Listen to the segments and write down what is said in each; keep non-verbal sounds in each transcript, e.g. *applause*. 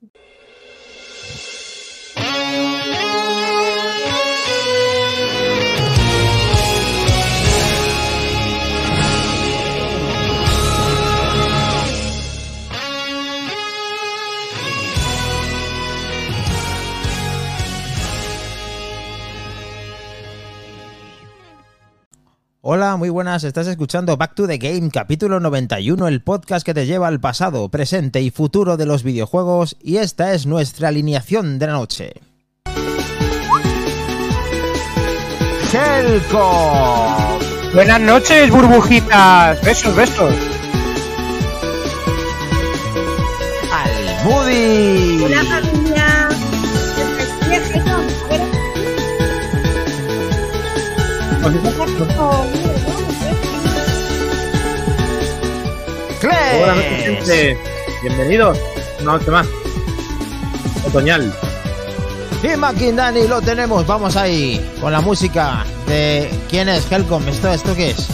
Thank you. Hola, muy buenas, estás escuchando Back to the Game, capítulo 91, el podcast que te lleva al pasado, presente y futuro de los videojuegos, y esta es nuestra alineación de la noche. Helco. Buenas noches, burbujitas. Besos, besos. Almudi. Hola Buenas noches, gente. Bienvenidos. Una noche más. Otoñal. Y Maquindani lo tenemos, vamos ahí, con la música de... ¿Quién es Helcom? ¿Esto, ¿Esto qué es?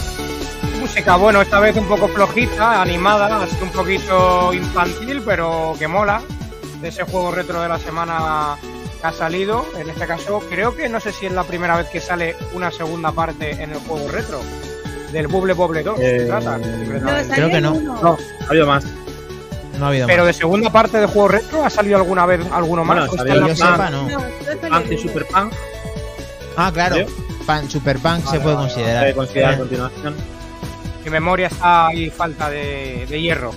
Música, bueno, esta vez un poco flojita, animada, así un poquito infantil, pero que mola. De ese juego retro de la semana ha salido. En este caso, creo que no sé si es la primera vez que sale una segunda parte en el juego retro. Del Bubble Bobble 2. Eh, se trata, No. Creo que no. No, Ha habido más. No ha habido pero más. de segunda parte de juego retro ha salido alguna vez alguno más. Bueno, ¿O salió está en Que la yo sepa, no. Punk y. Super Punk Ah, claro. ¿Salió? Pan, Super Punk se puede vale, se considerar. considera a Eh, continuación. Mi memoria está ahí falta de, de hierro.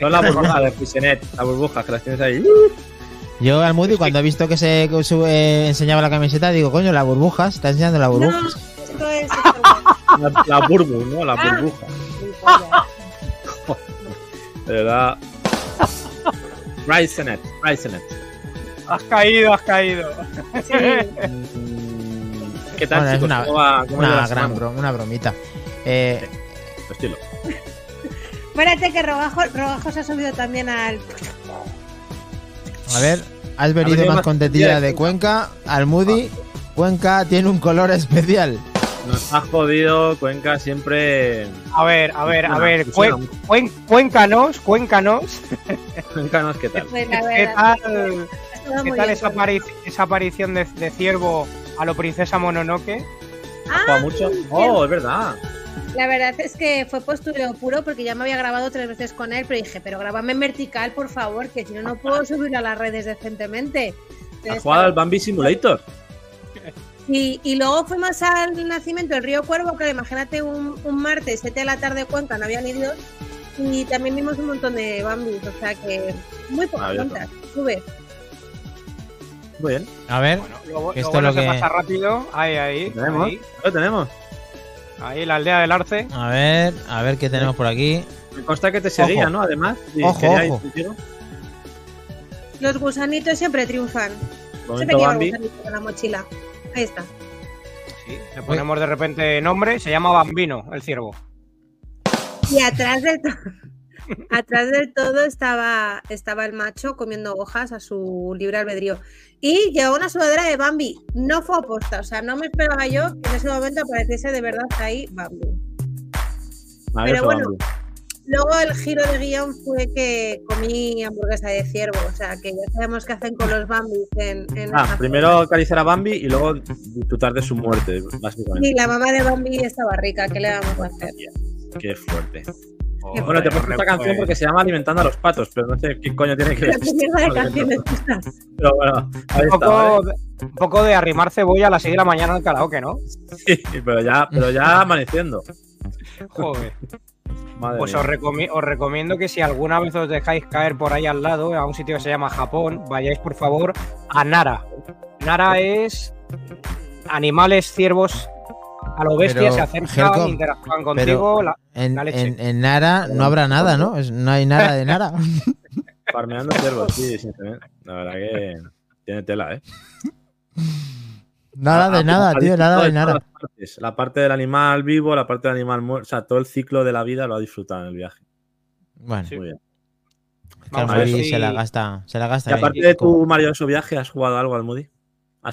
Son la *laughs* burbuja de Frisenet, la burbuja que las tienes ahí. Yo al Moody cuando he visto que se que eh, enseñaba la camiseta digo, coño, la burbuja, está enseñando la No, burbuja. esto es. esto La, la burbu, ¿no? La Ah. burbuja. De verdad. Frisenet, Frisenet. Has caído, has caído. Sí. *laughs* ¿Qué tal, Bueno, es chicos? una- ¿Cómo va, cómo va Una la gran bro- una bromita. Eh, Estilo. Espérate que Robajo, Robajo se ha subido también al. a ver, has venido más más contentilla de Cuenca al Moody. Cuenca tiene un color especial. Nos ha jodido Cuenca siempre. A ver, a ver, a ver. cuen- cuen- cuéncanos, cuéntanos. Cuéntanos qué tal. Pues ¿Qué tal, qué tal esa, apari- esa aparición de, de ciervo a lo princesa Mononoke? ¿Has jugado mucho? Oh, es verdad. La verdad es que fue postureo puro porque ya me había grabado tres veces con él, pero dije, pero grabame en vertical, por favor, que si no, no puedo subirlo a las redes decentemente. ¿Has jugado al Bambi Simulator? Y, y luego fuimos al nacimiento del río Cuervo, que imagínate un, un martes, 7 de la tarde Cuenca, no había ni Dios. Y también vimos un montón de bambis, o sea que muy pocas cuentas. Sube. Muy bien. A ver, Bueno, luego, Que esto luego lo que- pasa rápido. Ahí, ahí. ¿Lo tenemos? Ahí, Lo tenemos. ahí, la aldea del arce. a ver, a ver qué tenemos por aquí. Me consta que te seguía, Ojo. ¿no? Además. si Ojo, ojo. Los gusanitos siempre triunfan. Siempre lleva Bambi. gusanito en la mochila. Ahí está. Sí, le ponemos de repente nombre. Se llama Bambino, el ciervo. Y atrás del todo, atrás del todo estaba, estaba el macho comiendo hojas a su libre albedrío. Y llevaba una sudadera de Bambi. No fue aposta, o sea, no me esperaba yo que en ese momento apareciese de verdad ahí Bambi. Maravilloso bueno, Bambi. Luego el giro de guion fue que comí hamburguesa de ciervo, o sea que ya sabemos qué hacen con los Bambis en, en Ah, primero acariciar a Bambi y luego disfrutar de su muerte, básicamente. Sí, la mamá de Bambi estaba rica, ¿qué le vamos a hacer? Qué fuerte. Bueno, te he puesto esta canción porque se llama Alimentando a los patos, pero no sé qué coño tiene que ver. Pero bueno, ahí Un está. poco, ¿vale? de, un poco de arrimar cebolla a las 6 de la mañana el karaoke, ¿no? Sí, pero ya, pero ya amaneciendo. Joder. *laughs* Madre Pues os, recomi- os recomiendo que si alguna vez os dejáis caer por ahí al lado, a un sitio que se llama Japón, vayáis por favor a Nara. Nara es animales ciervos a lo bestia, Pero, se acercan, Helcom, interactúan contigo. la- En, La leche. en- en Nara no habrá nada, ¿no? Es- no hay nada de Nara. *laughs* Farmeando ciervos, sí, sinceramente. La verdad que tiene tela, ¿eh? Nada de Ha- nada, ha tío, nada de nada. La parte del animal vivo, la parte del animal muerto, o sea, todo el ciclo de la vida lo ha disfrutado en el viaje. Bueno, Sí. Muy bien. es que Vamos ver Moody si- se la gasta, se la gasta. Y aparte el de tu maravilloso viaje, ¿has jugado algo al Moody?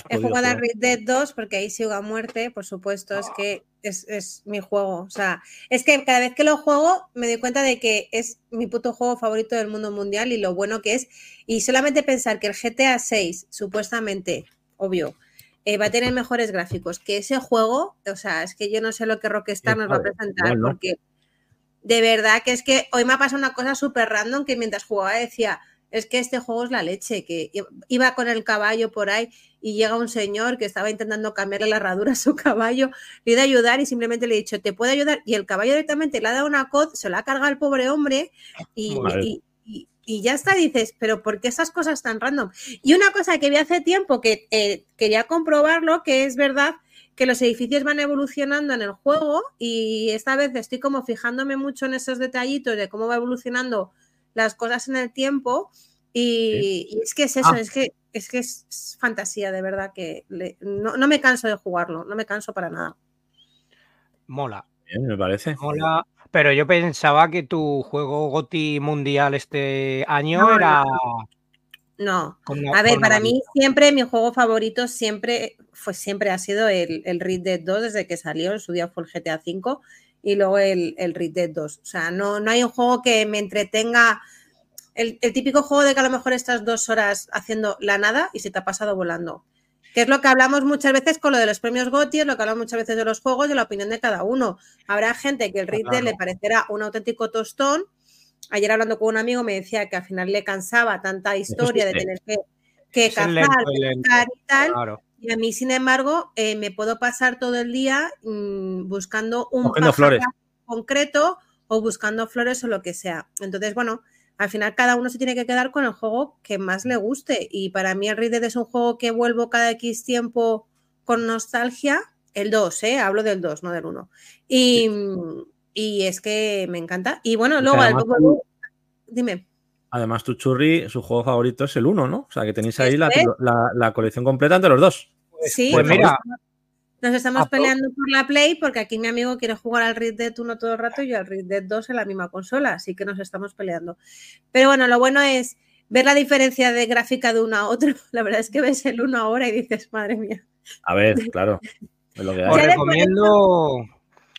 He jugado a. Red Dead 2 porque ahí sigo a muerte, por supuesto, es que es, es mi juego. O sea, es que cada vez que lo juego me doy cuenta de que es mi puto juego favorito del mundo mundial y lo bueno que es. Y solamente pensar que el GTA 6, supuestamente, obvio, eh, va a tener mejores gráficos que ese juego, o sea, es que yo no sé lo que Rockstar nos va a presentar porque de verdad que es que hoy me ha pasado una cosa súper random que mientras jugaba decía, es que este juego es la leche, que iba con el caballo por ahí y llega un señor que estaba intentando cambiarle la herradura a su caballo, le he ido a ayudar y simplemente le he dicho, ¿te puedo ayudar? Y el caballo directamente le ha dado una cod, se la ha cargado al pobre hombre y, Madre. y- y- y ya está, dices, pero ¿por qué esas cosas tan random? Y una cosa que vi hace tiempo que eh, quería comprobarlo, que es verdad que los edificios van evolucionando en el juego y esta vez estoy como fijándome mucho en esos detallitos de cómo va evolucionando las cosas en el tiempo y, y es que es eso, Ah. es que es que es, fantasía de verdad que le- no, no me canso de jugarlo, no me canso para nada. Mola, Bien, me parece. mola. Pero yo pensaba que tu juego GOTI mundial este año No, era. No, a ver, para mí siempre mi juego favorito siempre fue siempre ha sido el, el Red Dead 2 desde que salió, en su día fue el GTA V y luego el, el Red Dead 2. O sea, no, no hay un juego que me entretenga. El, el típico juego de que a lo mejor estás dos horas haciendo la nada y se te ha pasado volando. Que es lo que hablamos muchas veces con lo de los premios GOTY, es lo que hablamos muchas veces de los juegos, de la opinión de cada uno. Habrá gente que el Dead Claro. le parecerá un auténtico tostón. Ayer hablando con un amigo me decía que al final le cansaba tanta historia de tener que, que cazar, lento, lento. y tal. Claro. Y a mí, sin embargo, eh, me puedo pasar todo el día mm, buscando un flores. concreto o buscando flores o lo que sea. Entonces, bueno, al final cada uno se tiene que quedar con el juego que más le guste. Y para mí el Red Dead es un juego que vuelvo cada X tiempo con nostalgia. El 2, ¿eh? Hablo del 2, no del 1. Y, y es que me encanta. Y bueno, luego al además Bubble- Dime. Además, tu churri, su juego favorito es el 1, ¿no? O sea, que tenéis ahí Eso la, la- la colección completa entre los dos. Sí, pues mira, estamos- nos estamos peleando por la Play porque aquí mi amigo quiere jugar al Red Dead 1 todo el rato y yo al Red Dead 2 en la misma consola, así que nos estamos peleando. Pero bueno, lo bueno es ver la diferencia de gráfica de uno a otro. *laughs* La verdad es que ves el uno ahora y dices, madre mía. A ver, *laughs* claro. Lo que Os hay. recomiendo,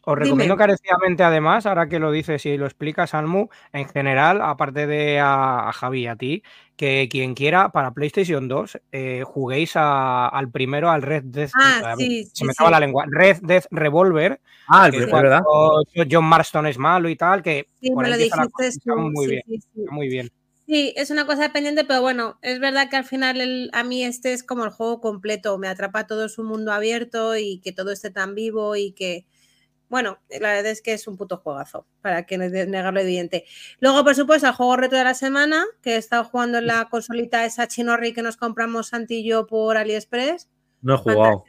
os recomiendo Dime. encarecidamente, además, ahora que lo dices y lo explicas, Almu, en general, aparte de a, a Javi y a ti, que quien quiera para PlayStation 2 eh, juguéis a- al primero, al Red Death. Ah, ver, sí, se sí, me sí. traba la lengua. Red Death Revolver, Ah, el ¿verdad? John Marston es malo y tal, que Sí, por me lo la dijiste muy sí, bien, sí, sí. está muy bien. Sí, es una cosa pendiente, pero bueno, es verdad que al final el- a mí este es como el juego completo, me atrapa todo su mundo abierto y que todo esté tan vivo y que, bueno, la verdad es que es un puto juegazo, para que negarlo evidente. Luego, por supuesto, el juego reto de la semana, que he estado jugando en la consolita esa chinorri que nos compramos Santi y yo por AliExpress. No he jugado.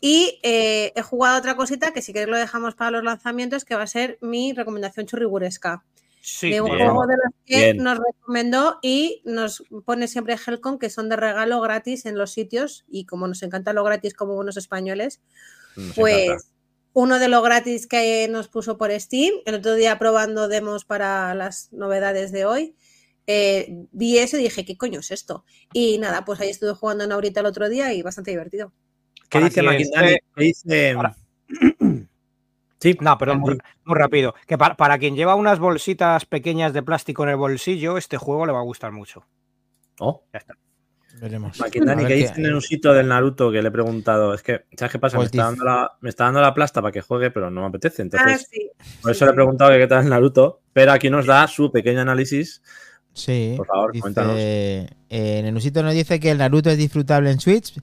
Y eh, he jugado otra cosita que si queréis lo dejamos para los lanzamientos, que va a ser mi recomendación churriguresca Sí, de un bien. juego de los que Bien. nos recomendó y nos pone siempre Helcom, que son de regalo gratis en los sitios. Y como nos encanta lo gratis como buenos españoles, Nos encanta. Uno de los gratis que nos puso por Steam, el otro día probando demos para las novedades de hoy. eh, vi eso y dije, ¿qué coño es esto? Y nada, pues ahí estuve jugando en ahorita el otro día y bastante divertido. ¿Qué dice Maquindani? ¿Qué dice? Para- *clears throat* Sí, No, perdón, muy, muy rápido. Que para, para quien lleva unas bolsitas pequeñas de plástico en el bolsillo, este juego le va a gustar mucho. Oh, Ya está. Veremos. Maquindani, A ¿qué dice en el usito del Naruto que le he preguntado? Es que, ¿sabes qué pasa? Pues me, está dando la, me está dando la plasta para que juegue, pero no me apetece. ah, Entonces, sí. por sí, eso le he preguntado que qué tal el Naruto. Pero aquí nos da su pequeño análisis. Sí, Por favor, dice, cuéntanos. eh, en el usito nos dice que el Naruto es disfrutable en Switch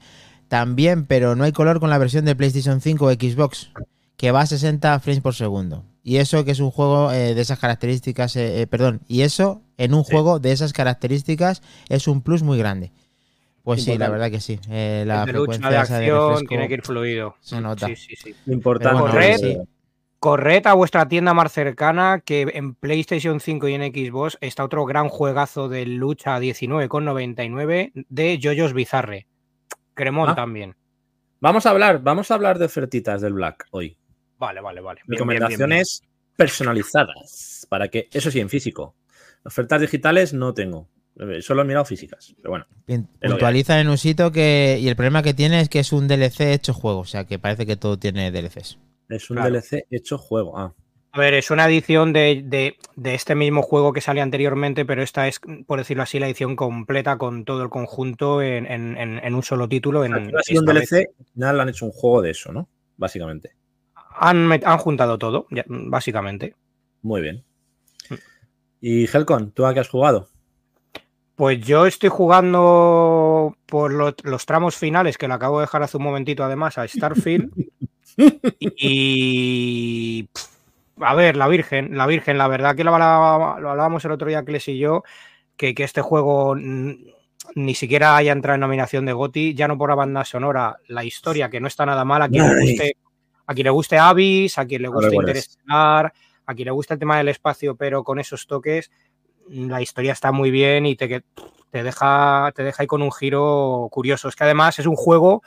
también, pero no hay color con la versión de PlayStation 5 o Xbox, que va a 60 frames por segundo. Y eso que es un juego eh, de esas características, eh, eh, perdón, y eso en un Sí. juego de esas características es un plus muy grande. Pues sí, la verdad que sí. eh, la Es de frecuencia de acción, refresco tiene que ir fluido. se nota. Sí, sí, sí. Importante. Bueno, Corred, sí. Corred a vuestra tienda más cercana, que en PlayStation 5 y en Xbox está otro gran juegazo de lucha 19,99 de Jojo's Bizarre. Cremón Ah. también. Vamos a hablar, vamos a hablar de ofertitas del Black hoy. Vale, vale, vale. Bien, bien, bien, bien. Recomendaciones personalizadas. Para que, eso sí, en físico. Ofertas digitales no tengo. Eh, Solo he mirado físicas, pero bueno. Puntualiza en un sitio que. Y el problema que tiene es que es un DLC hecho juego. O sea que parece que todo tiene DLCs. Es un Claro. DLC hecho juego. Ah, A ver, es una edición de, de- de este mismo juego que salió anteriormente, pero esta es, por decirlo así, la edición completa con todo el conjunto en, en- en- en un solo título. En, ha sido un esta vez. DLC, nada, han hecho un juego de eso, ¿no? Básicamente. Han, han juntado todo, básicamente. Muy bien. Y Helcon, ¿tú a qué has jugado? Pues yo estoy jugando por lo- los tramos finales, que lo acabo de dejar hace un momentito además, a Starfield. *laughs* y. pff, A ver, la Virgen, la Virgen, la verdad que lo, hablaba- lo hablábamos el otro día, Kles y yo, que, que este juego ni siquiera haya entrado en nominación de GOTY, ya no por la banda sonora, la historia, que no está nada mal, a quien le guste, a quien le guste Avis, a quien le guste. Interestelar, a quien le guste el tema del espacio, pero con esos toques, la historia está muy bien y te, te deja, te deja ahí con un giro curioso. Es que además es un juego,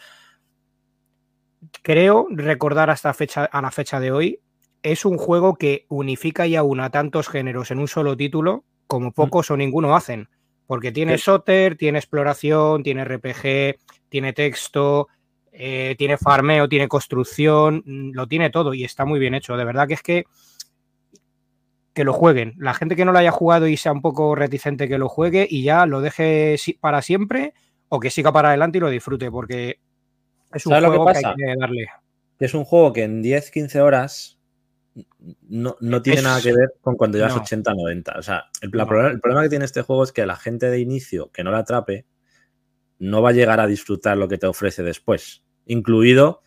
creo recordar hasta fecha, a la fecha de hoy, es un juego que unifica y aúna tantos géneros en un solo título como pocos o ninguno hacen. Porque tiene Sí. Soter, tiene exploración, tiene RPG, tiene texto, eh, tiene farmeo, tiene construcción, mm, lo tiene todo y está muy bien hecho. De verdad que es que que lo jueguen. La gente que no lo haya jugado y sea un poco reticente que lo juegue y ya lo deje para siempre o que siga para adelante y lo disfrute porque es un ¿Sabes lo que juego que, hay que darle. Es un juego que en 10-15 horas no, no tiene Es- nada que ver con cuando llevas no. 80-90. O sea, el, No. problema, el problema que tiene este juego es que la gente de inicio que no la atrape no va a llegar a disfrutar lo que te ofrece después, incluido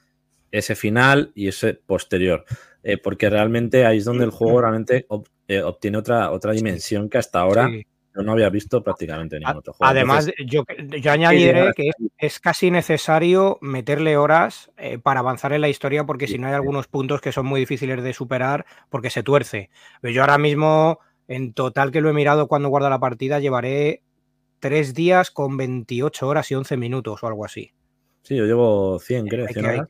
ese final y ese posterior. Eh, porque realmente ahí es donde el juego realmente ob- eh, obtiene otra, otra dimensión que hasta ahora Sí. yo no había visto prácticamente en ningún otro juego. Además, Entonces, yo, yo añadiré que es, es casi necesario meterle horas eh, para avanzar en la historia, porque Sí, si no hay algunos puntos que son muy difíciles de superar porque se tuerce. Pero yo ahora mismo, en total que lo he mirado cuando guarda la partida, llevaré tres días con 28 horas y 11 minutos o algo así. sí, yo llevo 100, creo, Hay 100 que- hay horas.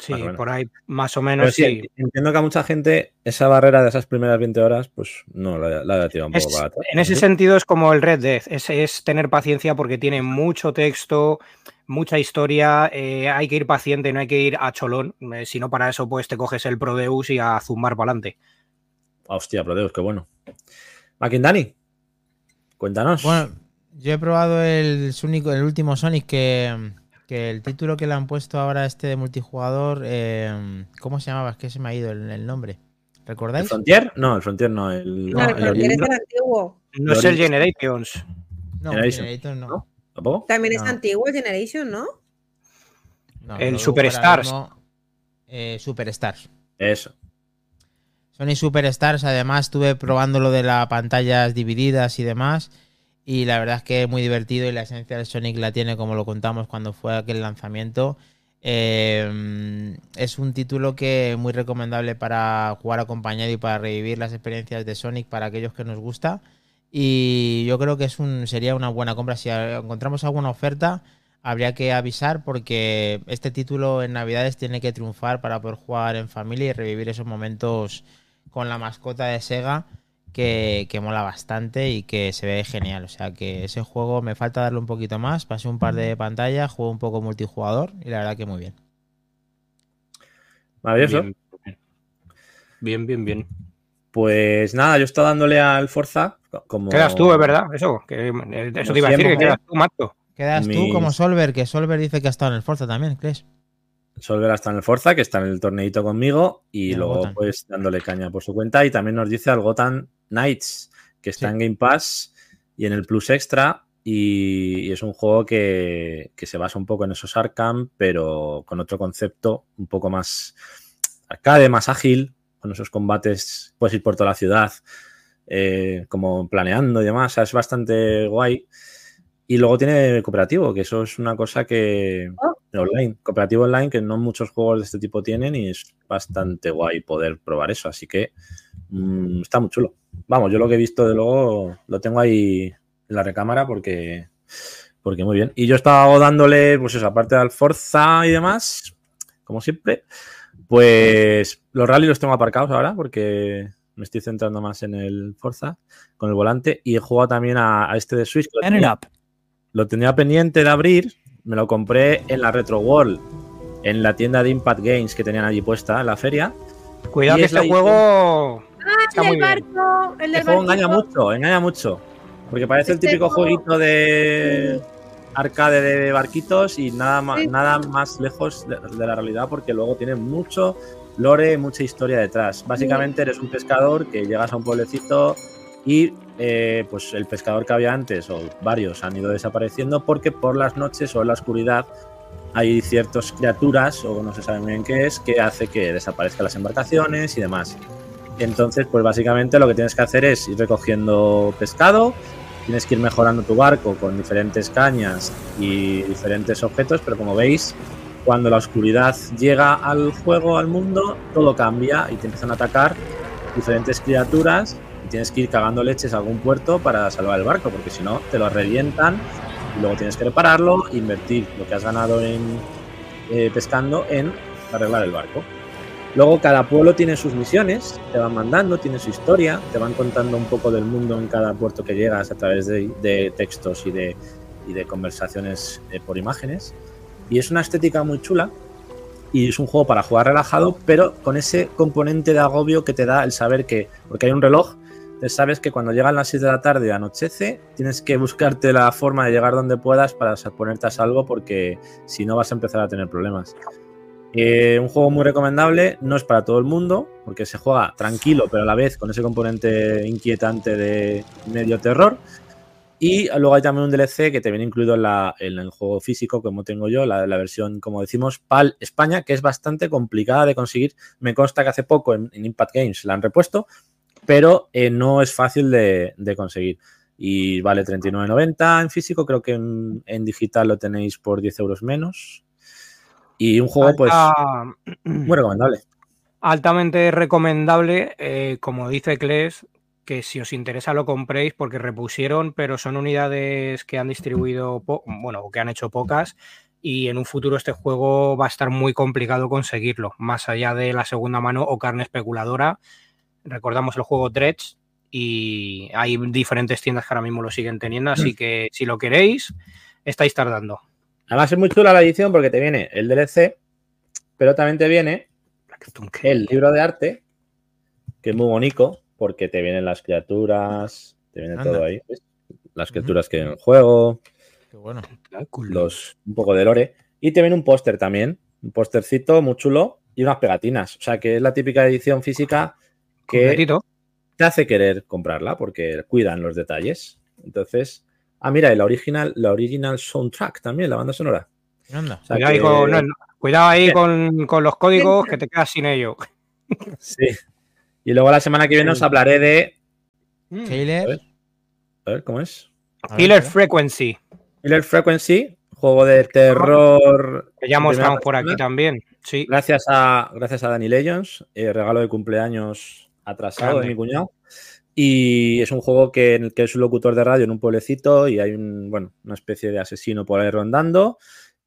Sí, por ahí más o menos sí, sí. entiendo que a mucha gente esa barrera de esas primeras 20 horas, pues no, la, la ha tirado un poco Es- para atrás. en ese sentido es como el Red Death, es, es tener paciencia porque tiene mucho texto, mucha historia, eh, hay que ir paciente, no hay que ir a cholón, eh, si no para eso pues te coges el Prodeus y a zumbar para adelante. Hostia, Prodeus, qué bueno. Dani, cuéntanos. Bueno, yo he probado el, el último Sonic que, que el título que le han puesto ahora este de multijugador, eh, ¿cómo se llamaba? Es que se me ha ido el, el nombre. ¿El ¿Recordáis? Frontier? No, el Frontier no. El, No, No, el el Frontier es el antiguo. No es el Generations. No, Generation, Generator no. ¿no? ¿Tampoco? También es No. antiguo el Generation, ¿no? No, El Superstars. mismo. Eh, Superstars. Eso. Sony Superstars, además estuve probando lo de las pantallas divididas y demás. Y la verdad es que es muy divertido y la esencia del Sonic la tiene como lo contamos cuando fue aquel lanzamiento. Eh, es un título que es muy recomendable para jugar acompañado y para revivir las experiencias de Sonic para aquellos que nos gusta. Y yo creo que es un, sería una buena compra. Si encontramos alguna oferta, habría que avisar porque este título en Navidades tiene que triunfar para poder jugar en familia y revivir esos momentos con la mascota de Sega que, que mola bastante y que se ve genial. O sea que ese juego me falta darle un poquito más. Pasé un par de pantallas, juego un poco multijugador y la verdad que muy bien. Maravilloso. Bien, bien, bien. bien. Pues nada, yo estoy dándole al Forza. Como... Quedas tú, es verdad, eso. Que, eso te iba a decir, que quedas tú, macho. Quedas tú como Solver, que Solver dice que ha estado en el Forza también, ¿crees? Solver está en el Forza, que está en el torneito conmigo, y luego Gotham. pues dándole caña por su cuenta. Y también nos dice al Gotham Knights, que está Sí. en Game Pass y en el Plus Extra. Y, y es un juego que, que se basa un poco en esos Arkham, pero con otro concepto un poco más arcade, más ágil, con esos combates, puedes ir por toda la ciudad, eh, como planeando y demás. O sea, es bastante guay. Y luego tiene cooperativo, que eso es una cosa que. Oh. Online, cooperativo online, que no muchos juegos de este tipo tienen y es bastante guay poder probar eso. Así que mm, está muy chulo. Vamos, yo lo que he visto, de luego, lo tengo ahí en la recámara porque. Porque muy bien. Y yo estaba dándole, pues eso, aparte del Forza y demás, como siempre, pues los rally los tengo aparcados ahora porque Me estoy centrando más en el Forza con el volante. Y he jugado también a, a este de Switch. Tenía, lo tenía pendiente de abrir. Me lo compré en la Retro World, en la tienda de Impact Games que tenían allí puesta en la feria. Cuidado Y que es este juego está el muy del bien. barco, el El del juego engaña mucho, engaña mucho. Porque parece el Este típico juego- jueguito de arcade de barquitos y nada más, Sí. nada más lejos de, de la realidad porque luego tiene mucho lore, mucha historia detrás. Básicamente eres un pescador que llegas a un pueblecito y eh, pues el pescador que había antes o varios han ido desapareciendo porque por las noches o en la oscuridad hay ciertas criaturas o no se sabe muy bien qué es que hace que desaparezcan las embarcaciones y demás. Entonces, pues básicamente lo que tienes que hacer es ir recogiendo pescado, tienes que ir mejorando tu barco con diferentes cañas y diferentes objetos, pero como veis, cuando la oscuridad llega al juego, al mundo, todo cambia y te empiezan a atacar diferentes criaturas tienes que ir cagando leches a algún puerto para salvar el barco, porque si no, te lo revientan y luego tienes que repararlo, invertir lo que has ganado en eh, pescando en arreglar el barco. Luego cada pueblo tiene sus misiones, te van mandando, tiene su historia, te van contando un poco del mundo en cada puerto que llegas a través de, de textos y de, y de conversaciones eh, por imágenes. Y es una estética muy chula y es un juego para jugar relajado, pero con ese componente de agobio que te da el saber que, porque hay un reloj, te sabes que cuando llegan las 6 de la tarde y anochece, tienes que buscarte la forma de llegar donde puedas para ponerte a salvo porque si no vas a empezar a tener problemas. Eh, un juego muy recomendable, no es para todo el mundo, porque se juega tranquilo, pero a la vez con ese componente inquietante de medio terror. Y luego hay también un DLC que te viene incluido en, el juego físico, como tengo yo, la, versión, como decimos, PAL España, que es bastante complicada de conseguir. Me consta que hace poco en Impact Games la han repuesto, pero eh, no es fácil de, de conseguir. Y vale 39.90 en físico, creo que en, en digital lo tenéis por 10 euros menos. Y un juego, pues, *clears throat* muy recomendable. altamente recomendable, eh, como dice Kles, que si os interesa lo compréis porque repusieron, pero son unidades que han distribuido, bueno, o que han hecho pocas, y en un futuro este juego va a estar muy complicado conseguirlo, más allá de la segunda mano o carne especuladora. Recordamos el juego Dredge y hay diferentes tiendas que ahora mismo lo siguen teniendo, así que si lo queréis, estáis tardando. Además es muy chula la edición porque te viene el DLC, pero también te viene el libro de arte, que es muy bonito, porque te vienen las criaturas, te viene Anda. todo ahí. ¿ves? Las criaturas que hay en el juego, Qué bueno. los, un poco de lore. Y te viene un póster también, un póstercito muy chulo y unas pegatinas. O sea que es la típica edición física que Completito. te hace querer comprarla porque cuidan los detalles. Entonces, ah, mira, y la original, la original soundtrack también, la banda sonora. Anda. O sea Cuidado ahí que- con, no, no, cuidado ahí con, con los códigos que te quedas sin ello. Sí. Y luego la semana que viene os hablaré de. Killer. A ver, ¿cómo es? Killer. Frequency, Killer Frequency, juego de terror. que ya mostramos por aquí también. Sí, Gracias a, gracias a Danny Legends, eh, regalo de cumpleaños atrasado Grande. de mi cuñado. Y es un juego que, en el que es un locutor de radio en un pueblecito y hay un, bueno, una especie de asesino por ahí rondando.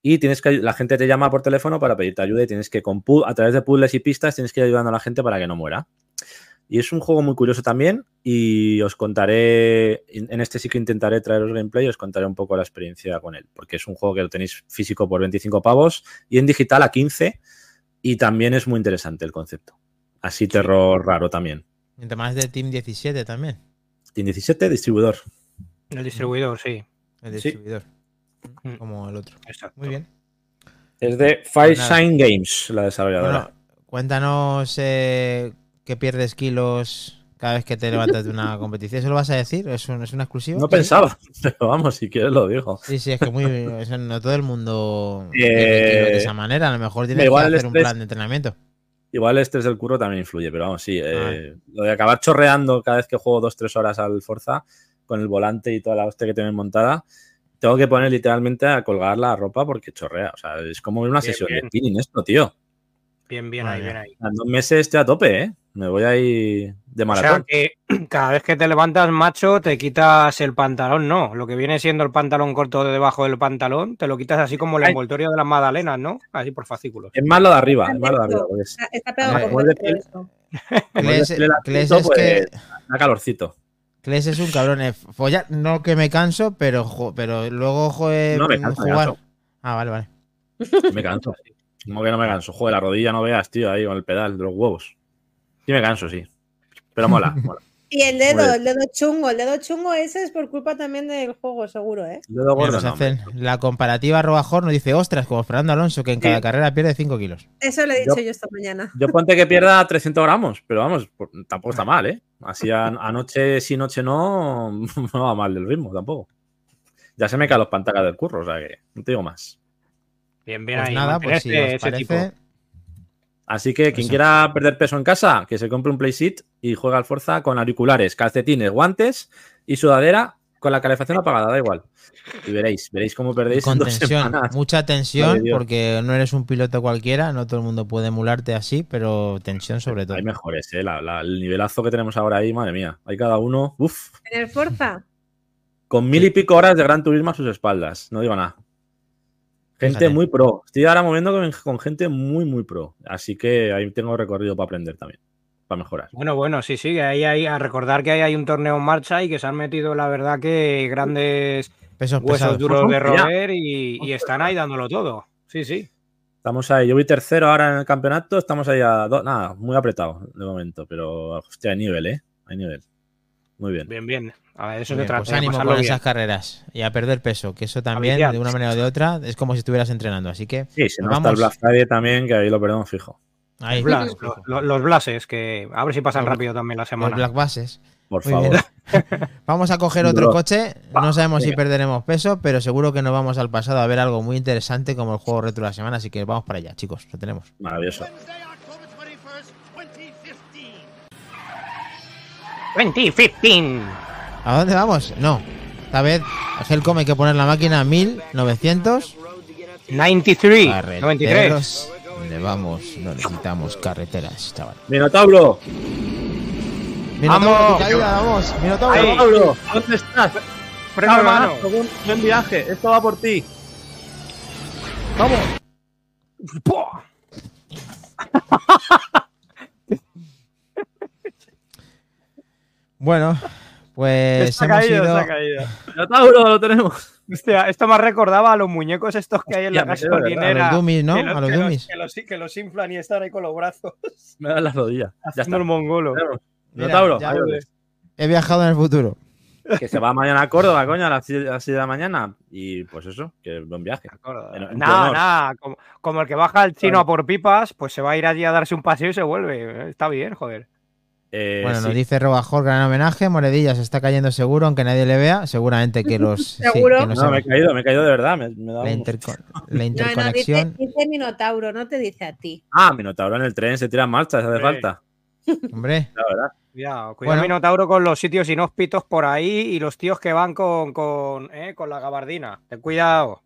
Y tienes que la gente te llama por teléfono para pedirte ayuda y tienes que, con a través de puzzles y pistas, tienes que ir ayudando a la gente para que no muera. Y es un juego muy curioso también. Y os contaré, en este sí que intentaré traeros gameplay, os contaré un poco la experiencia con él. Porque es un juego que lo tenéis físico por 25 pavos y en digital a 15. Y también es muy interesante el concepto. Así terror raro también. Y además de Team 17 también. Team 17, distribuidor. el distribuidor, sí. El distribuidor. Mm. Como el otro. Exacto. Muy bien. Es de Fireshine Games, la desarrolladora. Bueno, cuéntanos eh, que pierdes kilos cada vez que te levantas de una *laughs* competición. ¿Eso lo vas a decir? ¿Es, un- es una exclusiva? no ¿Sí? pensaba, pero vamos, si quieres lo digo. Sí, sí, es que muy, *laughs* eso no todo el mundo Eh, de esa manera. A lo mejor tienes que hacer un plan de entrenamiento. Igual el estrés del curro también influye, pero vamos, sí. eh, Lo de acabar chorreando cada vez que juego dos, tres horas al Forza con el volante y toda la hostia que tienen montada, tengo que poner literalmente a colgar la ropa porque chorrea. O sea, es como una Bien, sesión bien. de spinning esto, tío. Bien, bien ahí, bien ahí. En dos meses estoy a tope, ¿eh? Me voy ahí de O maratón. sea que *clears throat* cada vez que te levantas, macho, te quitas el pantalón, no. Lo que viene siendo el pantalón corto de debajo del pantalón, te lo quitas así como el envoltorio de las magdalenas, ¿no? Así por fascículos. Es más lo de arriba, es más lo de arriba. porque es- Está, está pegado Vale. por es el Cles acito, es que. pues, Da calorcito. Cles es un cabrón. eh, Follar, no que me canso, pero, jo- pero luego joder, No me canso, jugar. Ah, vale, vale. Me canso. Como que no me canso. Joder, la rodilla no veas, tío, ahí con el pedal de los huevos. Sí me canso, sí. Pero mola, *laughs* mola. Y el dedo, el dedo chungo, el dedo chungo ese es por culpa también del juego, seguro, ¿eh? El dedo gordo, no, hacen la comparativa Robajor nos dice, ostras, como Fernando Alonso, que en Sí. cada carrera pierde 5 kilos. Eso le he dicho Yo- yo, esta mañana. Yo ponte que *laughs* pierda 300 gramos, pero vamos, por- tampoco está mal, ¿eh? Así anoche sí, noche no, *laughs* no va mal del ritmo tampoco. Ya se me caen los pantallas del curro, o sea que no te digo más. Bien, bien Pues ahí. nada, pues si mantenerte os ese tipo. Así que quien Eso. quiera perder peso en casa, que se compre un playseat y juega al Forza con auriculares, calcetines, guantes y sudadera con la calefacción apagada, da igual. Y veréis, veréis cómo perdéis con dos tensión, semanas. mucha Madre tensión, Dios. porque no eres un piloto cualquiera, no todo el mundo puede emularte así, pero tensión sobre todo. Hay mejores, ¿eh? La- la- el nivelazo que tenemos ahora ahí, madre mía. Hay cada uno, uff, En el Forza, con mil y pico horas de Gran Turismo a sus espaldas. No digo nada. Gente Fíjate. muy pro. Estoy ahora moviendo con, con gente muy, muy pro. Así que ahí tengo recorrido para aprender también. Para mejorar. Bueno, bueno, sí, sí, ahí hay a recordar que ahí hay un torneo en marcha y que se han metido, la verdad, que grandes Pesos huesos pesados. duros de roer y, y están ahí dándolo todo. Sí, sí. Estamos ahí. Yo voy tercero ahora en el campeonato. Estamos ahí a dos. Nada, muy apretado de momento. Pero, hostia, hay nivel, ¿eh? Hay nivel. Muy bien. Bien, bien. A ver, eso se trata pues ánimo con bien. esas carreras y a perder peso, que eso también, de una manera o de otra, es como si estuvieras entrenando. Así que Sí, si no Nos está el vamos. Black Friday también, que ahí lo perdemos fijo. ahí, Blas, los, lo- lo- los blases, que a ver si pasan Los- rápido también la los semana. black bases. Por Muy favor. *laughs* Vamos a coger otro coche. No sabemos si perderemos peso, pero seguro que nos vamos al pasado a ver algo muy interesante como el juego retro de la semana. Así que vamos para allá, chicos. Lo tenemos. Maravilloso. 2015. ¿A dónde vamos? No. Esta vez Helcom hay que poner la máquina a 1900. 93. 93. Carreteros. ¿Dónde vamos? No necesitamos carreteras, chaval. Minotauro. Minotauro, ¡Vamos! caída, vamos. Minotauro. Ahí. Minotauro, ¿dónde estás? Freno de mano. Buen, buen viaje. Esto va por ti. Vamos. *laughs* Bueno, pues Se ha hemos caído, ido. se ha caído. Minotauro, lo tenemos. Hostia, esto me recordaba a los muñecos estos que hay en la Hostia, quedo, gasolinera. A los dummies, ¿no? que A los que dummies. que los, que los inflan y están ahí con los brazos. Me dan las rodillas. Ya está. el mongolo. Minotauro. He viajado en el futuro. que se va mañana a Córdoba, coño, a las 6 a las seis de la mañana. Y pues eso, que buen viaje. Nada, nada. Como, como el que baja el chino Claro. a por pipas, pues se va a ir allí a darse un paseo y se vuelve. Está bien, joder. Eh, Bueno, sí. nos dice Robajor, gran homenaje. Moredilla se está cayendo seguro, aunque nadie le vea. Seguramente que los. *laughs* sí, Seguro. que No, me he caído, me he caído de verdad. Me, me da la, un- interco- la *laughs* No, no, dice, interconexión. dice Minotauro, no te dice a ti. Ah, Minotauro en el tren se tira en marcha, si hace Sí. falta. Hombre, La verdad. Cuidado, cuidado Bueno. Minotauro con los sitios inhóspitos por ahí y los tíos que van con, con, eh, con la gabardina. Ten cuidado.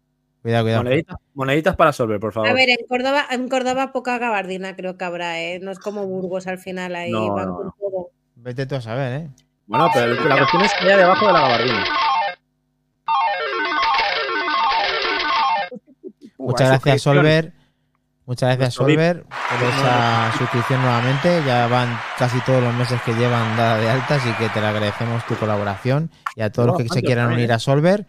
Cuidado, cuidado. Moneditas, moneditas para Solver, por favor. A ver, en Córdoba, en Córdoba poca gabardina creo que habrá, ¿eh? No es como Burgos al final ahí No, van no, con todo. Vete tú a saber, ¿eh? Bueno, pero la cuestión es que haya debajo de la gabardina. Muchas gracias, Solver. Muchas gracias. Solver, por esa suscripción nuevamente. Ya van casi todos los meses que llevan dada de alta, así que te le agradecemos tu colaboración. Y a todos los que se quieran unir a Solver,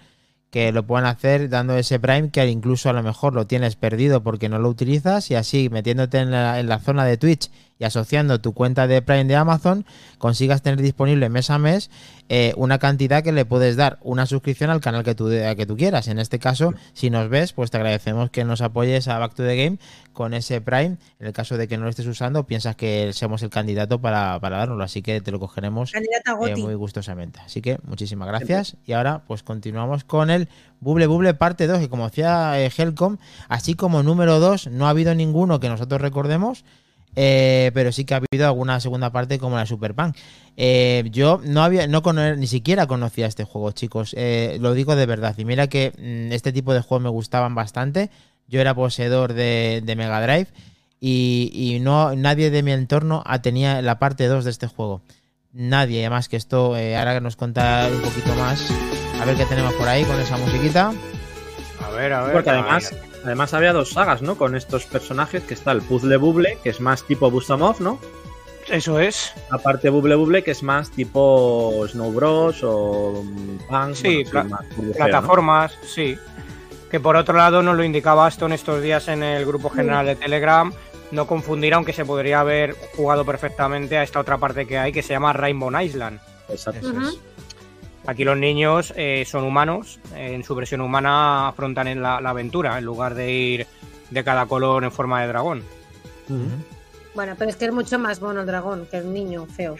que lo puedan hacer dando ese Prime, que incluso a lo mejor lo tienes perdido porque no lo utilizas, y así metiéndote en la, en la zona de Twitch y asociando tu cuenta de Prime de Amazon, consigas tener disponible mes a mes eh, una cantidad que le puedes dar una suscripción al canal que tú, de- que tú quieras. En este caso, si nos ves, pues te agradecemos que nos apoyes a Back to the Game con ese Prime. En el caso de que no lo estés usando, piensas que somos el candidato para, para dárnoslo, así que te lo cogeremos eh, muy gustosamente. Así que muchísimas gracias. Y ahora, pues continuamos con el Buble Buble parte 2, que como decía eh, Helcom, así como número 2, no ha habido ninguno que nosotros recordemos. Eh, pero sí que ha habido alguna segunda parte como la Super Punk. Eh, yo no había, no ni siquiera conocía este juego, chicos. Eh, lo digo de verdad. Y mira que mm, este tipo de juegos me gustaban bastante. Yo era poseedor de, de Mega Drive y, y no nadie de mi entorno tenía la parte 2 de este juego. Nadie, además que esto, eh, ahora que nos cuenta un poquito más, a ver qué tenemos por ahí con esa musiquita. A ver, a ver. Porque además, ver. Además había dos sagas, ¿no? Con estos personajes, que está el Puzzle Bubble, que es más tipo Bustamov, ¿no? Eso es. Aparte Bubble Bubble, que es más tipo Snow Bros o mm, Punk. Sí, bueno, pla- más burbujeo, ¿no? Plataformas, sí. Que por otro lado nos lo indicaba Aston estos días en el grupo general de Telegram. No confundir, aunque se podría haber jugado perfectamente a esta otra parte que hay que se llama Rainbow Island. Exacto. Eso es. Aquí los niños eh, son humanos, eh, en su versión humana afrontan en la, la aventura en lugar de ir de cada color en forma de dragón. Bueno, pero es que es mucho más mono el dragón que el niño feo.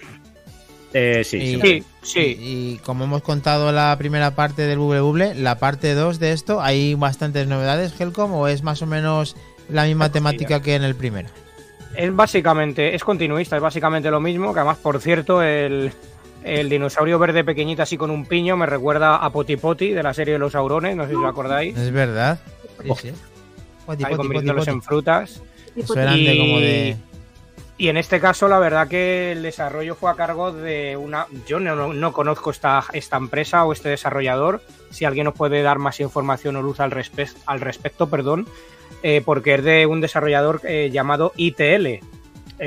Eh, sí, Y- sí. Sí. Y, y como hemos contado la primera parte del Bubble Bubble, la parte 2 de esto, ¿hay bastantes novedades, Helcom, o es más o menos la misma temática que en el primero? Es básicamente, es continuista, es básicamente lo mismo, que además, por cierto, el, el dinosaurio verde pequeñito así con un piño me recuerda a Poti Poti de la serie de los Aurones, no sé si os acordáis. Es verdad. Sí, sí. Poti, Ahí poti, convirtiéndolos poti, en frutas. Eso eran de Y- como de... Y en este caso, la verdad que el desarrollo fue a cargo de una. Yo no, no- no conozco esta, esta empresa o este desarrollador. Si alguien nos puede dar más información o luz al, respe- al respecto, perdón, eh, porque es de un desarrollador eh, llamado ITL, eh,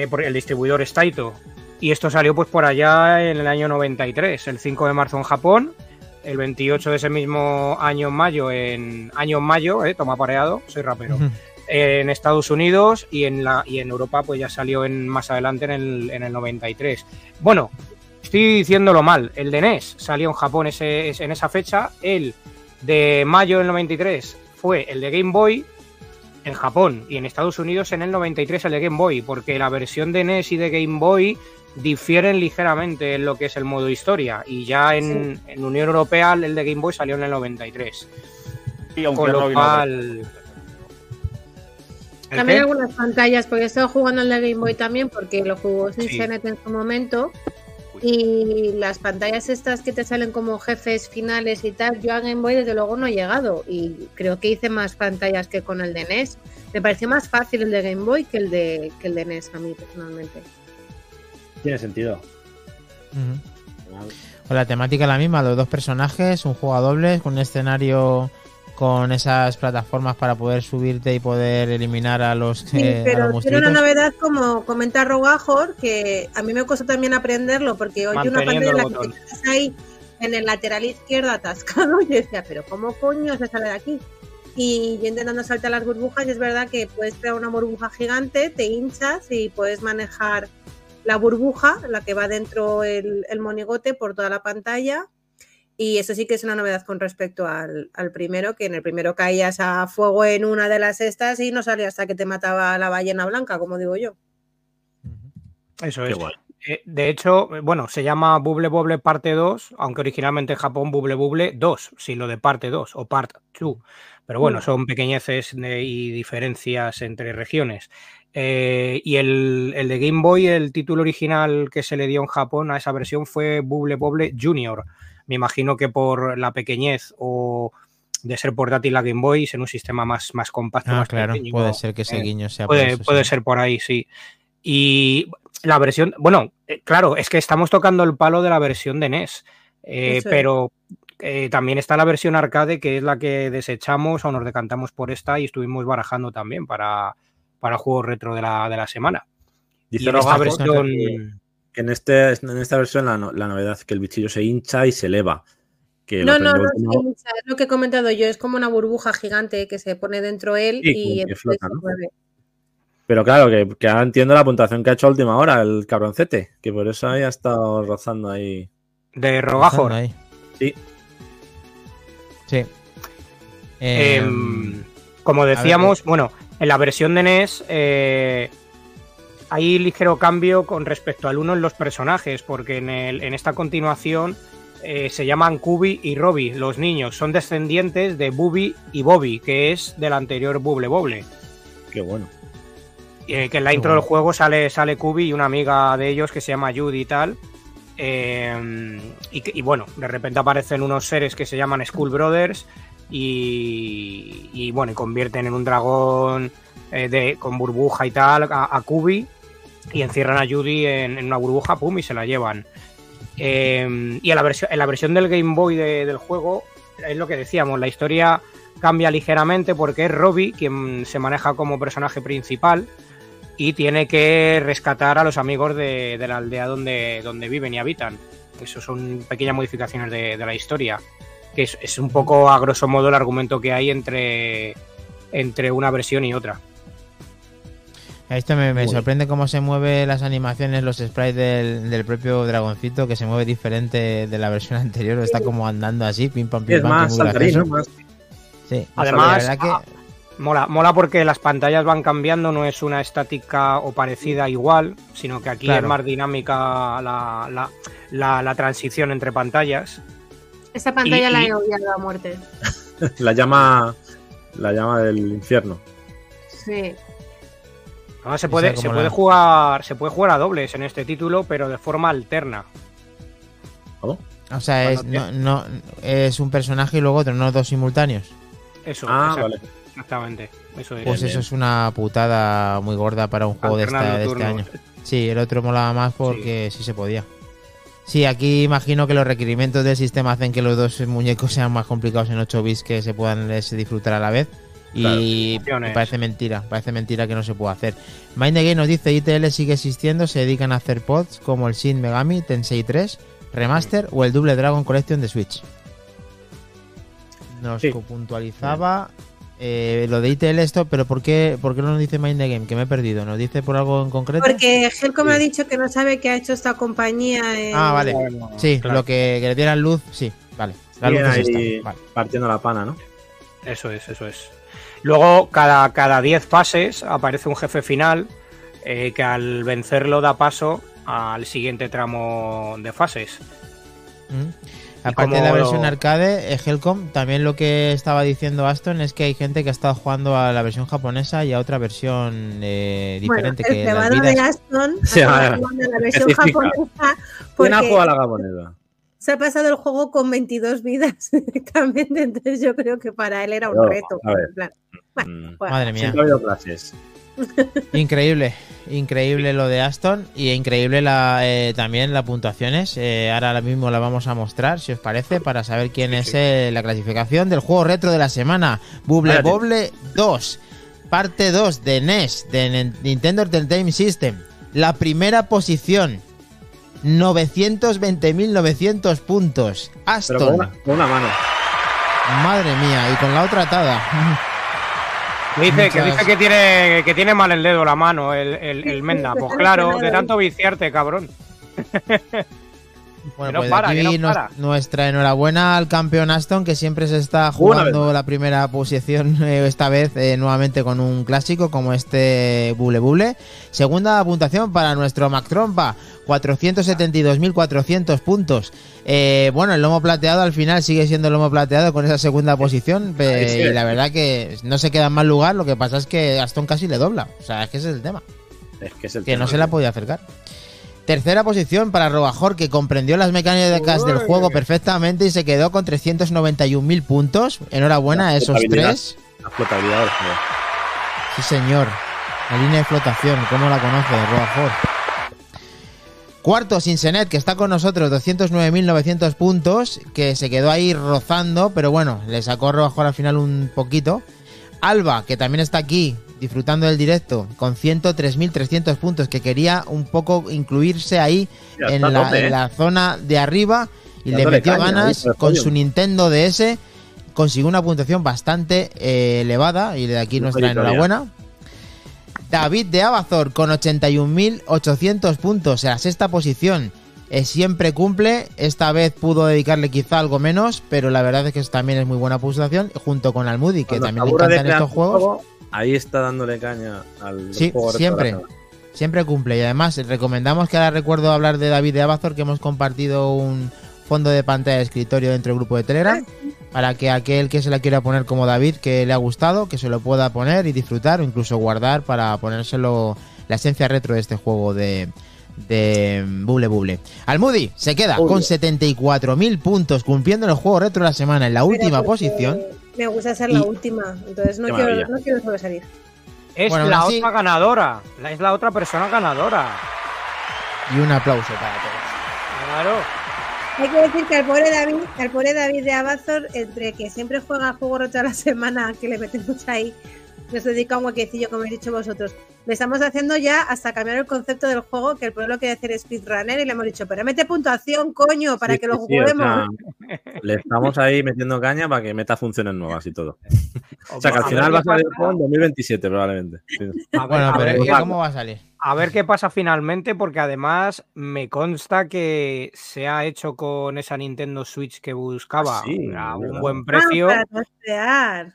por el distribuidor es Taito. Y esto salió pues por allá en el año 93, el 5 de marzo en Japón, el 28 de ese mismo año en mayo, en año en mayo, eh, toma pareado, soy rapero en Estados Unidos y en, la, y en Europa pues ya salió en, más adelante en el, en el 93. Bueno, estoy diciéndolo mal, el de NES salió en Japón ese, ese- en esa fecha, el de mayo del 93 fue el de Game Boy en Japón y en Estados Unidos en el 93 el de Game Boy, porque la versión de NES y de Game Boy difieren ligeramente en lo que es el modo historia y ya en, en Unión Europea el de Game Boy salió en el 93. Y aunque Con no lo vino cual... ¿El También qué? algunas pantallas, porque he estado jugando al de Game Boy también, porque lo jugó sin Sí. En su momento. Y las pantallas estas que te salen como jefes finales y tal, yo a Game Boy desde luego no he llegado. Y creo que hice más pantallas que con el de NES. Me pareció más fácil el de Game Boy que el de, que el de NES a mí personalmente. Tiene sentido. Pues la temática es la misma, los dos personajes, un juego a dobles, con un escenario con esas plataformas para poder subirte y poder eliminar a los, Sí, eh, a pero los tiene una novedad como comenta Rogajor, que a mí me costó también aprenderlo, porque hoy una pantalla en la que quedas ahí en el lateral izquierdo atascado *laughs* y yo decía, pero ¿cómo coño se sale de aquí? Y yo intentando saltar las burbujas, y es verdad que puedes crear una burbuja gigante, te hinchas y puedes manejar la burbuja, la que va dentro el, el monigote por toda la pantalla. Y eso sí que es una novedad con respecto al, al primero, que en el primero caías a fuego en una de las estas y no salía hasta que te mataba la ballena blanca, como digo yo. Eso es. Eh, De hecho, eh, bueno, se llama Bubble Bobble parte 2, aunque originalmente en Japón Bubble Bubble 2, sin lo de parte 2 o part 2. Pero bueno, Mm. son pequeñeces de- y diferencias entre regiones. Eh, y el, el de Game Boy, el título original que se le dio en Japón a esa versión fue Bubble Bobble Junior. Me imagino que por la pequeñez o de ser portátil la Game Boy, en un sistema más, más compacto, Ah, más claro, pequeño, puede ser que ese eh, guiño sea por Puede, eso, puede sí. ser por ahí, sí. Y la versión, bueno, eh, claro, es que estamos tocando el palo de la versión de NES, eh, es. pero eh, también está la versión arcade, que es la que desechamos o nos decantamos por esta y estuvimos barajando también para, para juegos retro de la, de la semana. Dice en esta Rogajo versión, que, en, este, en esta versión la, no- la novedad es que el bichillo se hincha y se eleva. Que No, no, no, última- sí, o sea, es lo que he comentado yo, es como una burbuja gigante que se pone dentro él Sí, y que flota, se ¿no? mueve. Pero claro, que, que ahora entiendo la puntuación que ha hecho a última hora el cabroncete, que por eso ahí ha estado rozando ahí. de Rogajor. Ahí. Sí. Sí. Eh, Em, como decíamos, bueno, en la versión de NES eh, hay ligero cambio con respecto al uno en los personajes, porque en, el- en esta continuación eh, se llaman Kubi y Robbie, los niños, son descendientes de Bubi y Bobby, que es del anterior Bubble Bobble. Qué bueno. Eh, que en la Qué intro bueno. del juego sale, sale Kubi y una amiga de ellos que se llama Judy y tal. Eh, y, y bueno, de repente aparecen unos seres que se llaman Skull Brothers y, bueno, y convierten en un dragón eh, de, con burbuja y tal a, a Kubi y encierran a Judy en, una burbuja, pum, y se la llevan. Eh, y en la, versión, del Game Boy de- del juego, es lo que decíamos, la historia cambia ligeramente porque es Robbie quien se maneja como personaje principal y tiene que rescatar a los amigos de, la aldea donde, donde viven y habitan. Eso son pequeñas modificaciones de la historia, que es, es un poco a grosso modo el argumento que hay entre, entre una versión y otra. Esto me, me sorprende cómo se mueven las animaciones, los sprites del, del propio dragoncito, que se mueve diferente de la versión anterior. Está como andando así, pim pam, pim Es pam. más saltarín. Más- Sí. Además, la verdad que ah, mola, mola porque las pantallas van cambiando, no es una estática o parecida igual, sino que aquí Claro. es más dinámica la, la- la- la transición entre pantallas. Esta pantalla Y- la y- he odiado a muerte. *laughs* La llama, la llama del infierno. Sí. Además, se Esa puede, se la- puede jugar, se puede jugar a dobles en este título, pero de forma alterna. ¿Cómo? o sea, es, no, no, es un personaje y luego otro, no dos simultáneos. Eso, Ah, vale. exactamente. Eso es. Pues Bien, eso bien. es una putada muy gorda para un juego de, esta- Alternando de este año. Sí, el otro molaba más porque sí. se podía. Sí, aquí imagino que los requerimientos del sistema hacen que los dos muñecos sean más complicados en 8 bits que se puedan disfrutar a la vez. Y me parece mentira, parece mentira que no se pueda hacer. Mind the Game nos dice ITL sigue existiendo, se dedican a hacer pods como el Shin Megami Tensei 3 Remaster o el Double Dragon Collection de Switch. Nos Sí. puntualizaba eh, lo de ITL esto, pero ¿por qué, ¿por qué no nos dice Mind the Game? Que me he perdido. ¿Nos dice por algo en concreto? Porque Helcom Sí. ha dicho que no sabe qué ha hecho esta compañía. en- Ah, vale. Sí, Claro. lo que, que le dieran luz, sí, vale. La luz es esta, ahí vale. partiendo la pana, ¿no? Eso es, eso es. Luego, cada, cada 10 fases aparece un jefe final eh, que al vencerlo da paso al siguiente tramo de fases. Mm. Aparte de la versión lo- arcade, eh, Helcom, también lo que estaba diciendo Aston es que hay gente que ha estado jugando a la versión japonesa y a otra versión eh, Bueno, diferente. el que cebado de Aston *laughs* ha Sí, a jugando la versión japonesa ¿Quién ha porque jugado a la gaboneda? se ha pasado el juego con 22 vidas *laughs* directamente, entonces yo creo que para él era un Pero, reto. a ver. en plan, bueno, Mm. bueno. Madre mía. Ha habido clases. Increíble, increíble lo de Aston y increíble la, eh, también las puntuaciones. Eh, ahora mismo la vamos a mostrar, si os parece, para saber quién es eh, la clasificación del juego retro de la semana. Bubble. Bobble 2, parte 2 de NES, de Nen- Nintendo Entertainment System. La primera posición, 920.900 puntos. Pero Aston, con una, con una mano. madre mía, y con la otra atada. Dice, que dice que tiene, que tiene mal el dedo la mano, el, el, el Menda. Pues claro, de tanto viciarte, cabrón. *laughs* Bueno, pues para, aquí nos- nuestra enhorabuena al campeón Aston que siempre se está jugando la primera posición *laughs* eh, esta vez eh, nuevamente con un clásico como este Bule Bule. Segunda puntuación para nuestro Mac Trompa, 472.400 puntos. Eh, bueno, el lomo plateado al final sigue siendo el lomo plateado con esa segunda posición sí. y la verdad que no se queda en mal lugar, lo que pasa es que Aston casi le dobla. O sea, es que ese es el tema. Es que es el Que no se la podía acercar. Tercera posición para Robajor, que comprendió las mecánicas del Uy. juego perfectamente y se quedó con 391.000 puntos. Enhorabuena a esos tres. La flotabilidad del. Sí, señor. La línea de flotación, ¿cómo la conoce, Robajor? Cuarto, Sinsenet, que está con nosotros, 209.900 puntos, que se quedó ahí rozando, pero bueno, le sacó Robajor al final un poquito. Alba, que también está aquí disfrutando del directo, con 103.300 puntos, que quería un poco incluirse ahí en está a la, tope, en ¿eh? la zona de arriba y le metió caña ganas con su Nintendo DS. Consiguió una puntuación bastante eh, elevada y de aquí Una nuestra victoria. enhorabuena. David de Abazor con 81.800 puntos en la sexta posición. Eh, siempre cumple, esta vez pudo dedicarle quizá algo menos, pero la verdad es que también es muy buena puntuación, junto con Almudi, que Cuando también le encantan estos juegos. juego, ahí está dándole caña al Sí, juego siempre. Siempre cumple y además recomendamos que ahora recuerdo hablar de David de Abazor que hemos compartido un fondo de pantalla de escritorio dentro del grupo de Telegram para que aquel que se la quiera poner como David que le ha gustado que se lo pueda poner y disfrutar o incluso guardar para ponérselo la esencia retro de este juego de de Buble Buble. Almudi se queda Uy. con 74.000 puntos cumpliendo el juego retro de la semana en la Pero última porque posición. Me gusta ser la última, entonces no Qué quiero, maravilla. no quiero sobresalir. Es Bueno, la así- otra ganadora. Es la otra persona ganadora. Y un aplauso para todos. Claro. Hay que decir que al pobre David, al pobre David de Amazon, entre que siempre juega juego roto a la semana, que le metemos ahí, nos dedica un huequecillo, como habéis dicho vosotros. Le estamos haciendo ya hasta cambiar el concepto del juego, que el pueblo quiere hacer speedrunner, y le hemos dicho, pero mete puntuación, coño, para Sí, que lo sí, o juguemos. sea, *laughs* le estamos ahí metiendo caña para que meta funciones nuevas y todo. O sea que al final va a salir el pasa. juego en 2027 probablemente. Sí. A ver- Bueno, a pero ¿y qué- cómo va a salir? A ver qué pasa finalmente, porque además me consta que se ha hecho con esa Nintendo Switch que buscaba sí, a un verdad. buen Ah, precio. para.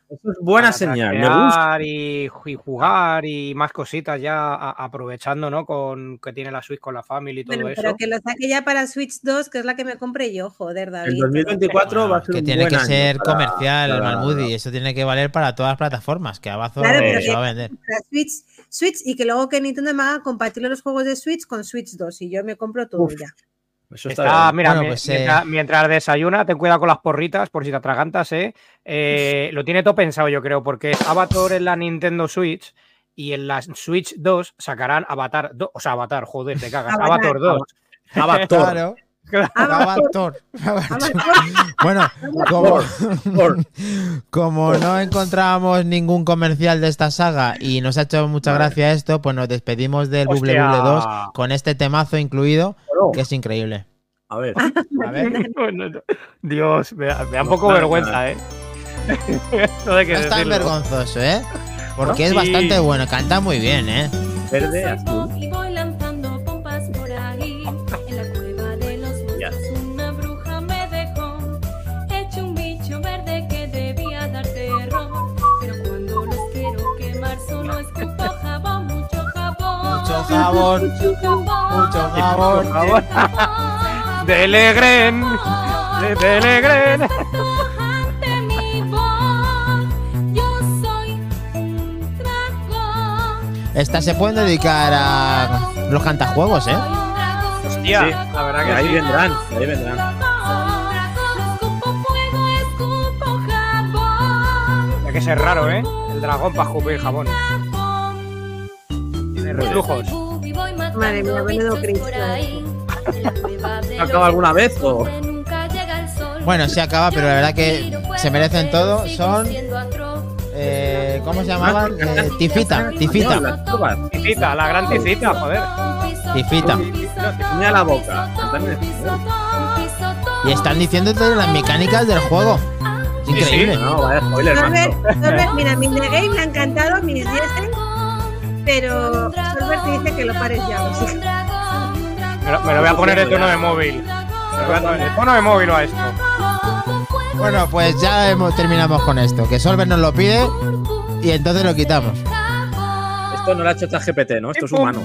Eso es buena para señal, me gusta. trastear Y, y jugar y más cositas ya a- aprovechando, ¿no? Con que tiene la Switch con la Family y todo Bueno, eso. pero que lo saque ya para Switch 2, que es la que me compré yo, joder, David. El 2024 va a ser que un tiene buen que año ser para- comercial, para- Malmudi. Eso tiene que valer para todas las plataformas. Que Amazon Claro, pero se va a vender. Para Switch, Switch y que luego que Nintendo me haga compatible los juegos de Switch con Switch 2 y yo me compro todo Uf. ya. Eso está Está, bien. mira, Bueno, pues, eh, mientras, mientras desayuna, ten cuidado con las porritas por si te atragantas, ¿eh? Eh, Lo tiene todo pensado, yo creo, porque Avatar en la Nintendo Switch y en la Switch 2 sacarán Avatar 2, o sea, Avatar, joder, te cagas, Avatar. Avatar 2. *laughs* Avatar. Claro. Avatar. Avatar. Bueno, como, *laughs* como no encontrábamos ningún comercial de esta saga y nos ha hecho mucha gracia esto, pues nos despedimos del Bubble Hostia. Bubble 2 con este temazo incluido, que es increíble. A ver, A ver. *laughs* Dios, me da, me da un poco vergüenza, ¿eh? no no es vergonzoso, ¿eh? Porque es Sí. bastante bueno, canta muy bien, ¿eh? verde, azul. Y voy lanzando pompas por Estas se pueden dedicar a los cantajuegos, ¿eh? Hostia, Sí, la verdad que ahí sí. vendrán, ahí vendrán. Hay que ser raro, ¿eh? El dragón para escupir jabón. Tiene reflujos. Madre mía, menudo Cristo. *laughs* ¿Acaba alguna vez o? Bueno, sí acaba, pero la verdad que se merecen todo. Son, eh, ¿cómo se llamaban? Eh, tifita, tifita. Ticita, la gran ticita, joder. tifita. Mira la boca. Y están diciéndote las mecánicas del juego. Es increíble. No, vaya spoiler, Solver, macho. Solver, mira, mi The Game me ha encantado, mis 10, pero Solver te dice que lo pares ya. o sea. Me lo, me lo voy a poner de tono de móvil. Me lo voy a poner de tono de móvil a esto. Bueno, pues ya hemos, terminamos con esto. Que Solver nos lo pide y entonces lo quitamos. Esto no lo ha hecho GPT, ¿no? Esto es humano.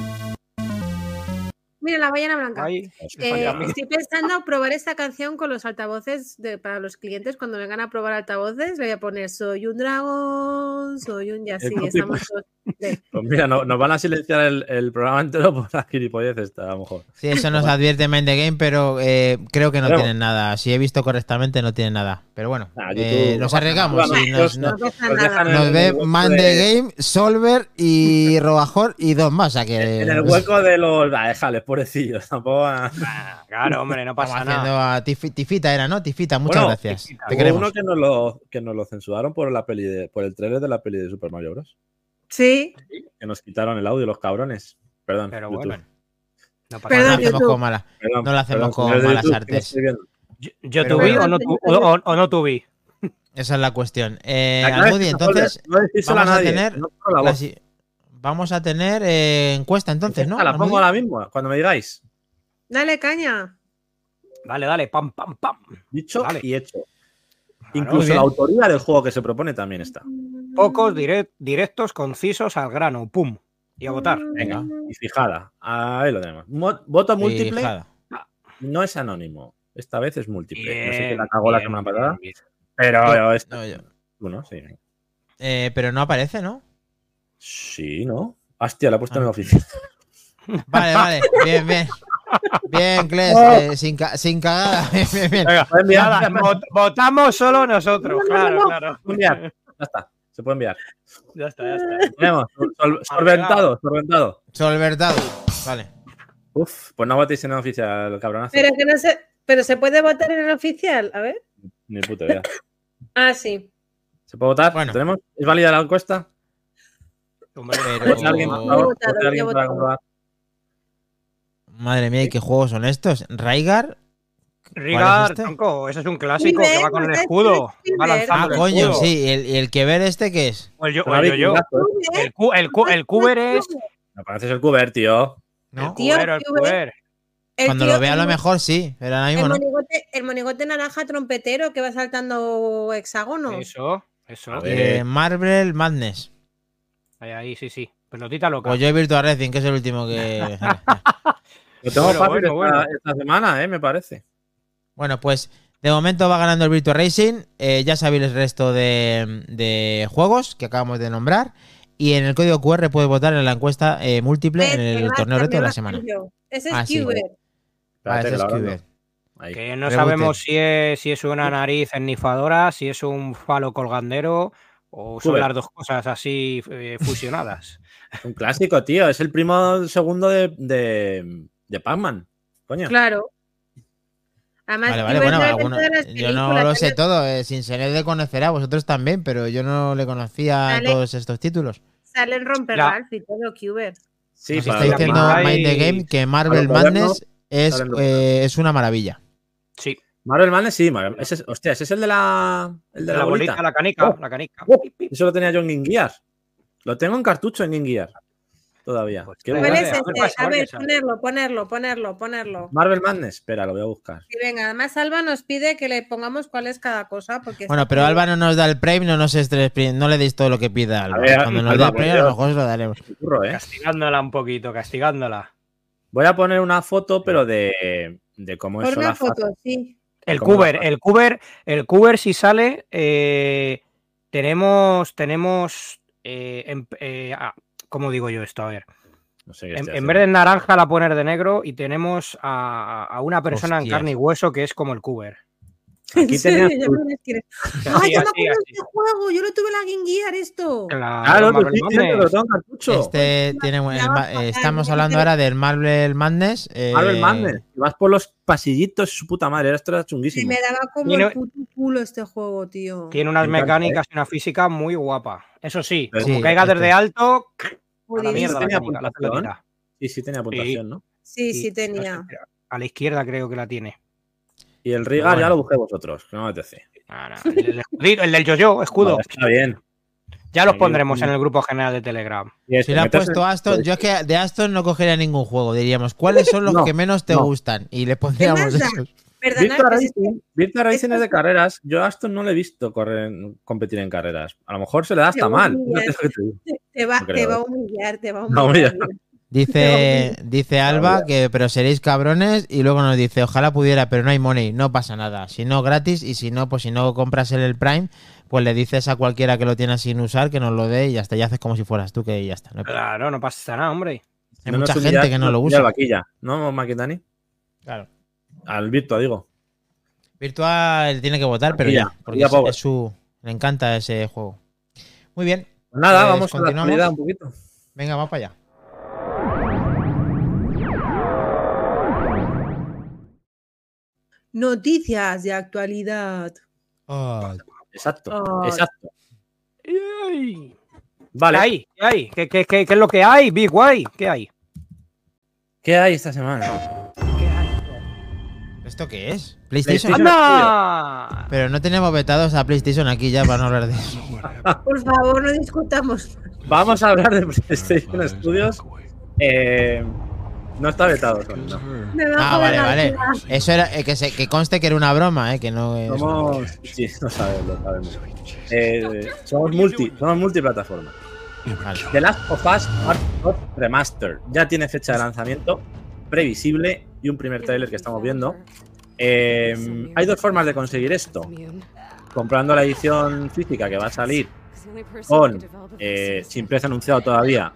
Mira, la ballena blanca. Eh, estoy pensando probar esta canción con los altavoces de, para los clientes cuando vengan a probar altavoces. Le voy a poner soy un dragón, soy un y así. copy- Estamos de- *laughs* Pues mira, no- nos van a silenciar el, el programa entero por la gilipollez esta, a lo mejor. Sí, eso nos advierte Mind the Game, pero eh, creo que no Pero- tienen nada. Si he visto correctamente, no tienen nada. Pero bueno, Ah, eh, nos no arriesgamos. nos, no nos- Nos dejan nada. en nos el ve hueco Man de- the Game, Solver y Robajor y dos más. O sea que En el hueco de los. Ah, déjales, pobrecillos. Tampoco. a- Ah, Claro, hombre, no Estamos pasa haciendo nada. a Tifi- Tifita, era, ¿no? Tifita, muchas Bueno, gracias. Tifita. Te Hubo queremos. uno que nos, lo, que nos lo censuraron por la peli de, por el trailer de la peli de Super Mario Bros. Sí, Que nos quitaron el audio, los cabrones. Perdón. Pero YouTube. bueno. No pasa No Perdón, lo hacemos con mala. Perdón, no lo hacemos perdón, con malas YouTube, artes. Yo, yo tuve bueno. o no, tu- o, o- o no tuve. Esa es la cuestión. Eh, Almudi, es que entonces, no vamos a nadie, tener no pongo la la voz. si- vamos a tener eh, encuesta entonces, ¿no? La pongo ahora mismo, cuando me digáis. dale caña. Dale, dale, pam, pam, pam. Dicho y hecho. Incluso bien. la autoría del juego que se propone también está. Pocos, direct- directos, concisos, al grano, pum. Y a votar. Venga, y fijada. Ahí lo tenemos. Mo- voto múltiple Fijada. no es anónimo. Esta vez es múltiple. no sé Bien, quién la cagó la bien, semana bien, pasada. bien. Pero No, yo- uno, sí. eh, pero no aparece, ¿no? Sí, ¿no? Hostia, la he puesto en Ah. la oficina. *laughs* Vale, vale. Bien, bien. Bien, Kles, *laughs* eh, sin, ca- sin cagada. *laughs* Bien, bien, bien. Venga, nada, vot- votamos solo nosotros, claro, claro. Voy a enviar. Ya está. Se puede enviar. Ya está, ya está. Tenemos. sol- solventado, solventado. Solvertado. Vale. Uf, pues no votéis en el oficial, cabronazo. Pero que no se. Pero se puede votar en el oficial, a ver. Ni puta idea. Ah, sí. ¿Se puede votar? Bueno. ¿Tenemos? ¿Es válida la encuesta? Madre mía, ¿y qué juegos son estos? ¿Raigar? Rigar, este? tronco, ese es un clásico que va con el ¿no? escudo. River. Va lanzando Ah, el coño, escudo. sí. ¿Y el, el que ver este qué es? O el yo, o el. El, cu, el, cu, el cuber es. Me pareces el cuber, tío. ¿No? El Tío, cuber, el cuber. El Cuando lo vea a lo mejor sí, pero ahora mismo El no. monigote, el monigote naranja trompetero que va saltando hexágonos. Eso, eso. Eh, Marvel Madness. Ahí, ahí, sí, sí. Pelotita loca. Pues yo he Virtua Racing, que es el último que. *laughs* Lo tengo Bueno, fácil bueno, esta, bueno. esta semana, ¿eh? Me parece. Bueno, pues de momento va ganando el Virtua Racing. Eh, ya sabéis el resto de, de juegos que acabamos de nombrar. Y en el código QR puedes votar en la encuesta eh, múltiple en el torneo reto de la semana. Ese es Ah, sí. Ah, ese que es no sabemos si es, si es una nariz ennifadora, si es un falo colgandero o son las dos cosas así eh, fusionadas. *laughs* Un clásico, tío. Es el primo segundo de, de, de Pac-Man. Coño. Claro. Además, Vale, bueno, sale alguno- yo no lo sé sale- todo. eh, sin ser de conocer a vosotros también, pero yo no le conocía Vale. todos estos títulos. Sale en Romper La- Ralph y todo Cuber. Sí, Nos está diciendo Mind the Game que Marvel Madness es, salen eh, es una maravilla. Sí, Marvel Madness, sí. Marvel- Ese es, hostia, ese es el de la, el de la, la, bolita, bolita. la canica, Oh. la canica. Oh, Eso lo tenía yo en Game Gear. Lo tengo en cartucho en Game Gear. Todavía. Pues ¿Cuál bueno. es a ver, ese? pasa, A ver qué sale. ponerlo, ponerlo, ponerlo, ponerlo. Marvel Madness. Espera, lo voy a buscar. Y venga, además Alba nos pide que le pongamos cuál es cada cosa. Porque Bueno, pero Alba no nos da el Prime, no nos estres- no le deis todo lo que pida Alba. A ver, Cuando nos dé el Prime, a lo mejor se lo daremos. ¿eh? Castigándola un poquito, castigándola. Voy a poner una foto, pero de, de cómo es Por una la fase. foto, sí. El ¿Cómo cuber, el cuber, el cuber si sale, eh, tenemos, tenemos, eh, en- eh, ah, ¿cómo digo yo esto? A ver, No sé qué en, vez de naranja la poner de negro y tenemos a, a una persona en carne y hueso que es como el cuber. Aquí tenías ya tú. me ¡Ay, yo me acuerdo de este juego! Yo lo tuve en la Game Gear esto. La- Claro, los pues sí, sí, Madness. lo tengo en cartucho. Este tiene buen- eh, estamos hablando ahora del Marvel Madness. eh, Marvel Madness. Vas por los pasillitos, su puta madre. Esto era Y chunguísimo. me daba como el puto culo este juego, tío. Tiene unas mecánicas y una física muy guapa. Eso sí, Pero como sí, caiga este- desde alto, a la mierda la tenía la pelotita. Sí, sí, tenía puntuación, ¿no? Sí, Sí, sí no tenía. sé, a la izquierda creo que la tiene. Y el Rigar bueno. ya lo busqué vosotros, que no me apetece. Ah, no, el, el escudito, el del yo-yo, escudo. Vale, está bien. Ya los pondremos en el grupo general de Telegram. Si le ha meterse- puesto Aston, yo es que de Aston no cogería ningún juego. Diríamos, ¿cuáles son los No, que menos te no. gustan? Y le pondríamos esos. Perdona, Virtua Racing, Virtua Racing esto es de carreras. Yo a Aston no le he visto correr, competir en carreras. A lo mejor se le da hasta mal. *laughs* te va, No creo, te va a humillar, te va a No, humillar. Dice, *laughs* dice Alba que pero seréis cabrones y luego nos dice, ojalá pudiera, pero no hay money, no pasa nada. Si no, gratis y si no, pues si no compras el, el Prime, pues le dices a cualquiera que lo tiene sin usar que nos lo dé y ya está, ya haces como si fueras tú que ya está. No. Claro, no pasa nada, hombre. Hay No mucha gente que no lo usa. al vaquilla, ¿no, Maquitani? Claro. Al Virtua, digo. Virtual tiene que votar, pero ya, porque es, su... Le encanta ese juego. Muy bien, Pues nada, Pues vamos a la un poquito. venga, vamos para allá. Noticias de actualidad. Exacto, Ay. exacto. Vale, ¿Qué hay? ¿Qué hay? ¿Qué, qué, qué, qué es lo que hay, Big Guay? ¿Qué hay? ¿qué hay esta semana? ¿Esto qué es? PlayStation. PlayStation. ¡Anda! Pero no tenemos vetados a PlayStation aquí ya para no hablar de eso. Por favor, no discutamos. Vamos a hablar de PlayStation Studios. Eh, no está vetado, Sony, no. Ah, vale, vale. Eso era eh, que, se, que conste que era una broma, eh, que no es. Somos. Sí, no sabemos, lo sabemos. Eh, somos multi, somos multiplataforma. Vale. The Last of Us Part of Remaster. Ya tiene fecha de lanzamiento previsible y un primer tráiler que estamos viendo. Eh, hay dos formas de conseguir esto. Comprando la edición física que va a salir con, eh, sin precio anunciado todavía,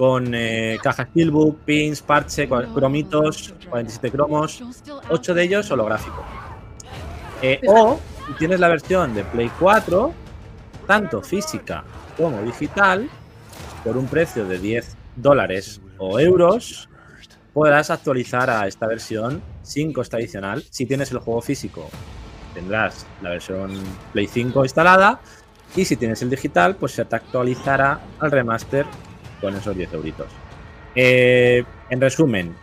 con eh, caja Steelbook, pins, parche, cromitos, 47 cromos, 8 de ellos holográficos. Eh, o tienes la versión de Play 4, tanto física como digital, por un precio de 10 dólares o euros, podrás actualizar a esta versión sin coste adicional. Si tienes el juego físico, tendrás la versión Play 5 instalada. Y si tienes el digital, pues se te actualizará al remaster con esos 10 euritos. Eh, en resumen,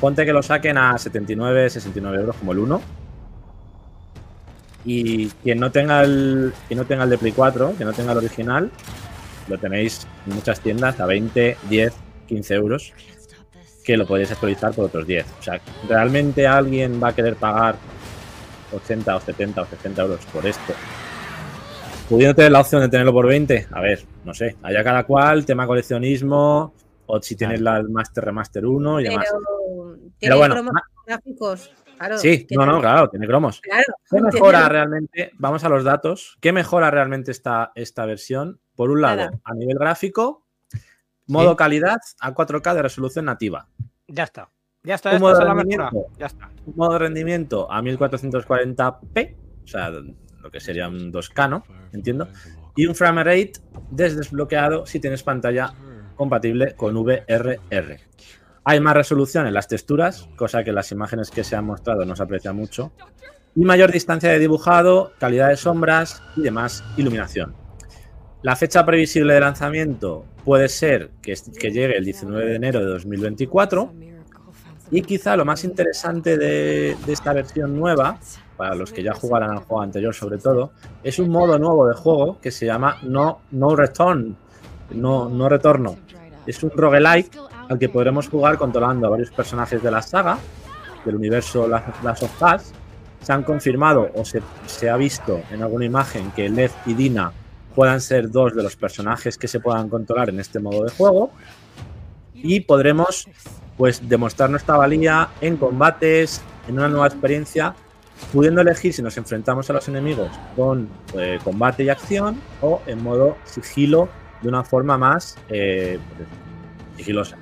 ponte que lo saquen a 79, 69 euros como el 1. Y quien no tenga el, quien no tenga el de Play 4, que no tenga el original, lo tenéis en muchas tiendas a 20, 10, 15 euros, que lo podéis actualizar por otros 10. O sea, ¿realmente alguien va a querer pagar 80 o 70 o 60 euros por esto? Pudiendo tener la opción de tenerlo por 20, a ver, no sé, allá cada cual, tema coleccionismo, o si tienes la el Master Remaster 1 y demás. Pero, bueno, cromos ma- gráficos. Claro, Sí, no, no, claro, tiene cromos. Claro, ¿Qué tiene- mejora realmente? Vamos a los datos. ¿Qué mejora realmente esta, esta versión? Por un lado, Nada. a nivel gráfico, modo calidad a 4K de resolución nativa. Ya está. Ya está, Un ya está, modo la rendimiento. Ya está. Un modo de rendimiento a 1440p, o sea, lo que sería un 2K, ¿no? Entiendo. Y un frame rate desbloqueado si tienes pantalla compatible con VRR. Hay más resolución en las texturas, cosa que las imágenes que se han mostrado no se aprecia mucho. Y mayor distancia de dibujado, calidad de sombras y demás iluminación. La fecha previsible de lanzamiento puede ser que, que llegue el 19 de enero de 2024. Y quizá lo más interesante de, esta versión nueva, para los que ya jugaran al juego anterior sobre todo, es un modo nuevo de juego que se llama No, no Return, no, no retorno. Es un roguelike al que podremos jugar controlando a varios personajes de la saga, del universo Last of Us. Se han confirmado o se, se ha visto en alguna imagen que Lev y Dina puedan ser dos de los personajes que se puedan controlar en este modo de juego. Y podremos pues demostrar nuestra valía en combates, en una nueva experiencia, pudiendo elegir si nos enfrentamos a los enemigos con eh, combate y acción o en modo sigilo de una forma más eh, sigilosa.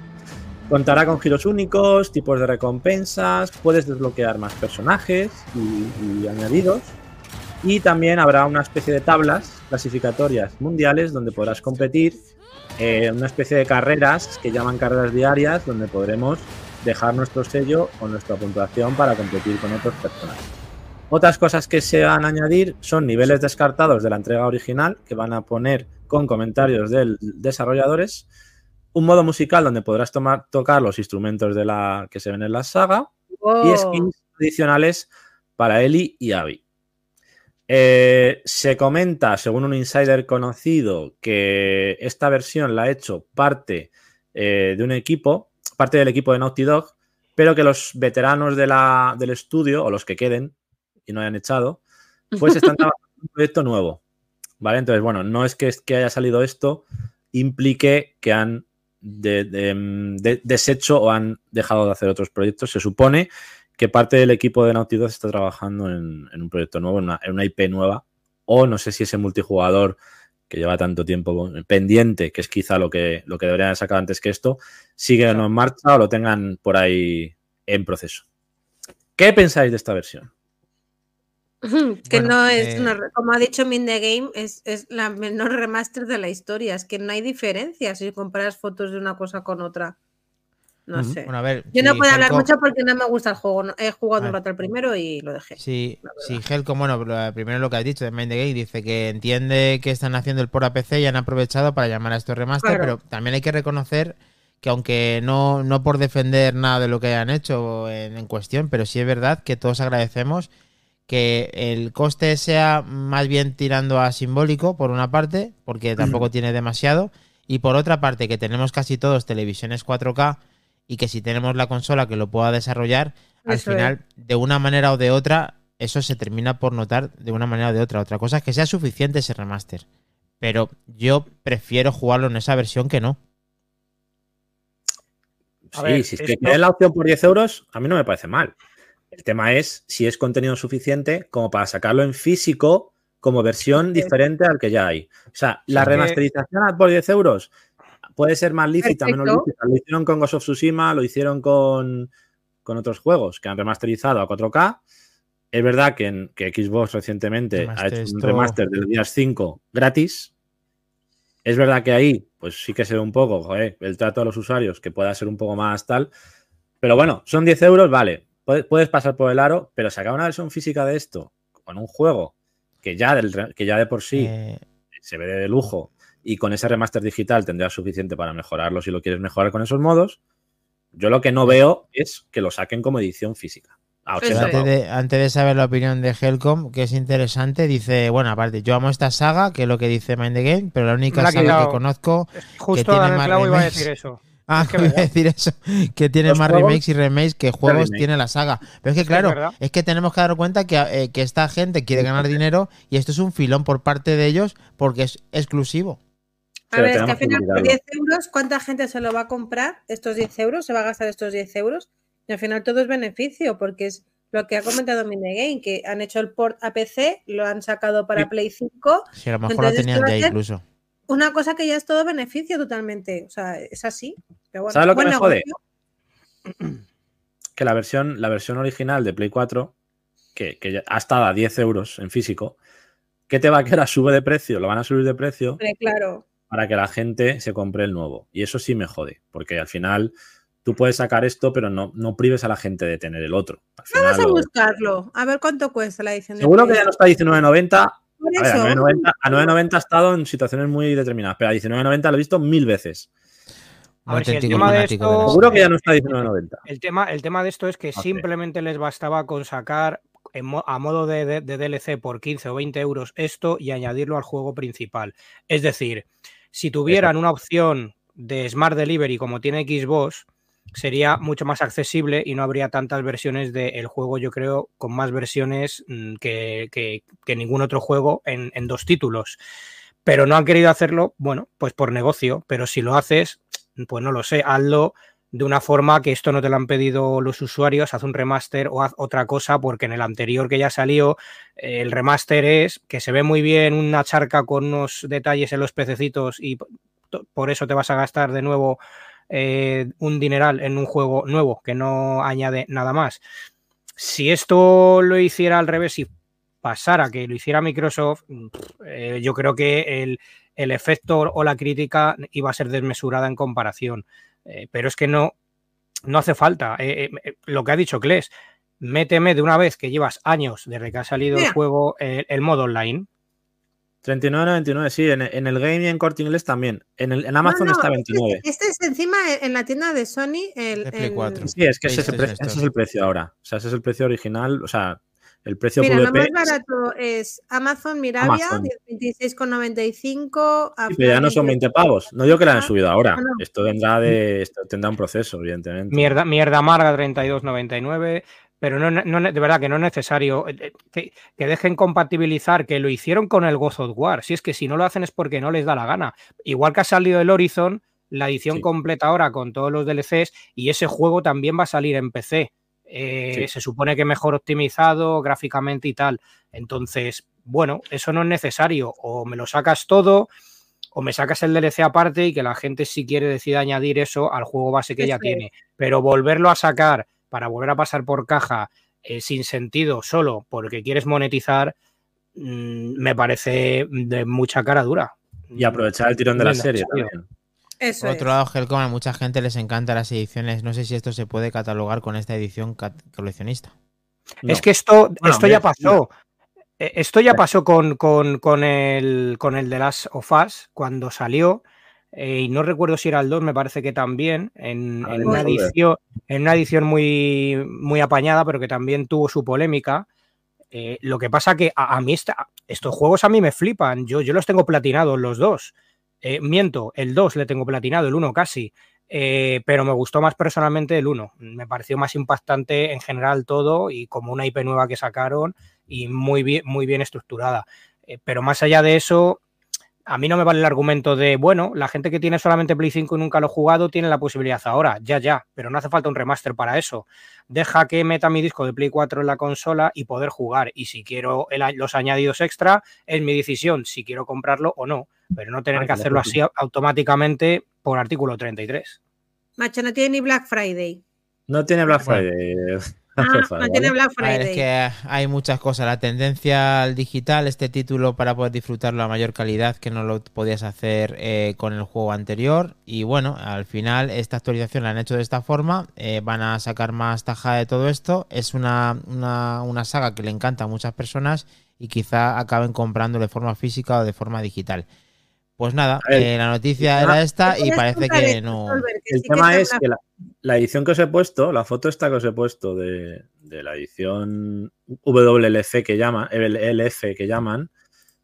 Contará con giros únicos, tipos de recompensas, puedes desbloquear más personajes y, y añadidos. Y también habrá una especie de tablas clasificatorias mundiales donde podrás competir eh, una especie de carreras que llaman carreras diarias donde podremos dejar nuestro sello o nuestra puntuación para competir con otros personajes. Otras cosas que se van a añadir son niveles descartados de la entrega original que van a poner con comentarios de desarrolladores, un modo musical donde podrás tomar, tocar los instrumentos de la que se ven en la saga y skins adicionales para Ellie y Abby. Eh, se comenta, según un insider conocido, que esta versión la ha hecho parte eh, de un equipo, parte del equipo de Naughty Dog, pero que los veteranos de la, del estudio, o los que queden y no hayan echado, pues están *laughs* trabajando en un proyecto nuevo. ¿Vale? Entonces, bueno, no es que, haya salido esto, implique que han de- de- de- deshecho o han dejado de hacer otros proyectos. Se supone que parte del equipo de Naughty Dog está trabajando en, en un proyecto nuevo, en una, en una IP nueva, o no sé si ese multijugador que lleva tanto tiempo pendiente, que es quizá lo que, lo que deberían haber sacado antes que esto, sigue o no en marcha o lo tengan por ahí en proceso. ¿Qué pensáis de esta versión? *laughs* que Bueno, no es, eh, una como ha dicho Min The Game, es, es la menor remaster de la historia. Es que no hay diferencia si comparas fotos de una cosa con otra. No sé. Bueno, a ver. Yo no si puedo hablar Helcom- mucho porque no me gusta el juego. no- He jugado un rato al primero y lo dejé. Sí, sí, Helcom, bueno, primero lo que has dicho de Mind the Game, dice que entiende que están haciendo el por a PC y han aprovechado para llamar a esto remaster, Claro. pero también hay que reconocer que aunque no, no por defender nada de lo que han hecho en, en cuestión, pero sí es verdad que todos agradecemos que el coste sea más bien tirando a simbólico, por una parte, porque tampoco *clears throat* tiene demasiado, y por otra parte que tenemos casi todos televisiones 4K y que si tenemos la consola que lo pueda desarrollar, al Eso es. final, de una manera o de otra, eso se termina por notar de una manera o de otra. Otra cosa es que sea suficiente ese remaster. Pero yo prefiero jugarlo en esa versión que no. A Sí, ver, si es que esto- te la opción por 10 euros, a mí no me parece mal. El tema es si es contenido suficiente como para sacarlo en físico como versión diferente al que ya hay. O sea, la remasterización por 10 euros puede ser más lícita, menos lícita. Lo hicieron con Ghost of Tsushima, lo hicieron con, con otros juegos que han remasterizado a 4K Es verdad que, en, que Xbox recientemente ha hecho un remaster del Gears 5 gratis. Es verdad que ahí, pues sí que se ve un poco, joder, el trato a los usuarios, que pueda ser un poco más tal. Pero bueno, son 10 euros, vale. Puedes, puedes pasar por el aro, pero sacar una versión física de esto con un juego que ya, del que ya de por sí Eh, se ve de lujo y con ese remaster digital tendrás suficiente para mejorarlo si lo quieres mejorar con esos modos. Yo lo que no veo es que lo saquen como edición física. A Eso 80 es. antes, de, antes de saber la opinión de Helcom, que es interesante, dice, bueno, aparte, yo amo esta saga, que es lo que dice Mind the Game, pero la única la saga que conozco, Justo tiene en el más clavo iba a remakes. decir eso. ah, Es que iba a decir eso, que tiene más juegos remakes y remakes que juegos remake. tiene la saga. Pero es que, Es claro, verdad. es que tenemos que dar cuenta que, eh, que esta gente quiere ganar dinero y esto es un filón por parte de ellos porque es exclusivo. A ver, es que al final que por mirarlo. 10 euros, ¿cuánta gente se lo va a comprar? Estos 10 euros, se va a gastar estos 10 euros. Y al final todo es beneficio, porque es lo que ha comentado Minegame, que han hecho el port a PC, lo han sacado para Sí. Play 5. Si a lo mejor Entonces, lo tenían ¿qué va a ya incluso. Una cosa que ya es todo beneficio totalmente. O sea, es así. Pero bueno, ¿Sabes lo que me jode? negocio. *clears throat* que la versión, la versión original de Play 4, que, que ya ha estado a 10 euros en físico, ¿qué te va a quedar? *laughs* Sube de precio, lo van a subir de precio claro. Para que la gente se compre el nuevo. Y eso sí me jode, porque al final tú puedes sacar esto, pero no, no prives a la gente de tener el otro. Al final Vamos a lo- buscarlo. A ver cuánto cuesta la edición de Seguro que ya no está a 19.90. Por A ver, a eso. 9.90 a 9.90 ha estado en situaciones muy determinadas, pero a 19.90 lo he visto mil veces. A ver, si el tema de esto- Seguro que ya no está a 19.90. El tema, el tema de esto es que simplemente les bastaba con sacar en mo- a modo de, de- de DLC por 15 o 20 euros esto y añadirlo al juego principal. Es decir, si tuvieran una opción de Smart Delivery como tiene Xbox, sería mucho más accesible y no habría tantas versiones del juego, yo creo, con más versiones mm, que, que- que ningún otro juego en, en dos títulos. Pero no han querido hacerlo, bueno, pues por negocio, pero si lo haces, pues no lo sé, hazlo de una forma que esto no te lo han pedido los usuarios, haz un remaster o haz otra cosa, porque en el anterior que ya salió, eh, el remaster es que se ve muy bien una charca con unos detalles en los pececitos y por eso te vas a gastar de nuevo eh, un dineral en un juego nuevo que no añade nada más. Si esto lo hiciera al revés, si pasara que lo hiciera Microsoft, mm, eh, yo creo que el, el efecto o la crítica iba a ser desmesurada en comparación. Eh, pero es que no, no hace falta. Eh, eh, lo que ha dicho Kles, méteme de una vez que llevas años desde que ha salido el juego, el modo online. 39.99, sí, en, en el game y en corte inglés también. En, el, en Amazon No, no, está este- 29. Este, es encima en la tienda de Sony. El, el- 4. Sí, es que ese es, el PlayStation pre- ese es el precio ahora. O sea, ese es el precio original. O sea, el precio Mira, lo más barato es Amazon Mirabia, Amazon. 26,95. Sí, pero ya no son 20 pavos. No digo que la han subido ahora. Ah, no. Esto vendrá de. Esto tendrá un proceso, evidentemente. Mierda, mierda amarga 32.99, pero no, no- de verdad que no es necesario eh, eh, que, que dejen compatibilizar, que lo hicieron con el God of War. Si es que si no lo hacen es porque no les da la gana. Igual que ha salido el Horizon, la edición Sí. completa ahora con todos los DLCs y ese juego también va a salir en PC. Eh, Sí. Se supone que mejor optimizado gráficamente y tal. Entonces, bueno, eso no es necesario. O me lo sacas todo o me sacas el DLC aparte y que la gente si quiere decida añadir eso al juego base que ya tiene. Pero volverlo a sacar para volver a pasar por caja eh, sin sentido solo porque quieres monetizar mm, me parece de mucha cara dura. Y aprovechar el tirón de la serie también. Eso Por es. otro lado, Helcom, a mucha gente les encantan las ediciones. No sé si esto se puede catalogar con esta edición coleccionista. No. Es que esto, Bueno, esto ya pasó. Eh, Esto ya pasó con, con, con el, con el de las of Us cuando salió. eh, y no recuerdo si era el 2, me parece que también, en, Ah, una edición, en una edición muy, muy apañada, pero que también tuvo su polémica. Eh, lo que pasa que a, a mí esta- estos juegos a mí me flipan. Yo, yo los tengo platinados los dos. Eh, miento, el 2 le tengo platinado, el 1 casi. Eh, pero me gustó más personalmente el 1. Me pareció más impactante en general todo y como una IP nueva que sacaron y muy bien, muy bien estructurada. Eh, pero más allá de eso, a mí no me vale el argumento de, bueno, la gente que tiene solamente Play 5 y nunca lo ha jugado tiene la posibilidad ahora, ya, ya, pero no hace falta un remaster para eso. Deja que meta mi disco de Play 4 en la consola y poder jugar. Y si quiero los añadidos extra, es mi decisión si quiero comprarlo o no, pero no tener Ah, que hacerlo así au- automáticamente por artículo 33. Macho, no tiene ni Black Friday. No tiene Black. Friday. *laughs* Ah, Vale, mantiene vale. Black ver, Friday. es que hay muchas cosas. La tendencia al digital, este título para poder disfrutarlo a mayor calidad que no lo podías hacer eh, con el juego anterior. Y bueno, al final esta actualización la han hecho de esta forma. eh, van a sacar más taja de todo esto. Es una, una, una saga que le encanta a muchas personas y quizá acaben comprándolo de forma física o de forma digital. Pues nada, eh, la noticia era esta y parece que no. El tema es que la, la edición que os he puesto, la foto esta que os he puesto de, de la edición WLF que llaman, LF que llaman,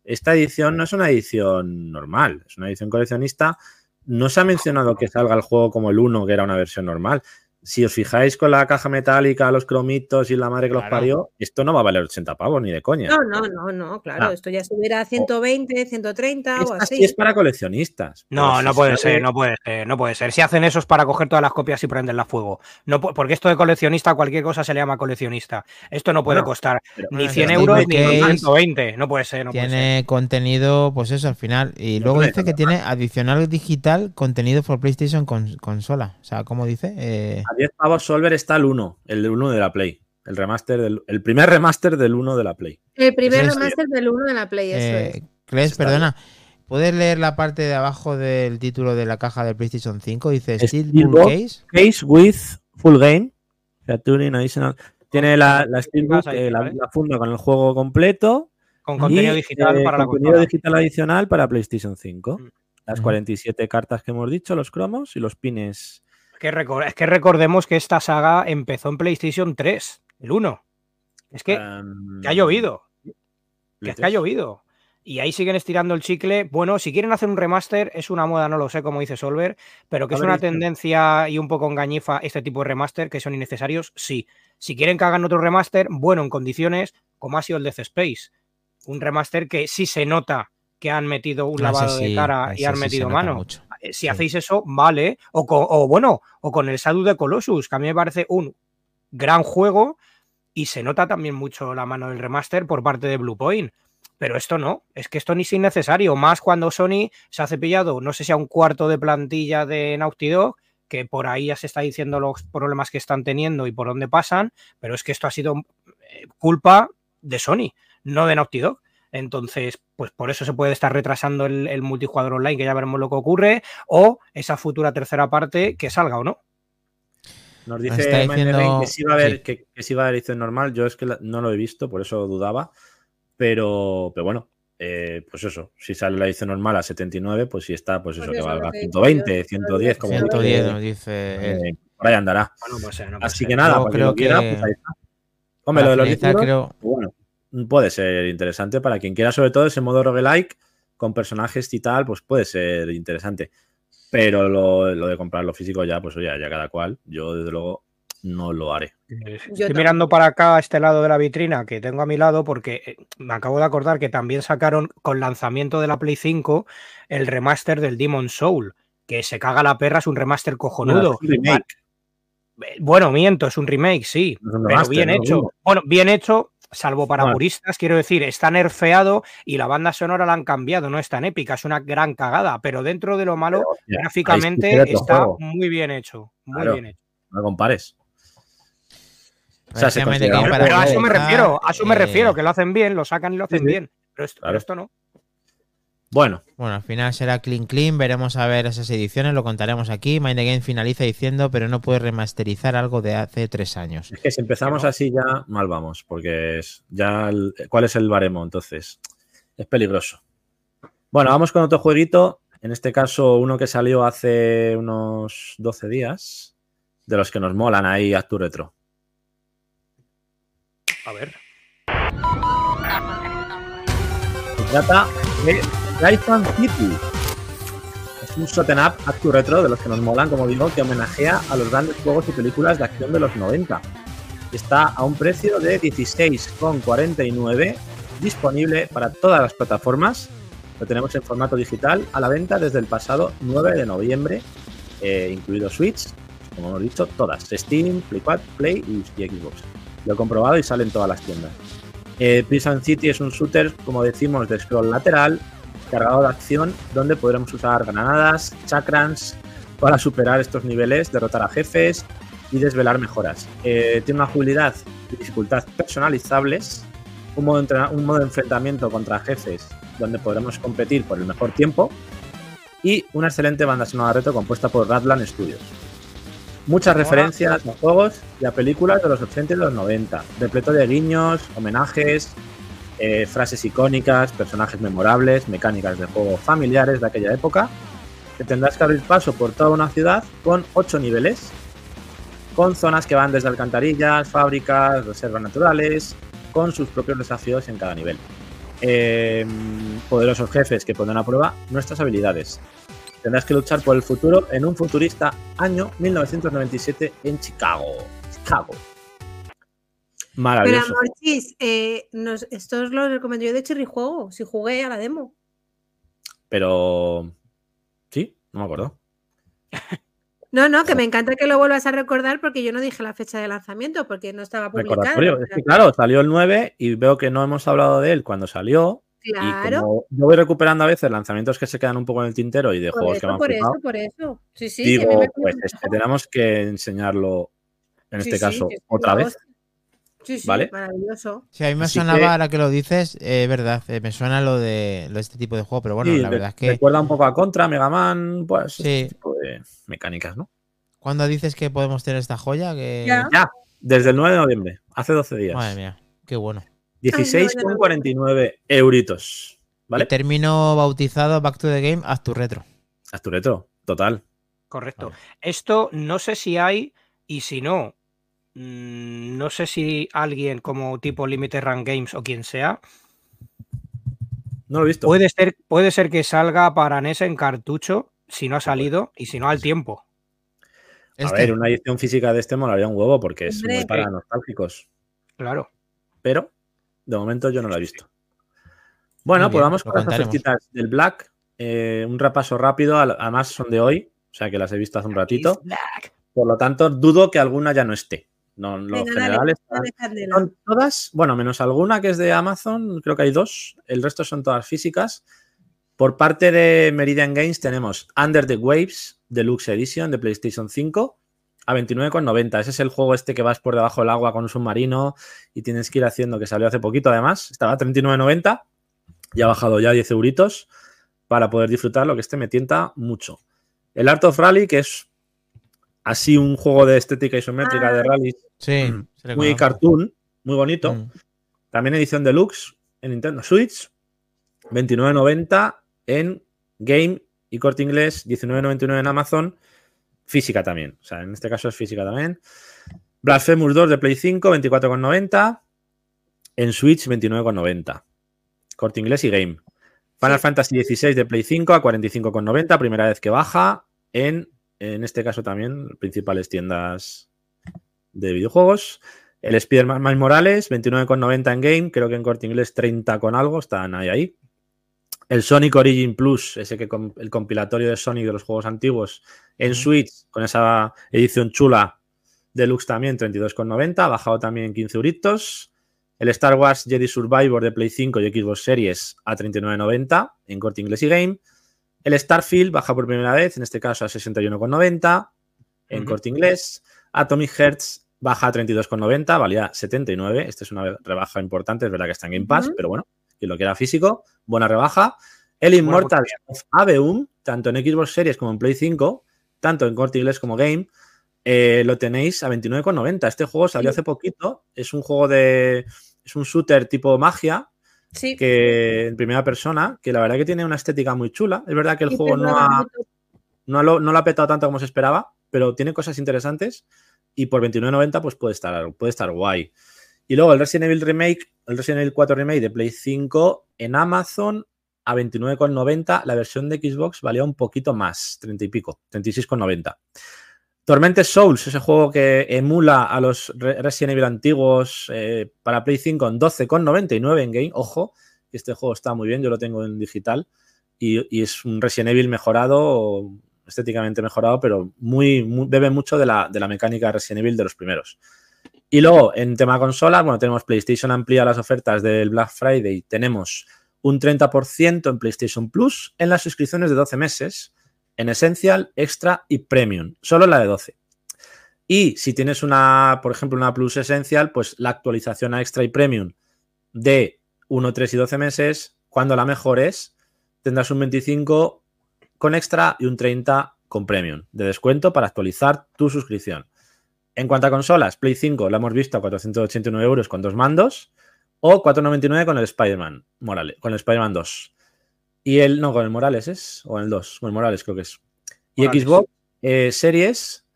esta edición no es una edición normal, es una edición coleccionista. No se ha mencionado que salga el juego como el 1, que era una versión normal. Si os fijáis con la caja metálica, los cromitos y la madre que los parió, esto no va a valer 80 pavos ni de coña. No, no, no, no, claro. Ah. Esto ya estuviera a 120, 130 o así. sí es para coleccionistas. No, no si puede ser, no puede ser, no puede ser. Si hacen eso es para coger todas las copias y prenderlas a fuego. No, porque esto de coleccionista, cualquier cosa se le llama coleccionista. Esto no puede Bueno, costar pero- ni Bueno, 100 Steam euros ni Case 120. No puede ser, no puede ser. Tiene contenido, pues eso, al final. Y luego dice que tiene adicional digital contenido for PlayStation con, consola. O sea, ¿cómo dice? Eh, A 10 pavos Solver está el 1, el 1 de la Play. El remaster del, el primer remaster del 1 de la Play. El primer es- remaster del 1 de la Play, eso eh, es. Cles, Está perdona. ¿Puedes leer la parte de abajo del título de la caja de PlayStation 5? Dice Steel Steelbook. Case. Case with full game. Featuring additional. Tiene la, la Steelbook, eh, la, la funda con el juego completo. Con contenido y, digital eh, para la contenido consola. digital adicional para PlayStation 5. Mm. Las Ujú. 47 cartas que hemos dicho, los cromos y los pines. Que es que recordemos que esta saga empezó en PlayStation 3, el 1. Es que, Em, que ha llovido. Que es que ha llovido. Y ahí siguen estirando el chicle. Bueno, si quieren hacer un remaster, es una moda, no lo sé, como dice Solver, pero que es una tendencia y un poco engañifa este tipo de remaster, que son innecesarios, sí. Si quieren que hagan otro remaster, bueno, en condiciones como ha sido el Death Space. Un remaster que sí se nota que han metido un Ah, lavado de cara y han metido mano. mucho. Eh, Si Sí. hacéis eso, vale. O, con- o bueno, o con el Shadow de Colossus, que a mí me parece un gran juego y se nota también mucho la mano del remaster por parte de Bluepoint. Pero esto no, es que esto ni es innecesario, más cuando Sony se ha cepillado, no sé si a un cuarto de plantilla de Naughty Dog, que por ahí ya se está diciendo los problemas que están teniendo y por dónde pasan, pero es que esto ha sido eh, culpa de Sony, no de Naughty Dog. Entonces, pues por eso se puede estar retrasando el, el multijugador online, que ya veremos lo que ocurre, o esa futura tercera parte que salga o no. Nos dice diciendo- que sí va a haber, sí. que, que sí va a haber edición normal. Yo es que la- no lo he visto, por eso dudaba. Pero, pero bueno, eh, pues eso. Si sale la edición normal a 79, pues si está, pues eso, Pues que eso, valga que dicho 120, yo. 110, como 110 dice, nos dice eh, por ahí andará. Bueno, pues, eh, no Así ser. que nada, Yo creo lo quiera, que- pues ahí está. Hombre, lo de los creo- bueno, puede ser interesante para quien quiera, sobre todo ese modo roguelike con personajes y tal, pues puede ser interesante. Pero lo, lo de comprarlo físico ya, pues oye, ya cada cual. Yo, desde luego, no lo haré. Estoy mirando para acá, a este lado de la vitrina que tengo a mi lado, porque eh, me acabo de acordar que también sacaron con lanzamiento de la Play 5 el remaster del Demon Soul, que se caga la perra, es un remaster cojonudo. Es un remake. Eh, Bueno, miento, es un remake, sí, No es un pero remaster, bien no hecho. Bueno, bien hecho, salvo para Bueno. puristas, quiero decir, está nerfeado y la banda sonora la han cambiado, no es tan épica, es una gran cagada, pero dentro de lo malo, Pero, hostia, ahí gráficamente es está juego. muy bien hecho, muy Claro. bien hecho. No compares. O sea, se Pero a eso me refiero, a eso me eh, refiero, que lo hacen bien, lo sacan y lo hacen sí. bien. Pero esto, Claro. pero esto no. Bueno, Bueno, al final será clean clean, veremos a ver esas ediciones, lo contaremos aquí. Mind the Game finaliza diciendo, pero no puede remasterizar algo de hace tres años. es que si empezamos así ya mal vamos, porque es ya el- cuál es el baremo, entonces es peligroso. Bueno, vamos con otro jueguito, en este caso uno que salió hace unos 12 días, de los que nos molan ahí Actu Retro. A ver. Se trata de Titan City. Es un shot up Actu Retro de los que nos molan, como digo, que homenajea a los grandes juegos y películas de acción de los 90. Está a un precio de 16,49, disponible para todas las plataformas. Lo tenemos en formato digital a la venta desde el pasado 9 de noviembre, eh, incluido Switch, como hemos dicho, todas: Steam, Play 4, Play y, Xbox. Lo he comprobado y sale en todas las tiendas. Eh, Prison City es un shooter, como decimos, de scroll lateral, cargado de acción, donde podremos usar granadas, chakrans, para superar estos niveles, derrotar a jefes y desvelar mejoras. Eh, tiene una jugabilidad y dificultad personalizables, un modo, de un modo de enfrentamiento contra jefes donde podremos competir por el mejor tiempo y una excelente banda sonora retro compuesta por Radland Studios. Muchas referencias a juegos y a películas de los 80 y de los 90, repleto de guiños, homenajes, eh, frases icónicas, personajes memorables, mecánicas de juego familiares de aquella época, tendrás que abrir paso por toda una ciudad con 8 niveles, con zonas que van desde alcantarillas, fábricas, reservas naturales, con sus propios desafíos en cada nivel. Eh, poderosos jefes que ponen a prueba nuestras habilidades. Tendrás que luchar por el futuro en un futurista año 1997 en Chicago. Chicago. Pero Maravilloso. Morchis, eh, nos- esto os lo recomendé yo de Cherry Juego, si jugué a la demo. Pero. Sí, no me acuerdo. No, no, que me encanta que lo vuelvas a recordar porque yo no dije la fecha de lanzamiento porque no estaba publicado. Recordatorio. Es que, claro, salió el 9 y veo que no hemos hablado de él cuando salió. Y Claro, como yo voy recuperando a veces lanzamientos que se quedan un poco en el tintero y de por juegos que me eso, han por eso, por eso. Sí, sí, digo, me pues es que tenemos que enseñarlo, en Sí, este caso, que otra vez. Sí, sí, ¿Vale? maravilloso. Sí, a mí me Así sonaba, que- ahora que lo dices, eh, es verdad, eh, me suena lo de, lo de este tipo de juego, pero bueno, Sí, la verdad es que Recuerda un poco a Contra, Mega Man, pues Sí. este tipo de mecánicas, ¿no? cuando dices que podemos tener esta joya, que... Ya. Ya, desde el 9 de noviembre, hace 12 días. Madre mía, qué bueno. 16,49 euritos. Y ¿Vale? termino bautizado Back to the Game Haz tu retro. Haz tu retro, total. Correcto. Vale. Esto no sé si hay y si no, mm, no sé si alguien como tipo Limited Run Games o quien sea, No lo he visto. puede ser, puede ser que salga para NES en cartucho si no ha salido y si no al tiempo. A ver, una edición física de este molaría un huevo porque es Hombre. muy para nostálgicos. Claro. Pero de momento yo no lo he visto. Bueno, pues vamos con las ofertitas del Black. Eh, un repaso rápido, además son de hoy, o sea que las he visto hace un ratito. Por lo tanto, dudo que alguna ya no esté. No, en lo Venga, general dale, están- dale candela. son todas, bueno, menos alguna que es de Amazon, creo que hay dos, el resto son todas físicas. Por parte de Meridian Games tenemos Under the Waves Deluxe Edition de PlayStation 5 a 29,90. Ese es el juego este que vas por debajo del agua con un submarino y tienes que ir haciendo, que salió hace poquito además. Estaba a 39,90 y ha bajado ya 10 euritos para poder disfrutarlo, que este me tienta mucho. El Art of Rally, que es así un juego de estética isométrica de rally sí, Mm, muy cartoon, muy bonito. Mm. También edición deluxe en Nintendo Switch, 29.90 en Game y Corte Inglés, 19.99 en Amazon, física también. O sea, en este caso es física también. Blasphemous 2 de Play 5, 24,90. En Switch, 29,90. Corte Inglés y Game. Final Sí. Fantasy XVI de Play 5 a 45,90. Primera vez que baja. En, en este caso también, principales tiendas de videojuegos. El Spider-Man Miles Morales, 29,90 en Game. Creo que en Corte Inglés 30 con algo. Están ahí, ahí. El Sonic Origin Plus, ese que el compilatorio de Sonic de los juegos antiguos en. Switch, con esa edición chula deluxe también, 32,90. Ha bajado también 15 euritos. El Star Wars Jedi Survivor de Play 5 y Xbox Series a 39,90 en Corte Inglés y Game. El Starfield baja por primera vez, en este caso a 61,90 en Ujú. Corte Inglés. Atomic Hertz baja a 32,90, valía 79. Esta es una rebaja importante, es verdad que está en Game Pass, pero bueno, quien lo quiera físico, buena rebaja. El Buena Immortals of Aveum, tanto en Xbox Series como en Play 5, tanto en Corte Inglés como Game, eh, lo tenéis a 29,90. Este juego salió Sí. hace poquito, es un juego de... es un shooter tipo magia, Sí. que en primera persona, que la verdad que tiene una estética muy chula. Es verdad que el juego no ha, no, lo, no lo ha petado tanto como se esperaba, pero tiene cosas interesantes y por 29.90 pues puede estar, puede estar guay. Y luego el Resident Evil Remake, el Resident Evil 4 Remake de Play 5 en Amazon a 29,90. La versión de Xbox valía un poquito más, 30 y pico, 36,90. Tormented Souls, ese juego que emula a los Re- Resident Evil antiguos eh, para Play 5 en 12,99 en game. Ojo, este juego está muy bien, yo lo tengo en digital y, es un Resident Evil mejorado, estéticamente mejorado, pero muy, bebe mucho de la, de mecánica Resident Evil de los primeros. Y luego, en tema consola, bueno, tenemos PlayStation amplía las ofertas del Black Friday. Tenemos un 30% en PlayStation Plus en las suscripciones de 12 meses, en Essential, Extra y Premium. Solo la de 12. Y si tienes una, por ejemplo, una Plus Essential, pues la actualización a Extra y Premium de 1, 3 y 12 meses, cuando la mejores, tendrás un 25 con Extra y un 30 con Premium de descuento para actualizar tu suscripción. En cuanto a consolas, Play 5 la hemos visto a 489 euros con dos mandos o 499 con el Spider-Man Morales, con el Spider-Man 2. Y el, no, con el Morales es, o el 2, con el Morales creo que es. Y. Xbox eh, Series,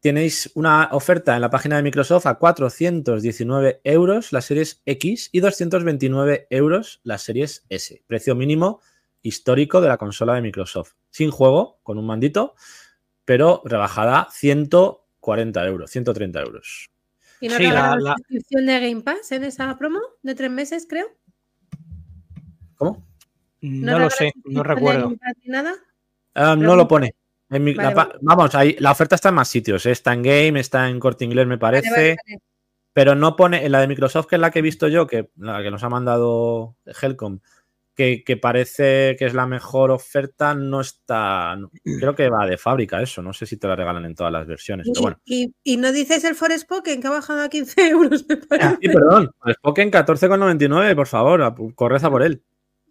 tenéis una oferta en la página de Microsoft a 419 euros las series X y 229 euros las series S. Precio mínimo histórico de la consola de Microsoft. Sin juego, con un mandito, pero rebajada 140 euros, 130 euros. ¿Y no Sí, la la- suscripción de Game Pass en esa promo de tres meses, creo? ¿Cómo? No, lo sé, no recuerdo. Nada? Ah, no lo pone. En mi- Vale, la pa- Vamos, ahí, la oferta está en más sitios. ¿eh? Está en Game, está en Corte Inglés, me parece. vale, pero no pone en la de Microsoft, que es la que he visto yo, que la que nos ha mandado Helcom, que, que parece que es la mejor oferta, no está. no- creo que va de fábrica eso. No sé si te la regalan en todas las versiones. Pero Y, bueno. y- y no dices el Forespoken que ha bajado a 15 euros, me parece. Sí, perdón. Spoken 14,99, por favor. ap- Corred a por él.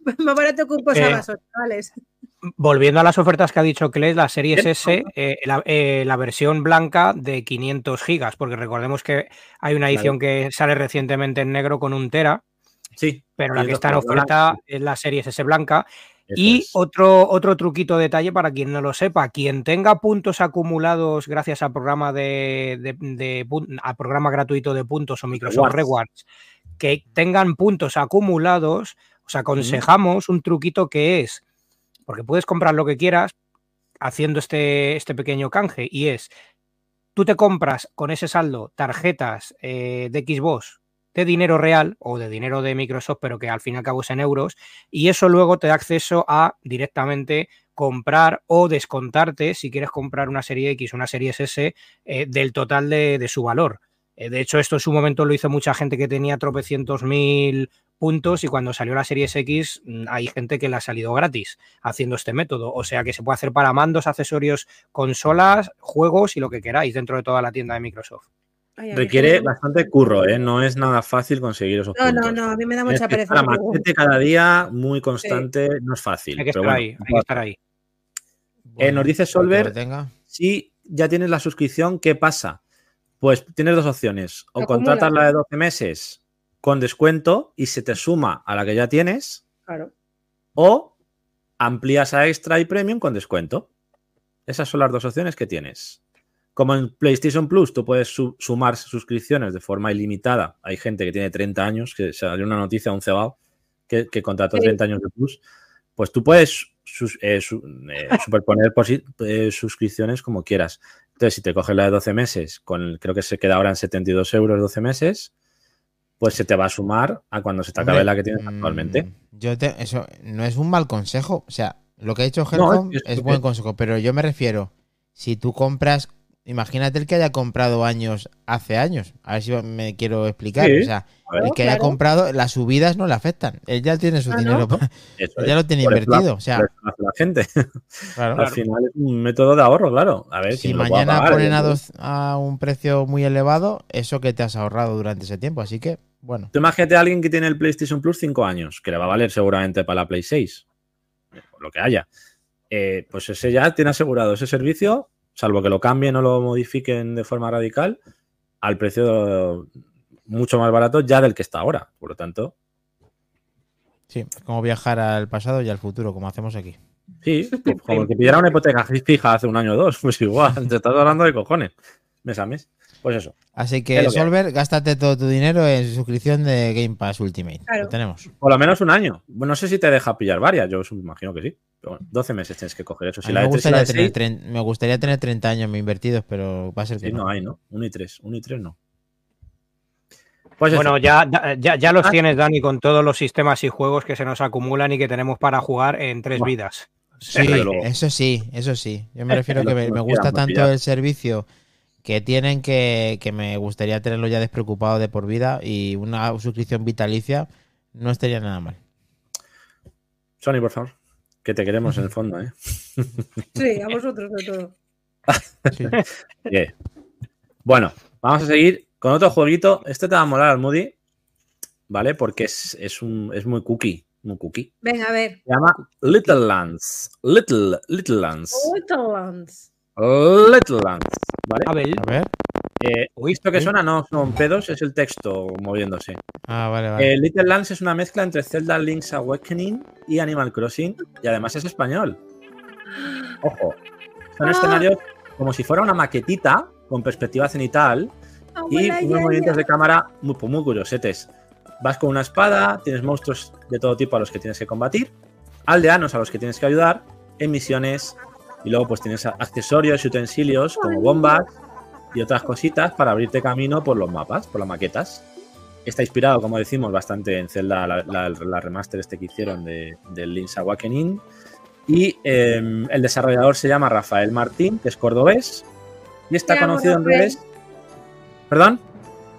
*laughs* Más barato que un posavasos, chavales. Volviendo a las ofertas que ha dicho Kles, la Series S, eh, la, eh, la versión blanca de 500 gigas, porque recordemos que hay una edición que sale recientemente en negro con un tera, Sí. pero la que 500 está en oferta blanco. es la Series S blanca. Eso Y es. otro, otro truquito detalle para quien no lo sepa, quien tenga puntos acumulados gracias al programa de, de- de pun- al programa gratuito de puntos o Microsoft Rewards. Rewards, que tengan puntos acumulados, os aconsejamos un truquito que es, porque puedes comprar lo que quieras haciendo este, este pequeño canje, y es, tú te compras con ese saldo tarjetas eh, de Xbox de dinero real o de dinero de Microsoft, pero que al fin y al cabo es en euros, y eso luego te da acceso a directamente comprar o descontarte si quieres comprar una serie X o una serie S eh, del total de, de su valor. Eh, de hecho, esto en su momento lo hizo mucha gente que tenía tropecientos mil puntos y cuando salió la serie X mm, hay gente que le ha salido gratis haciendo este método. O sea que se puede hacer para mandos, accesorios, consolas, juegos y lo que queráis dentro de toda la tienda de Microsoft. Ay, Requiere bastante curro, ¿eh? No es nada fácil conseguir esos No, puntos. no, no, a mí me da mucha que pereza. cada día, muy constante, no es fácil. Hay que pero estar bueno, ahí, hay que estar ahí. Eh, nos dice Solver-. Si ya tienes la suscripción, ¿qué pasa? Pues tienes dos opciones. O Acumula. contratas la de 12 meses con descuento y se te suma a la que ya tienes, Claro. o amplías a extra y premium con descuento. Esas son las dos opciones que tienes. Como en PlayStation Plus, tú puedes su- sumar suscripciones de forma ilimitada. Hay gente que tiene 30 años, que salió una noticia, un cebado, que, que contrató Sí. 30 años de Plus. Pues tú puedes sus- eh, su- eh, *laughs* superponer eh, suscripciones como quieras. Entonces, si te coges la de 12 meses, con creo que se queda ahora en 72 euros 12 meses, pues se te va a sumar a cuando se te acabe Hombre, la que tienes mm, actualmente. Yo te- eso no es un mal consejo. O sea, lo que ha dicho Helcom es- buen consejo, pero yo me refiero, si tú compras, imagínate el que haya comprado años hace años. A ver si me quiero explicar. Sí. O sea, el que haya claro. comprado, las subidas no le afectan. Él ya tiene su Ah, dinero, ¿no? pa- *laughs* eso ya es. lo tiene invertido. la- O sea, la gente. *laughs* claro. Al final es un método de ahorro, claro. A ver, Si mañana pagar, ponen a, dos- a un precio muy elevado, eso que te has ahorrado durante ese tiempo. Así que, bueno. Tú imagínate a alguien que tiene el PlayStation Plus 5 años, que le va a valer seguramente para la Play 6, o lo que haya. Eh, pues ese ya tiene asegurado ese servicio, salvo que lo cambien o lo modifiquen de forma radical, al precio mucho más barato ya del que está ahora. Por lo tanto, Sí, es como viajar al pasado y al futuro, como hacemos aquí. sí, pues como el que pidiera una hipoteca fija hace un año o dos, *laughs* pues igual, te estás hablando de cojones, mes a mes. Pues eso. Así Es que. Solver, gástate todo tu dinero en suscripción de Game Pass Ultimate. Claro. Lo tenemos. Por lo menos un año. Bueno, no sé si te deja pillar varias, yo imagino que sí. Pero bueno, 12 meses tienes que coger eso. Si la me, la gustaría tener seis, tren- me gustaría tener 30 años invertidos, pero va a ser que Sí, no. no hay, ¿no? 1 y 3. 1 y 3 no. Pues. Bueno, ya, ya- ya, los Ah. tienes, Dani, con todos los sistemas y juegos que se nos acumulan y que tenemos para jugar en tres vidas. Sí, eso sí, eso sí. Yo me *laughs* refiero que que me, gusta tanto el servicio que tienen que, que me gustaría tenerlo ya despreocupado de por vida y una suscripción vitalicia no estaría nada mal. Sony, por favor. Que te queremos en el fondo, ¿eh? Sí, a vosotros de todo. Sí. *laughs* Bueno, vamos a seguir con otro jueguito. Este te va a molar al Moody, ¿vale? Porque es, es, un, es muy cookie. Muy cookie. Venga, a ver. Se llama Little Lands. Little, Little Lands. Waterlands. Little Lands, ¿vale? A ver, A ver. Eh, esto que suena no son pedos, es el texto moviéndose. Ah, vale, vale. Eh, Little Lands es una mezcla entre Zelda Link's Awakening y Animal Crossing y además es español. Ojo, son Ah. escenarios como si fuera una maquetita con perspectiva cenital y Abuela, unos ya, movimientos ya. de cámara muy, pues muy curiosetes. Vas con una espada, tienes monstruos de todo tipo a los que tienes que combatir, aldeanos a los que tienes que ayudar, en misiones, y luego pues tienes accesorios y utensilios como bombas y otras cositas para abrirte camino por los mapas, por las maquetas. Está inspirado, como decimos, bastante en Zelda, la, la- la remaster este que hicieron de, del Link's Awakening. Y eh, el desarrollador se llama Rafael Martín, que es cordobés, y está Te amo, conocido en redes. ¿Perdón?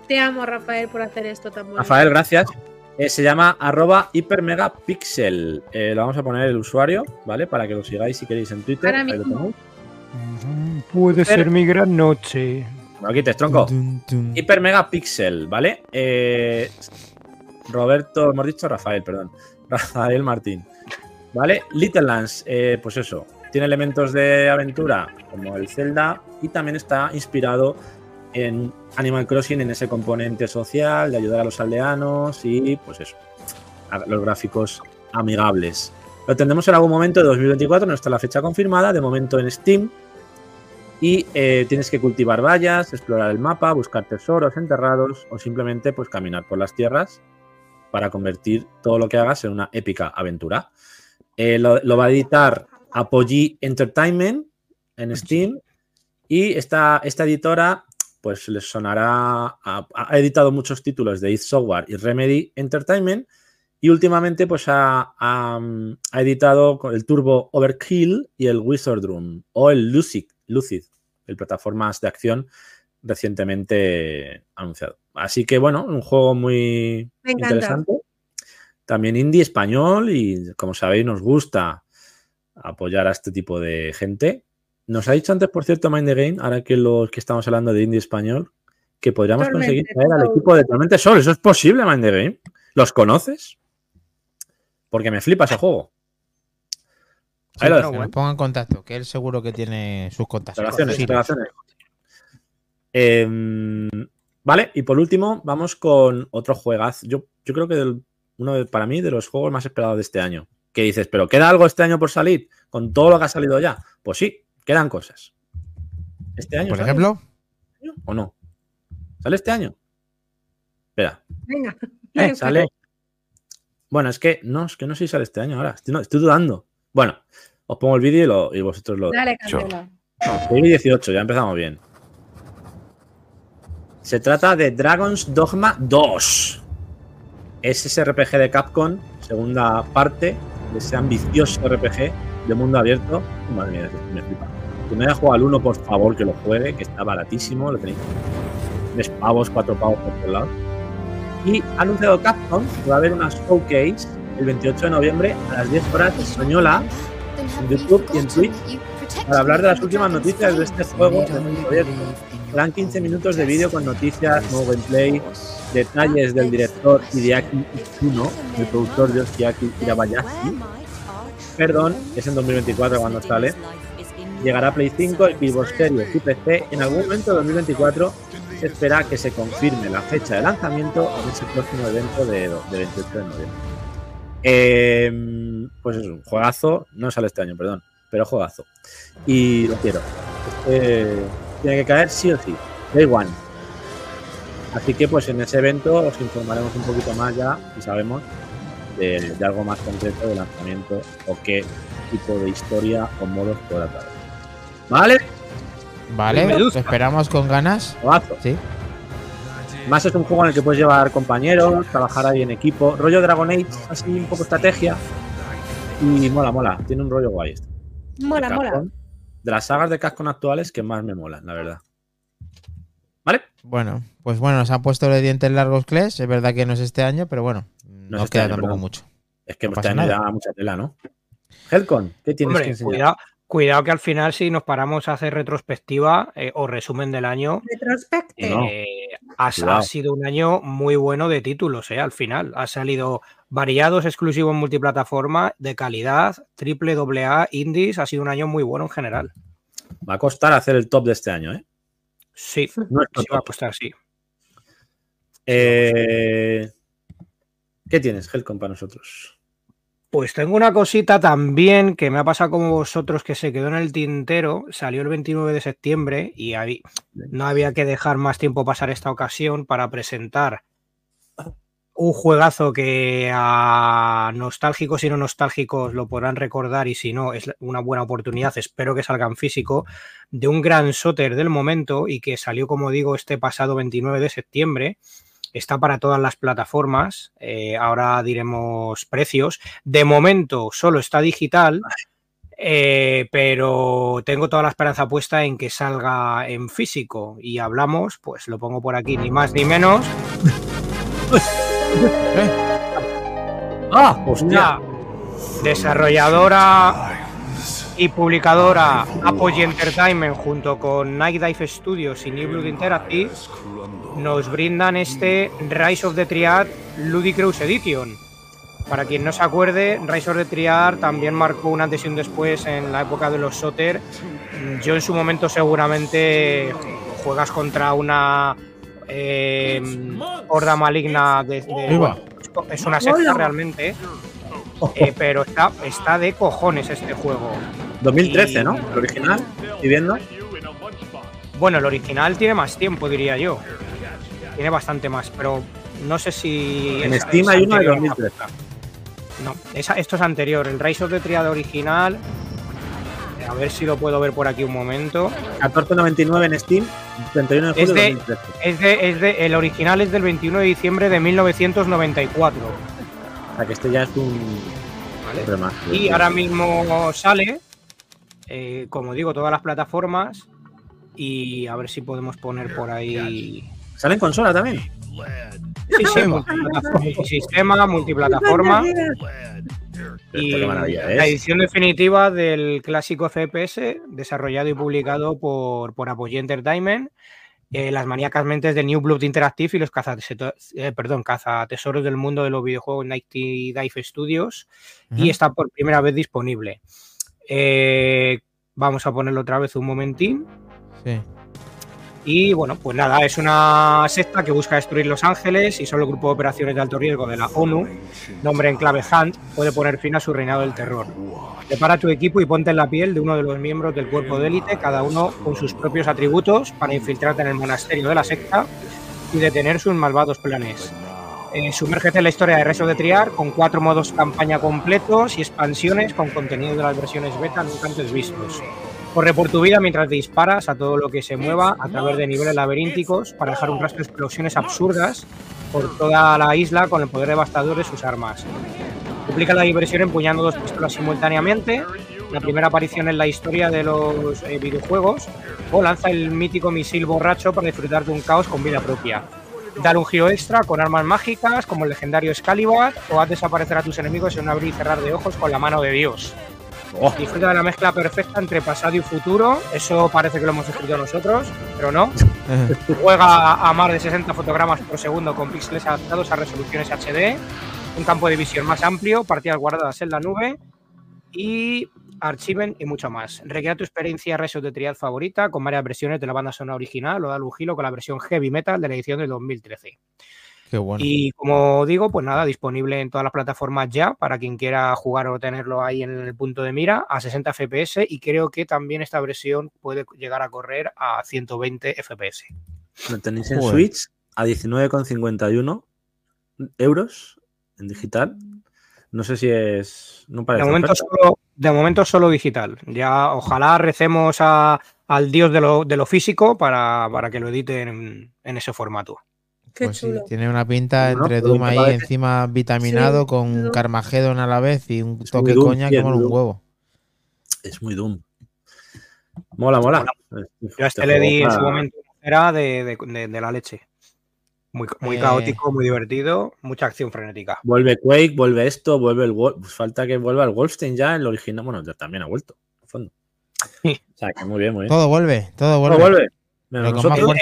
Te amo, Rafael, por hacer esto tan bueno. Rafael, gracias. Eh, se llama arroba hipermegapixel. Eh, lo vamos a poner el usuario, ¿vale? Para que lo sigáis si queréis en Twitter. Ahora Ahí lo Puede ser mi gran noche. No quites, tronco. Tum, tum. Hipermegapixel, ¿vale? Eh, Roberto, hemos dicho Rafael, perdón. *laughs* Rafael Martín. ¿Vale? Little Lands, eh, pues eso. Tiene elementos de aventura como el Zelda y también está inspirado en Animal Crossing en ese componente social de ayudar a los aldeanos y pues eso. Los gráficos amigables. Lo tendremos en algún momento de 2024, no está la fecha confirmada, de momento en Steam. Y eh, tienes que cultivar vallas, explorar el mapa, buscar tesoros enterrados o simplemente pues caminar por las tierras para convertir todo lo que hagas en una épica aventura. Eh, lo, lo va a editar Apogee Entertainment en Steam y esta, esta editora pues les sonará, ha, ha editado muchos títulos de id Software y Remedy Entertainment y últimamente pues ha, ha, ha editado el Turbo Overkill y el Wizard Room o el Lucid, Lucid, el plataformas de acción recientemente anunciado. Así que bueno, un juego muy interesante. También indie español y como sabéis nos gusta apoyar a este tipo de gente. Nos ha dicho antes, por cierto, Mind the Game, ahora que los que estamos hablando de indie español, que podríamos conseguir traer al equipo de Tormente Sol. ¿Eso es posible, Mind the Game? ¿Los conoces? Porque me flipa ese juego. Ahí lo Sí, dejo. que nos ponga en contacto, que él seguro que tiene sus contactos. Relaciones, Sí, relaciones. Em, vale, y por último, vamos con otro juegazo. Yo, yo creo que del- uno de- para mí de los juegos más esperados de este año. Que dices, ¿pero queda algo este año por salir? Con todo lo que ha salido ya. Pues sí, quedan cosas. ¿Este año? Por sale ejemplo, ¿O no? ¿Sale este año? Espera, Venga. eh, sale. Bueno, es que no, es que no sé si sale este año ahora. Estoy, no, estoy dudando. Bueno, os pongo el vídeo y, lo- y vosotros lo. Dale, cancela. 2018, ya empezamos bien. Se trata de Dragon's Dogma 2. Es ese RPG de Capcom, segunda parte de ese ambicioso RPG de mundo abierto. Madre mía, me flipa. Que no haya jugado al 1, por favor, que lo juegue, que está baratísimo. Lo tenéis. Tres pavos, cuatro pavos por todos lados. Y ha anunciado Capcom que va a haber una showcase el 28 de noviembre a las 10 horas española en YouTube y en Twitch para hablar de las últimas noticias de este juego. Serán 15 minutos de vídeo con noticias, nuevo gameplay, detalles del director Hideaki Itsuno, el productor Yoshiaki Hirabayashi, perdón, es en 2024 cuando sale. Llegará Play 5, Xbox Series y PC. En algún momento de 2024 se espera que se confirme la fecha de lanzamiento en ese próximo evento de, de 28 de noviembre. Eh, pues es un juegazo, no sale este año, perdón, pero juegazo. Y lo quiero. Este tiene que caer sí o sí. Day One. Así que pues en ese evento os informaremos un poquito más ya si sabemos de, de algo más concreto de lanzamiento o qué tipo de historia o modos podrá traer. ¿Vale? Vale, lo esperamos con ganas. Sí. Más es un juego en el que puedes llevar compañeros, trabajar ahí en equipo, rollo Dragon Age, así un poco estrategia. Y mola, mola, tiene un rollo guay. este. Mola, de mola. De las sagas de Capcom actuales que más me molan, la verdad. ¿Vale? Bueno, pues bueno, nos han puesto los dientes largos Clash. Es verdad que no es este año, pero bueno, no, es este queda año, tampoco perdón. mucho. Es que No este pasa año nada. da mucha tela, ¿no? Helcon, ¿qué tienes que Hombre, enseñar? cuidado, Cuidado que al final, si nos paramos a hacer retrospectiva eh, o resumen del año, eh, ha, sido un año muy bueno de títulos, eh, al final. Ha salido variados, exclusivos en multiplataforma, de calidad, triple, doble A, indies. Ha sido un año muy bueno en general. Va a costar hacer el top de este año, ¿eh? Sí, Nuestro sí va a costar, sí. Eh, ¿Qué tienes, Helcom, para nosotros? Pues tengo una cosita también que me ha pasado como vosotros, que se quedó en el tintero. Salió el 29 de septiembre y no había que dejar más tiempo pasar esta ocasión para presentar un juegazo que a nostálgicos y no nostálgicos lo podrán recordar y si no es una buena oportunidad, espero que salga en físico, de un gran soter del momento y que salió, como digo, este pasado 29 de septiembre. Está para todas las plataformas. eh, ahora diremos precios. De momento solo está digital. eh, pero tengo toda la esperanza puesta en que salga en físico y hablamos, pues lo pongo por aquí, ni más ni menos. *laughs* ¡Ah! ¡Hostia! Desarrolladora y publicadora Apogee Entertainment junto con Night Dive Studios y New Blood Interactive nos brindan este Rise of the Triad Ludicrous Edition. Para quien no se acuerde, Rise of the Triad también marcó un antes y un después en la época de los Soter. Yo en su momento seguramente juegas contra una eh, horda maligna de, es una secta realmente, eh, pero está, está de cojones este juego. 2013, y- ¿no? El original. ¿Estoy viendo? Bueno, el original tiene más tiempo, diría yo. Tiene bastante más, pero no sé si. En es- Steam es hay uno de anterior. 2013. No, esa- esto es anterior. El Rise of the Triad original. A ver si lo puedo ver por aquí un momento. 14.99 en Steam, 31 de julio de de- 2013. Es de, es de, el original es del 21 de diciembre de 1994. O sea que este ya es un ¿vale? remaster. Y ahora mismo sale, eh, como digo, todas las plataformas. Y a ver si podemos poner por ahí. ¿Sale en consola también? Sí, sí, multiplataforma, multiplataforma. Y la es. edición definitiva del clásico FPS, desarrollado y publicado por, por Apogee Entertainment, eh, las maníacas mentes de New Blood Interactive y los cazateso- eh, perdón, cazatesoros del mundo de los videojuegos Nighty Dive Studios, y está por primera vez disponible. Eh, vamos a ponerlo otra vez un momentín. Sí. Y bueno, pues nada, es una secta que busca destruir Los Ángeles y solo el grupo de operaciones de alto riesgo de la ONU, nombre en clave Hunt, puede poner fin a su reinado del terror. Prepara tu equipo y ponte en la piel de uno de los miembros del cuerpo de élite, cada uno con sus propios atributos, para infiltrarte en el monasterio de la secta y detener sus malvados planes. Eh, sumérgete en la historia de Reso de Triar con cuatro modos campaña completos y expansiones con contenido de las versiones beta nunca antes vistos. Corre por tu vida mientras disparas a todo lo que se mueva a través de niveles laberínticos para dejar un rastro de explosiones absurdas por toda la isla con el poder devastador de sus armas. Duplica la diversión empuñando dos pistolas simultáneamente, la primera aparición en la historia de los eh, videojuegos, o lanza el mítico misil borracho para disfrutar de un caos con vida propia. Dale un giro extra con armas mágicas como el legendario Excalibur o haz desaparecer a tus enemigos en un abrir y cerrar de ojos con la mano de Dios. Oh, Disfruta de la mezcla perfecta entre pasado y futuro. Eso parece que lo hemos escrito nosotros, pero no. *laughs* Juega a más de 60 fotogramas por segundo con píxeles adaptados a resoluciones HD, un campo de visión más amplio, partidas guardadas en la nube y archiven y mucho más. Recrea tu experiencia Reso de Triad favorita con varias versiones de la banda sonora original o da un giro con la versión heavy metal de la edición del 2013. Qué bueno. Y como digo, pues nada, disponible en todas las plataformas ya para quien quiera jugar o tenerlo ahí en el punto de mira a 60 FPS y creo que también esta versión puede llegar a correr a 120 FPS. lo tenéis en Joder. Switch a 19,51 euros en digital. No sé si es. No De parece. momento, oferta. solo, de momento solo digital. Ya ojalá recemos a- al dios de lo, de lo físico para, para que lo editen en, en ese formato. Qué Pues sí, tiene una pinta No, entre Doom ahí parece- encima vitaminado Sí, con Doom. Carmageddon a la vez y un Es toque Doom, coña que mola un huevo. Es muy Doom. Mola, mola. Yo a Este le di en su momento era de, de- de- de la leche. Muy, muy Eh. caótico, muy divertido, mucha acción frenética. Vuelve Quake, vuelve esto, vuelve el pues falta que vuelva el Wolfenstein ya en el original. Bueno, ya también ha vuelto. en fondo. O sea, que muy bien, muy bien. Todo vuelve, todo No vuelve. vuelve.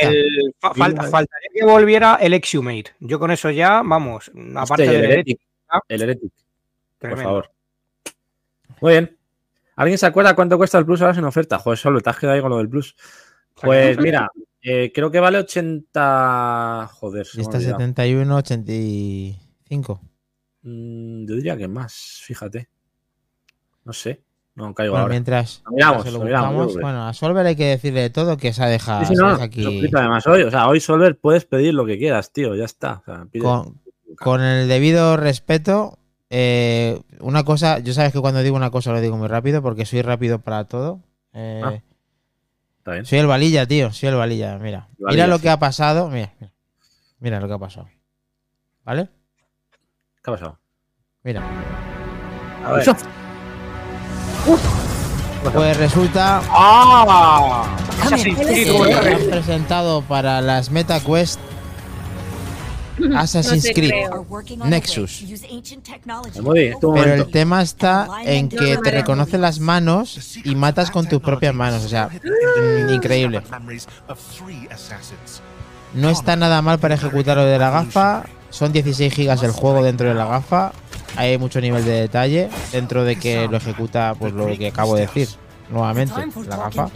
El- fa- falta- faltaría que volviera el Exhumate. Yo con eso ya, vamos, aparte Hostia, y el del Heretic. El Heretic, por favor. Muy bien. ¿Alguien se acuerda cuánto cuesta el Plus ahora sin oferta? Joder, solo te has quedado ahí con lo del Plus. Pues mira, eh, creo que vale 80. Joder, se está olvidado. 71, 85. Mm, yo diría que más, fíjate. No sé. No caigo Bueno, ahora. mientras Lo miramos, se lo lo miramos, bueno, a Solver hay que decirle todo que se ha dejado, Sí, sí, no, aquí además hoy. O sea, hoy Solver puedes pedir lo que quieras, tío. Ya está. O sea, pide- con, con el debido respeto. eh, una cosa, yo sabes que cuando digo una cosa lo digo muy rápido porque soy rápido para todo. Eh, Ah, Está bien. Soy el valilla, tío, soy el valilla. Mira, El valilla, mira lo sí. que ha pasado. Mira, mira, mira lo que ha pasado. ¿Vale? ¿Qué ha pasado? Mira. A ver. Pues resulta ¡Ah! Assassin's Creed que han presentado para las MetaQuest *laughs* Assassin's te Creed. Nexus. Pero momento. el tema está en que te reconoce las manos y matas con tus propias manos. O sea, mm, increíble. No está nada mal para ejecutar lo de la gafa. Son 16 gigas el juego dentro de la gafa. Hay mucho nivel de detalle dentro de que lo ejecuta, pues lo que acabo de decir nuevamente, la gafa.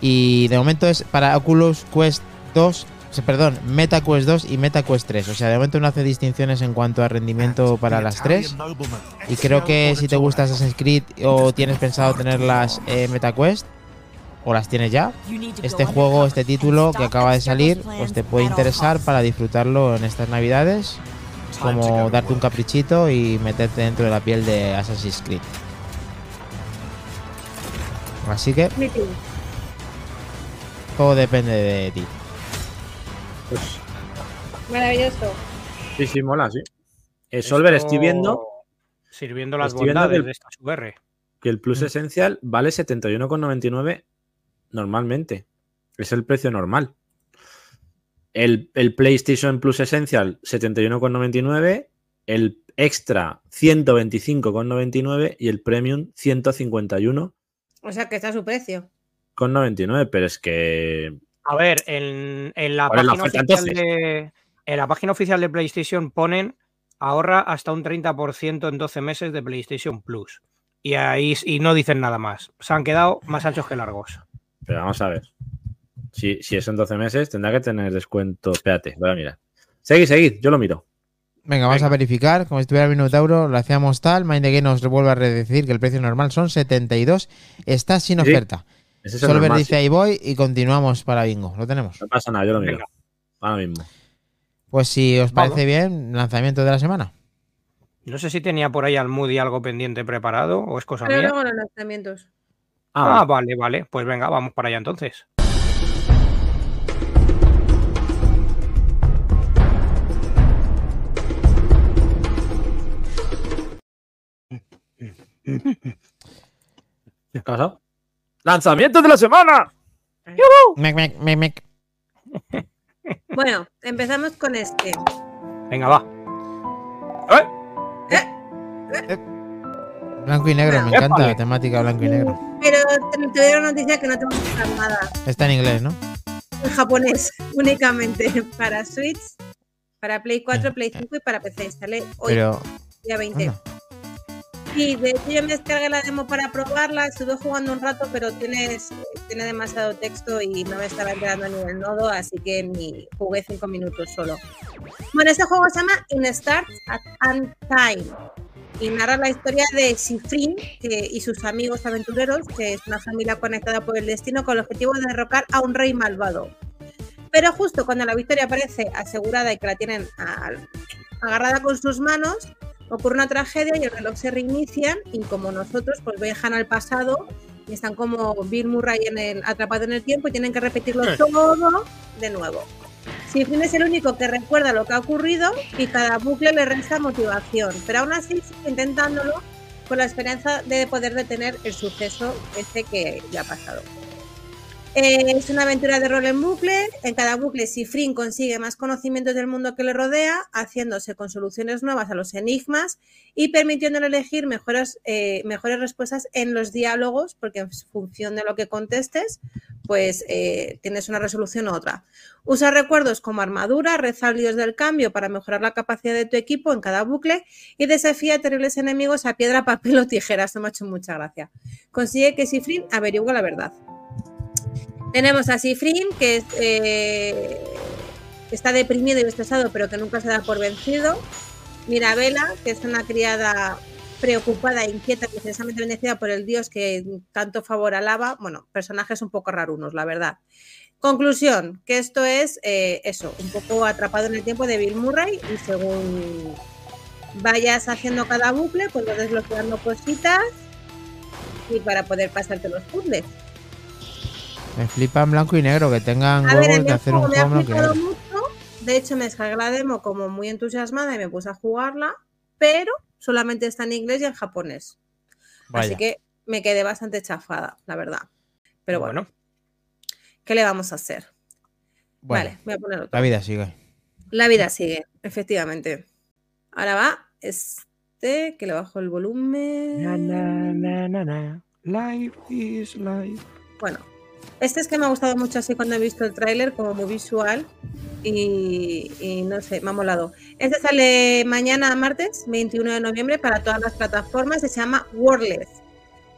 Y de momento es para Oculus Quest 2, o sea, perdón, Meta Quest 2 y Meta Quest 3. O sea, de momento no hace distinciones en cuanto a rendimiento para las tres. Y creo que si te gusta Assassin's Creed o tienes pensado tener las eh, Meta Quest, o las tienes ya, este juego, este título que acaba de salir, pues te puede interesar para disfrutarlo en estas navidades, como darte un caprichito y meterte dentro de la piel de Assassin's Creed. Así que todo depende de ti. Pues, Maravilloso. sí, sí, mola, sí. Eh, Solver, Esto estoy viendo Sirviendo las estoy viendo bondades del- de esta VR. que el Mm. Plus Essential vale 71,99 normalmente. Es el precio normal. El, el PlayStation Plus Essential 71,99, el Extra 125,99 y el Premium 151,99. O sea que está a su precio. Pero es que A ver, en, en la ¿Cuál es la página oferta, oficial de en la página oficial de PlayStation ponen ahorra hasta un 30% en 12 meses de PlayStation Plus. Y ahí y no dicen nada más. Se han quedado más anchos que largos. Pero vamos a ver. Si, si es en 12 meses, tendrá que tener descuento. Espérate, voy a mirar. Seguid, seguid, yo lo miro. Venga, vamos a verificar. Como si estuviera Minotauro, lo hacíamos tal. Mind the Game nos vuelve a decir que el precio normal son 72. Está sin Sí, oferta. Es el Solver normal, dice sí. ahí voy y continuamos para bingo. Lo tenemos. No pasa nada, yo lo miro. Venga. Ahora mismo. Pues si os Vamos. parece bien, lanzamiento de la semana. No sé si tenía por ahí al Moody algo pendiente preparado o es cosa Pero mía. luego los lanzamientos. Ah, Ah, vale, vale. Pues venga, vamos para allá entonces. ¿Qué ha pasado? ¡Lanzamiento de la semana! Mec, mec, mec, mec. Bueno, empezamos con este. Venga, va. Blanco y negro, me Épale. encanta la temática blanco y negro. Pero te, una noticia que no te va a gustar nada. Está en inglés, ¿no? En japonés, *laughs* únicamente. Para Switch, para Play 4, Play 5 y para PC. Sale hoy, Pero. día 20. anda. Y de hecho yo me descargué la demo para probarla, estuve jugando un rato, pero tiene, tiene demasiado texto y no me estaba enterando ni del nodo, así que ni jugué cinco minutos solo. Bueno, este juego se llama In Start at An Time y narra la historia de Sifrin que, y sus amigos aventureros, que es una familia conectada por el destino con el objetivo de derrocar a un rey malvado. Pero justo cuando la victoria parece asegurada y que la tienen agarrada con sus manos, ocurre una tragedia y el reloj se reinicia y como nosotros pues viajan al pasado y están como Bill Murray en el, atrapado en el tiempo y tienen que repetirlo todo de nuevo. Sifrin es el único que recuerda lo que ha ocurrido y cada bucle le resta motivación, pero aún así sigue intentándolo con la esperanza de poder detener el suceso este que ya ha pasado. Eh, es una aventura de rol en bucle. En cada bucle, Sifrin consigue más conocimientos del mundo que le rodea, haciéndose con soluciones nuevas a los enigmas y permitiéndole elegir mejores, eh, mejores respuestas en los diálogos, porque en función de lo que contestes, pues eh, tienes una resolución u otra. Usa recuerdos como armadura, reza del cambio para mejorar la capacidad de tu equipo en cada bucle y desafía a terribles enemigos a piedra, papel o tijeras. Esto me ha hecho mucha gracia. Consigue que Sifrin averigüe la verdad. Tenemos a Sifrin, que eh, está deprimido y estresado, pero que nunca se da por vencido. Mirabela, que es una criada preocupada e inquieta, precisamente bendecida por el dios que tanto favor alaba. Bueno, personajes un poco rarunos, la verdad. Conclusión, que esto es eh, eso, un poco atrapado en el tiempo de Bill Murray y según vayas haciendo cada bucle, pues vas desbloqueando cositas y para poder pasarte los puzzles. Me flipa en blanco y negro que tengan A huevos de hacer juego un me ha juego mucho. De hecho, me descargué la demo como muy entusiasmada y me puse a jugarla, pero solamente está en inglés y en japonés. Así que me quedé bastante chafada, la verdad. Pero bueno, Bueno, ¿qué le vamos a hacer? Bueno, Vale, voy a poner otro. la vida sigue. La vida sigue, efectivamente. Ahora va este, que le bajo el volumen. Life is life. Bueno, este es que me ha gustado mucho así cuando he visto el tráiler, como muy visual. Y, no sé, me ha molado. Este sale mañana, martes, 21 de noviembre, para todas las plataformas. Se llama Wordless,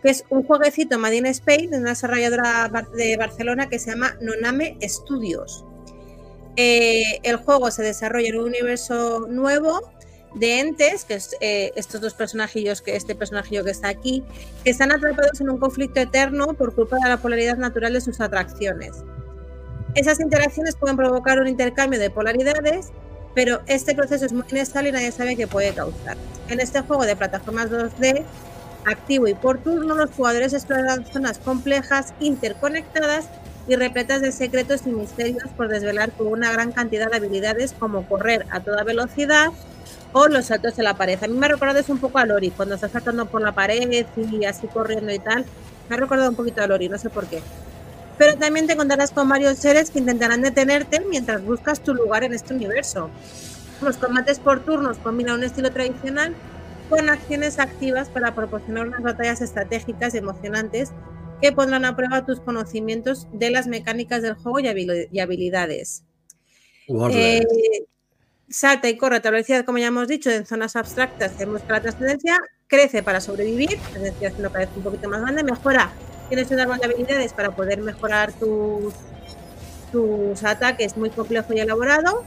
que es un jueguecito Made in Spain de una desarrolladora de Barcelona que se llama Noname Studios. Eh, el juego se desarrolla en un universo nuevo de entes, que es eh, estos dos personajillos, que este personajillo que está aquí, que están atrapados en un conflicto eterno por culpa de la polaridad natural de sus atracciones. Esas interacciones pueden provocar un intercambio de polaridades, pero este proceso es muy inestable y nadie sabe qué puede causar. En este juego de plataformas 2D, activo y por turno, los jugadores exploran zonas complejas, interconectadas y repletas de secretos y misterios por desvelar con una gran cantidad de habilidades como correr a toda velocidad, o los saltos en la pared. A mí me ha recordado eso un poco a Lori, cuando está saltando por la pared y así corriendo y tal. Me ha recordado un poquito a Lori, no sé por qué. Pero también te encontrarás con varios seres que intentarán detenerte mientras buscas tu lugar en este universo. Los combates por turnos combinan un estilo tradicional con acciones activas para proporcionar unas batallas estratégicas y emocionantes que pondrán a prueba tus conocimientos de las mecánicas del juego y habili- y habilidades. Eh, salta y corre a tu velocidad, como ya hemos dicho, en zonas abstractas que muestra la trascendencia, crece para sobrevivir, es decir, haciendo cada vez un poquito más grande, mejora, tienes un árbol de habilidades para poder mejorar tus, tus ataques muy complejo y elaborado.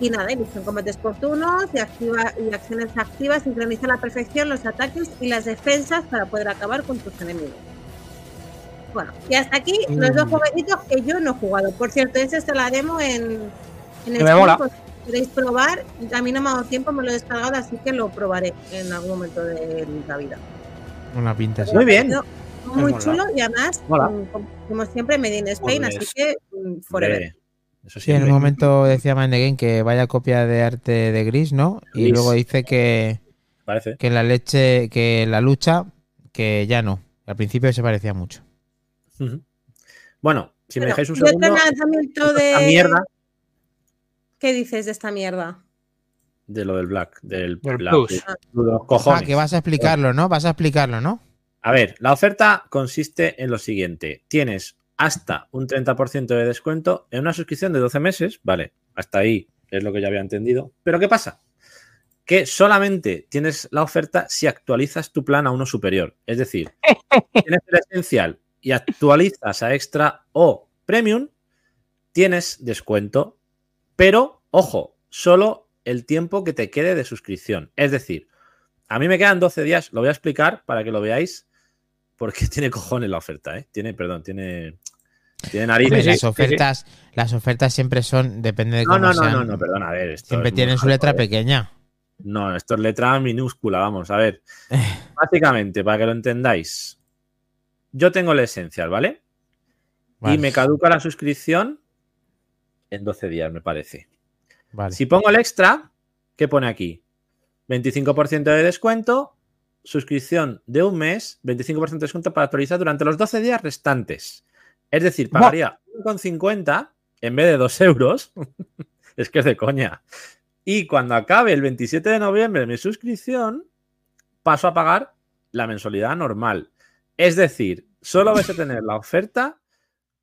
Y nada, inicia en combates por turnos y, activa, y acciones activas, sincroniza a la perfección los ataques y las defensas para poder acabar con tus enemigos. Bueno, y hasta aquí los dos Mm. jueguecitos que yo no he jugado. Por cierto, ese está la demo en, en Que me mola. pues, queréis probar. A mí no me ha dado tiempo, me lo he descargado, así que lo probaré en algún momento de la vida. Una pinta así. Muy bien. Muy mola. chulo y además, Mola. mm, como siempre, Made in Spain, así Pues, que mm, forever. Eso Sí, en un momento decía Game que vaya copia de arte de Gris, ¿no? Y Gris. luego dice que, Parece. que la leche, que la lucha, que ya no. Al principio se parecía mucho. Bueno, si me dejáis un segundo, lanzamiento esta de... mierda ¿Qué dices de esta mierda? de lo del Black, del Black, Plus. de- de los cojones. Ah, que vas a explicarlo, ¿no? Vas a explicarlo, ¿no? A ver, la oferta consiste en lo siguiente. Tienes hasta un 30% de descuento en una suscripción de 12 meses. Vale, hasta ahí es lo que ya había entendido. Pero ¿qué pasa? Que solamente tienes la oferta si actualizas tu plan a uno superior. Es decir, *laughs* tienes el esencial y actualizas a extra o premium, tienes descuento. Pero, ojo, solo el tiempo que te quede de suscripción. Es decir, a mí me quedan 12 días, lo voy a explicar para que lo veáis, porque *laughs* tiene cojones la oferta, ¿eh? Tiene, perdón, tiene, tiene Hombre, narices. las ofertas, las ofertas siempre son, depende de No, cómo no, no, sean. no, no, perdón, a ver. Esto siempre tienen su letra ¿eh? pequeña. No, esto es letra minúscula, vamos, a ver. *laughs* Básicamente, para que lo entendáis, yo tengo el esencial, ¿vale? Vale, Y me caduca la suscripción en 12 días, me parece. Vale. Si pongo el extra, ¿qué pone aquí? 25% de descuento, suscripción de un mes, 25% de descuento para actualizar durante los 12 días restantes. Es decir, pagaría 1,50 en vez de 2 euros. *laughs* es que es de coña. Y cuando acabe el 27 de noviembre mi suscripción, paso a pagar la mensualidad normal. Es decir, solo vais a tener la oferta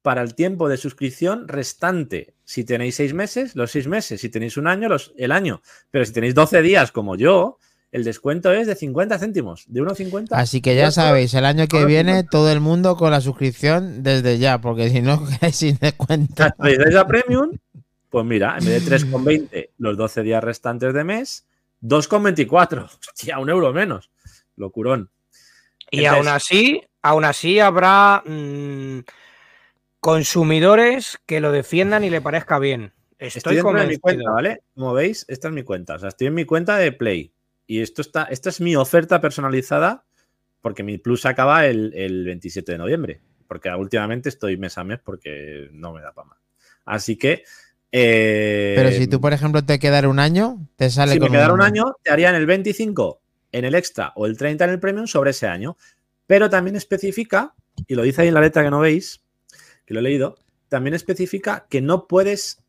para el tiempo de suscripción restante. Si tenéis seis meses, los seis meses. Si tenéis un año, los, el año. Pero si tenéis 12 días como yo, el descuento es de 50 céntimos, de 1,50. Así que ya sabéis, el año que viene 50. todo el mundo con la suscripción desde ya, porque si no *laughs* quedáis sin descuento. Actualizáis a Premium, pues mira, en vez de 3,20 los 12 días restantes de mes, 2,24. *laughs* Hostia, un euro menos. Locurón. Y Entonces- aún así, aún así habrá mm, consumidores que lo defiendan y le parezca bien. Estoy, Estoy, mi cuenta, ¿vale? Como veis, esta es mi cuenta. O sea, estoy en mi cuenta de Play. Y esto está, esta es mi oferta personalizada porque mi plus acaba el, el 27 de noviembre. Porque últimamente estoy mes a mes porque no me da para más. Así que. eh, Pero si tú, por ejemplo, te quedara un año, te sale si me quedara un año, te harían el 25 en el extra o el 30 en el premium sobre ese año. Pero también especifica, y lo dice ahí en la letra que no veis, lo he leído, también especifica que no puedes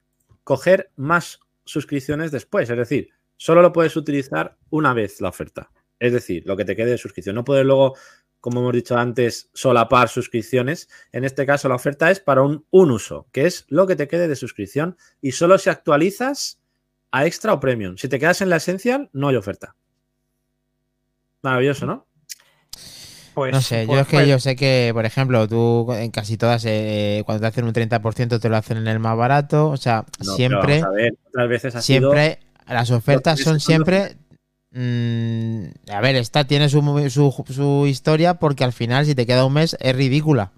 coger más suscripciones después. Es decir, solo lo puedes utilizar una vez la oferta. Es decir, lo que te quede de suscripción. No puedes luego, como hemos dicho antes, solapar suscripciones. En este caso, la oferta es para un, un uso, que es lo que te quede de suscripción y solo si actualizas a extra o premium. Si te quedas en la esencial, no hay oferta. Maravilloso, ¿no? Pues, No sé, yo pues- es que pues- yo sé que, por ejemplo, tú en casi todas, eh, cuando te hacen un 30% te lo hacen en el más barato. O sea, No, pero siempre, vamos a ver, otras veces ha sido- siempre, las ofertas son siempre... mm, a ver, esta tiene su, su, su historia porque al final, si te queda un mes, es ridícula.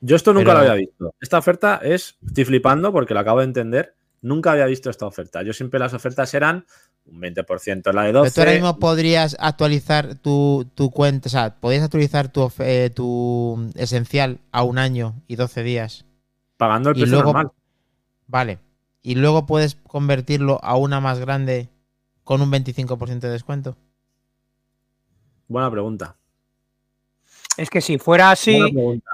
Yo esto nunca pero- lo había visto. Esta oferta es, estoy flipando porque lo acabo de entender. Nunca había visto esta oferta. Yo siempre las ofertas eran un 20% en la de Pero 12. tú ahora mismo podrías actualizar tu, tu cuenta, o sea, podrías actualizar tu, eh, tu esencial a un año y 12 días. pagando el y precio luego- normal. Vale. Y luego puedes convertirlo a una más grande con un 25% de descuento. Buena pregunta. Es que si fuera así, Buena pregunta.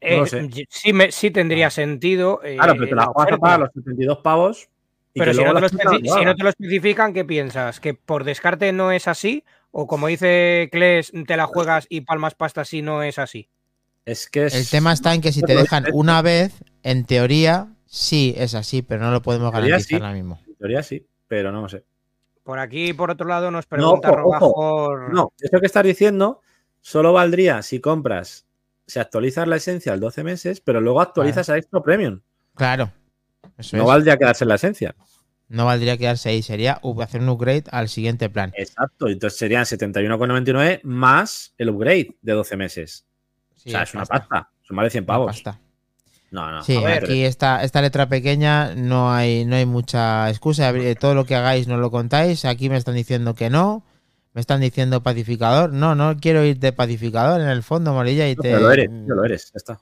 eh, sí, me- sí tendría sentido. eh, Claro, pero te la juegas a oferta. pagar los 72 pavos. Pero si no, te lo si no te especifican, ¿qué piensas? ¿Que por descarte no es así? ¿O como dice Kles, te la juegas y palmas pasta si no es así? Es que es. El tema está en que si te dejan una vez, en teoría, sí es así, pero no lo podemos garantizar sí. ahora mismo. En teoría sí, pero no lo sé. Por aquí, por otro lado, nos No, pregunta ojo, ojo. Robajor. No, esto que estás diciendo solo valdría si compras, si actualizas la esencia al 12 meses, pero luego actualizas a Extra Premium. Claro. Eso No es. valdría quedarse en la esencia. No valdría quedarse ahí, sería hacer un upgrade al siguiente plan. Exacto, entonces serían 71,99 más el upgrade de 12 meses. Sí, o sea, es una pasta, pasta. Son más de 100 una pavos. pasta. No, no. Sí, aquí esta, esta letra pequeña no hay, no hay mucha excusa. Eh, Todo lo que hagáis no lo contáis. Aquí me están diciendo que no. Me están diciendo pacificador. No, no quiero ir de pacificador en el fondo, Morilla. Y te, pero lo eres, ya lo eres, ya está.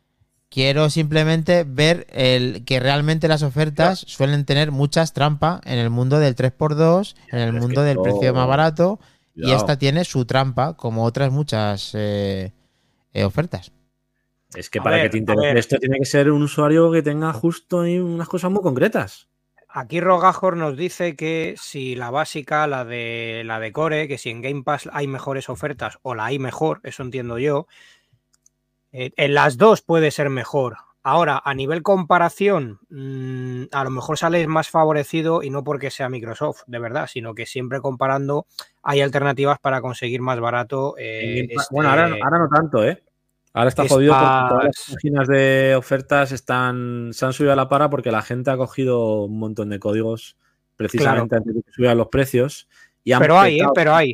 Quiero simplemente ver el que realmente las ofertas suelen tener muchas trampas en el mundo del 3x2, en el es mundo del no- precio más barato. Y esta tiene su trampa, como otras muchas eh, eh, ofertas. Es que A para ver, que te a interese esto tiene que ser un usuario que tenga justo ahí unas cosas muy concretas. Aquí Rogajor nos dice que si la básica, la de la de Core, que si en Game Pass hay mejores ofertas o la hay mejor, eso entiendo yo. Eh, en las dos puede ser mejor. Ahora, a nivel comparación, mm, a lo mejor sales más favorecido y no porque sea Microsoft, de verdad, sino que siempre comparando hay alternativas para conseguir más barato. eh, Pass- este- Bueno, ahora, ahora no tanto, ¿eh? Ahora está estas- jodido porque todas las páginas de ofertas están, se han subido a la para porque la gente ha cogido un montón de códigos precisamente antes de que subieran los precios. Y Pero hay, eh, pero hay.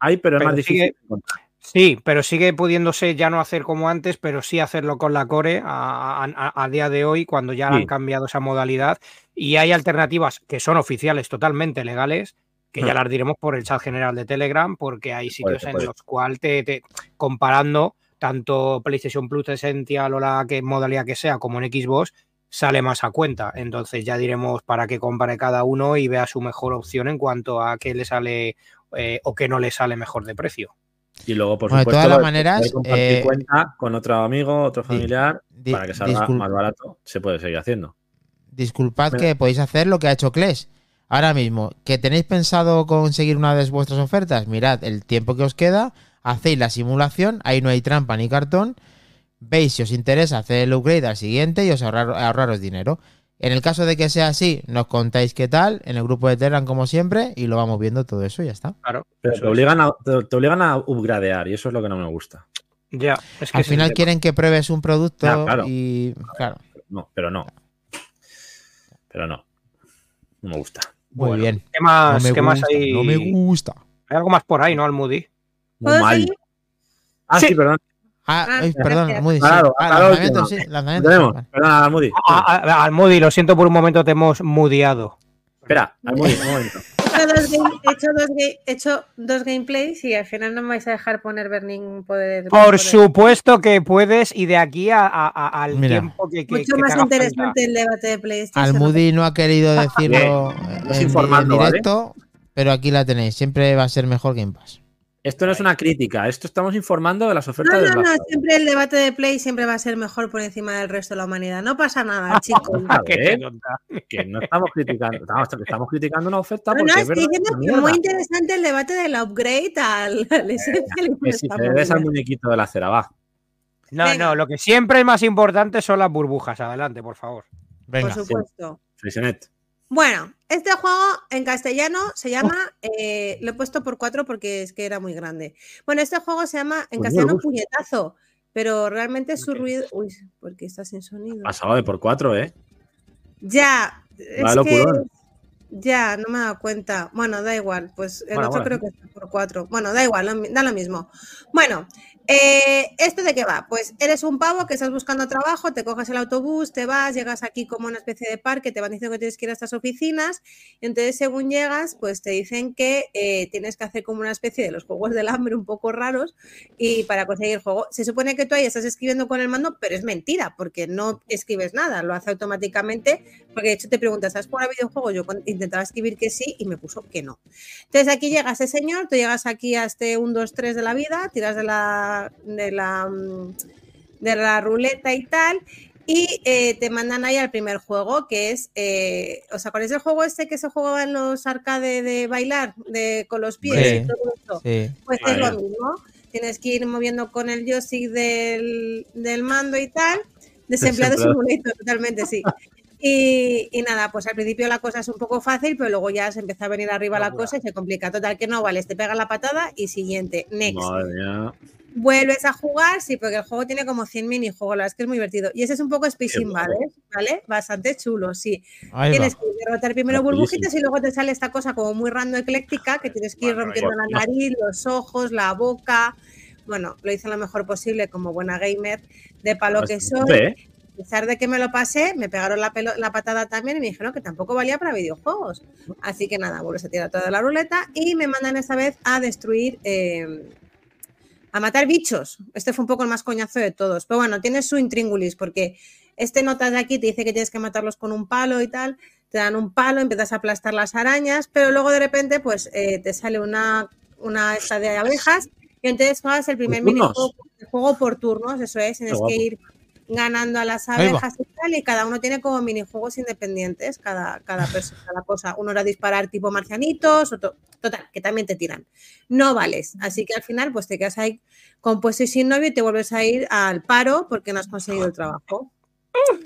Hay, pero es más difícil. sigue- encontrar. Sí, pero sigue pudiéndose ya no hacer como antes, pero sí hacerlo con la Core a, a- a día de hoy, cuando ya Sí. han cambiado esa modalidad. Y hay alternativas que son oficiales, totalmente legales, que ya Hmm. las diremos por el chat general de Telegram, porque hay sitios en puede. los cuales te, te- comparando tanto PlayStation Plus Essential o la que, modalidad que sea, como en Xbox, sale más a cuenta. Entonces ya diremos para qué compare cada uno y vea su mejor opción en cuanto a qué le sale eh, o qué no le sale mejor de precio. Y luego, por Bueno, de supuesto, todas las maneras, compartir eh, cuenta con otro amigo, otro familiar, di- para que salga más barato, se puede seguir haciendo. Disculpad Mira. que podéis hacer lo que ha hecho Kles. Ahora mismo, que tenéis pensado conseguir una de vuestras ofertas, mirad el tiempo que os queda, hacéis la simulación, ahí no hay trampa ni cartón, veis si os interesa hacer el upgrade al siguiente y os ahorrar- ahorraros dinero. En el caso de que sea así, nos contáis qué tal en el grupo de Telegram como siempre y lo vamos viendo todo eso y ya está. Claro. Pero te obligan, a, te, te obligan a upgradear y eso es lo que no me gusta. Ya, es que Al final quieren que pruebes un producto Ya, claro. y claro, No, pero no. Pero no. No me gusta. muy Bueno, bien. ¿Qué más, ¿qué más gusta, hay? no me gusta. Hay algo más por ahí, ¿no, Almudi? Muy ¿Puedo mal. Ah, sí, Sí. perdón. Ah, Ah, ay, perdón, sí. Claro, Ah, claro, lanzamiento, última. sí, lanzamiento. Tenemos. Vale. Perdón, Almudi. Almudi, lo siento por un momento, te hemos mudeado. Espera, Almudi, un momento. He hecho dos, game- he hecho dos ga- he hecho dos gameplays y al final no me vais a dejar poner Burning Poder. Por poder. supuesto que puedes y de aquí a, a- a- al Mira. tiempo que, que- Mucho que más interesante falta. el debate de PlayStation. Almudi no ha querido decirlo en, directo, pero aquí la tenéis. Siempre va a ser mejor Game Pass. Esto no es una crítica, esto estamos informando de las ofertas No, del no, no, siempre el debate de Play siempre va a ser mejor por encima del resto de la humanidad. No pasa nada, *laughs* chicos. A Qué que no estamos criticando, estamos, estamos criticando una oferta No, porque no, es estoy verdad diciendo que es muy interesante el debate del upgrade al, al Essential Que si te debes al muñequito de la cera, va. No, Venga. no, lo que siempre es más importante son las burbujas. Adelante, por favor. Venga, Por supuesto. Frisinet. Bueno, este juego en castellano se llama, eh, lo he puesto por cuatro porque es que era muy grande. Bueno, este juego se llama en Pues castellano puñetazo, pero realmente su ruido... Uy, porque está sin sonido. Pasado de por cuatro, ¿eh? Ya, es que... Ya, no me he dado cuenta. Bueno, da igual, pues el Bueno, otro bueno. creo que está por cuatro. Bueno, da igual, da lo mismo. Bueno, eh, ¿esto de qué va? Pues eres un pavo que estás buscando trabajo, te coges el autobús, te vas, llegas aquí como una especie de parque, te van diciendo que tienes que ir a estas oficinas, y entonces según llegas, pues te dicen que eh, tienes que hacer como una especie de los juegos del hambre un poco raros, y para conseguir juego, se supone que tú ahí estás escribiendo con el mando, pero es mentira, porque no escribes nada, lo hace automáticamente porque de hecho te preguntas, ¿has jugado a videojuegos? Yo intentaba escribir que sí y me puso que no. Entonces aquí llega ese señor, tú llegas aquí a este 1, 2, 3 de la vida, tiras de la, de la, mm, de la ruleta y tal, y eh, te mandan ahí al primer juego, que es, eh, ¿os acordáis del juego este que se jugaba en los arcades de bailar de, con los pies Sí. y todo eso? sí. Pues es Vale. lo mismo. Tienes que ir moviendo con el joystick del, del mando y tal. Desempleado Desempleado. simulator, *laughs* totalmente, sí. Y, y nada, pues al principio la cosa es un poco fácil, pero luego ya se empieza a venir arriba la cosa y se complica. Total, que no vale, te pega la patada y siguiente, next. Madre mía. Vuelves a jugar, sí, porque el juego tiene como 100 minijuegos, la verdad es que es muy divertido. Y ese es un poco Space Invaders, ¿vale? Bastante chulo, sí. Ahí va. Tienes que derrotar primero burbujitas y luego te sale esta cosa como muy rando ecléctica que tienes que ir rompiendo la nariz, los ojos, la boca. Bueno, lo hice lo mejor posible como buena gamer de palo que soy. A pesar de que me lo pasé, me pegaron la, pelo- la patada también y me dijeron que tampoco valía para videojuegos. Así que nada, vuelves a tirar toda la ruleta y me mandan esta vez a destruir, eh, a matar bichos. Este fue un poco el más coñazo de todos. Pero bueno, tiene su intríngulis porque este nota de aquí te dice que tienes que matarlos con un palo y tal. Te dan un palo, empiezas a aplastar las arañas, pero luego de repente pues eh, te sale una, una esta de abejas y entonces juegas el primer minijuego juego por turnos, eso es, tienes que ir ganando a las abejas y tal, y cada uno tiene como minijuegos independientes, cada, cada persona, cada cosa. Uno era disparar tipo marcianitos, otro, total, que también te tiran. No vales, así que al final pues te quedas ahí compuesto y sin novio y te vuelves a ir al paro porque no has conseguido el trabajo.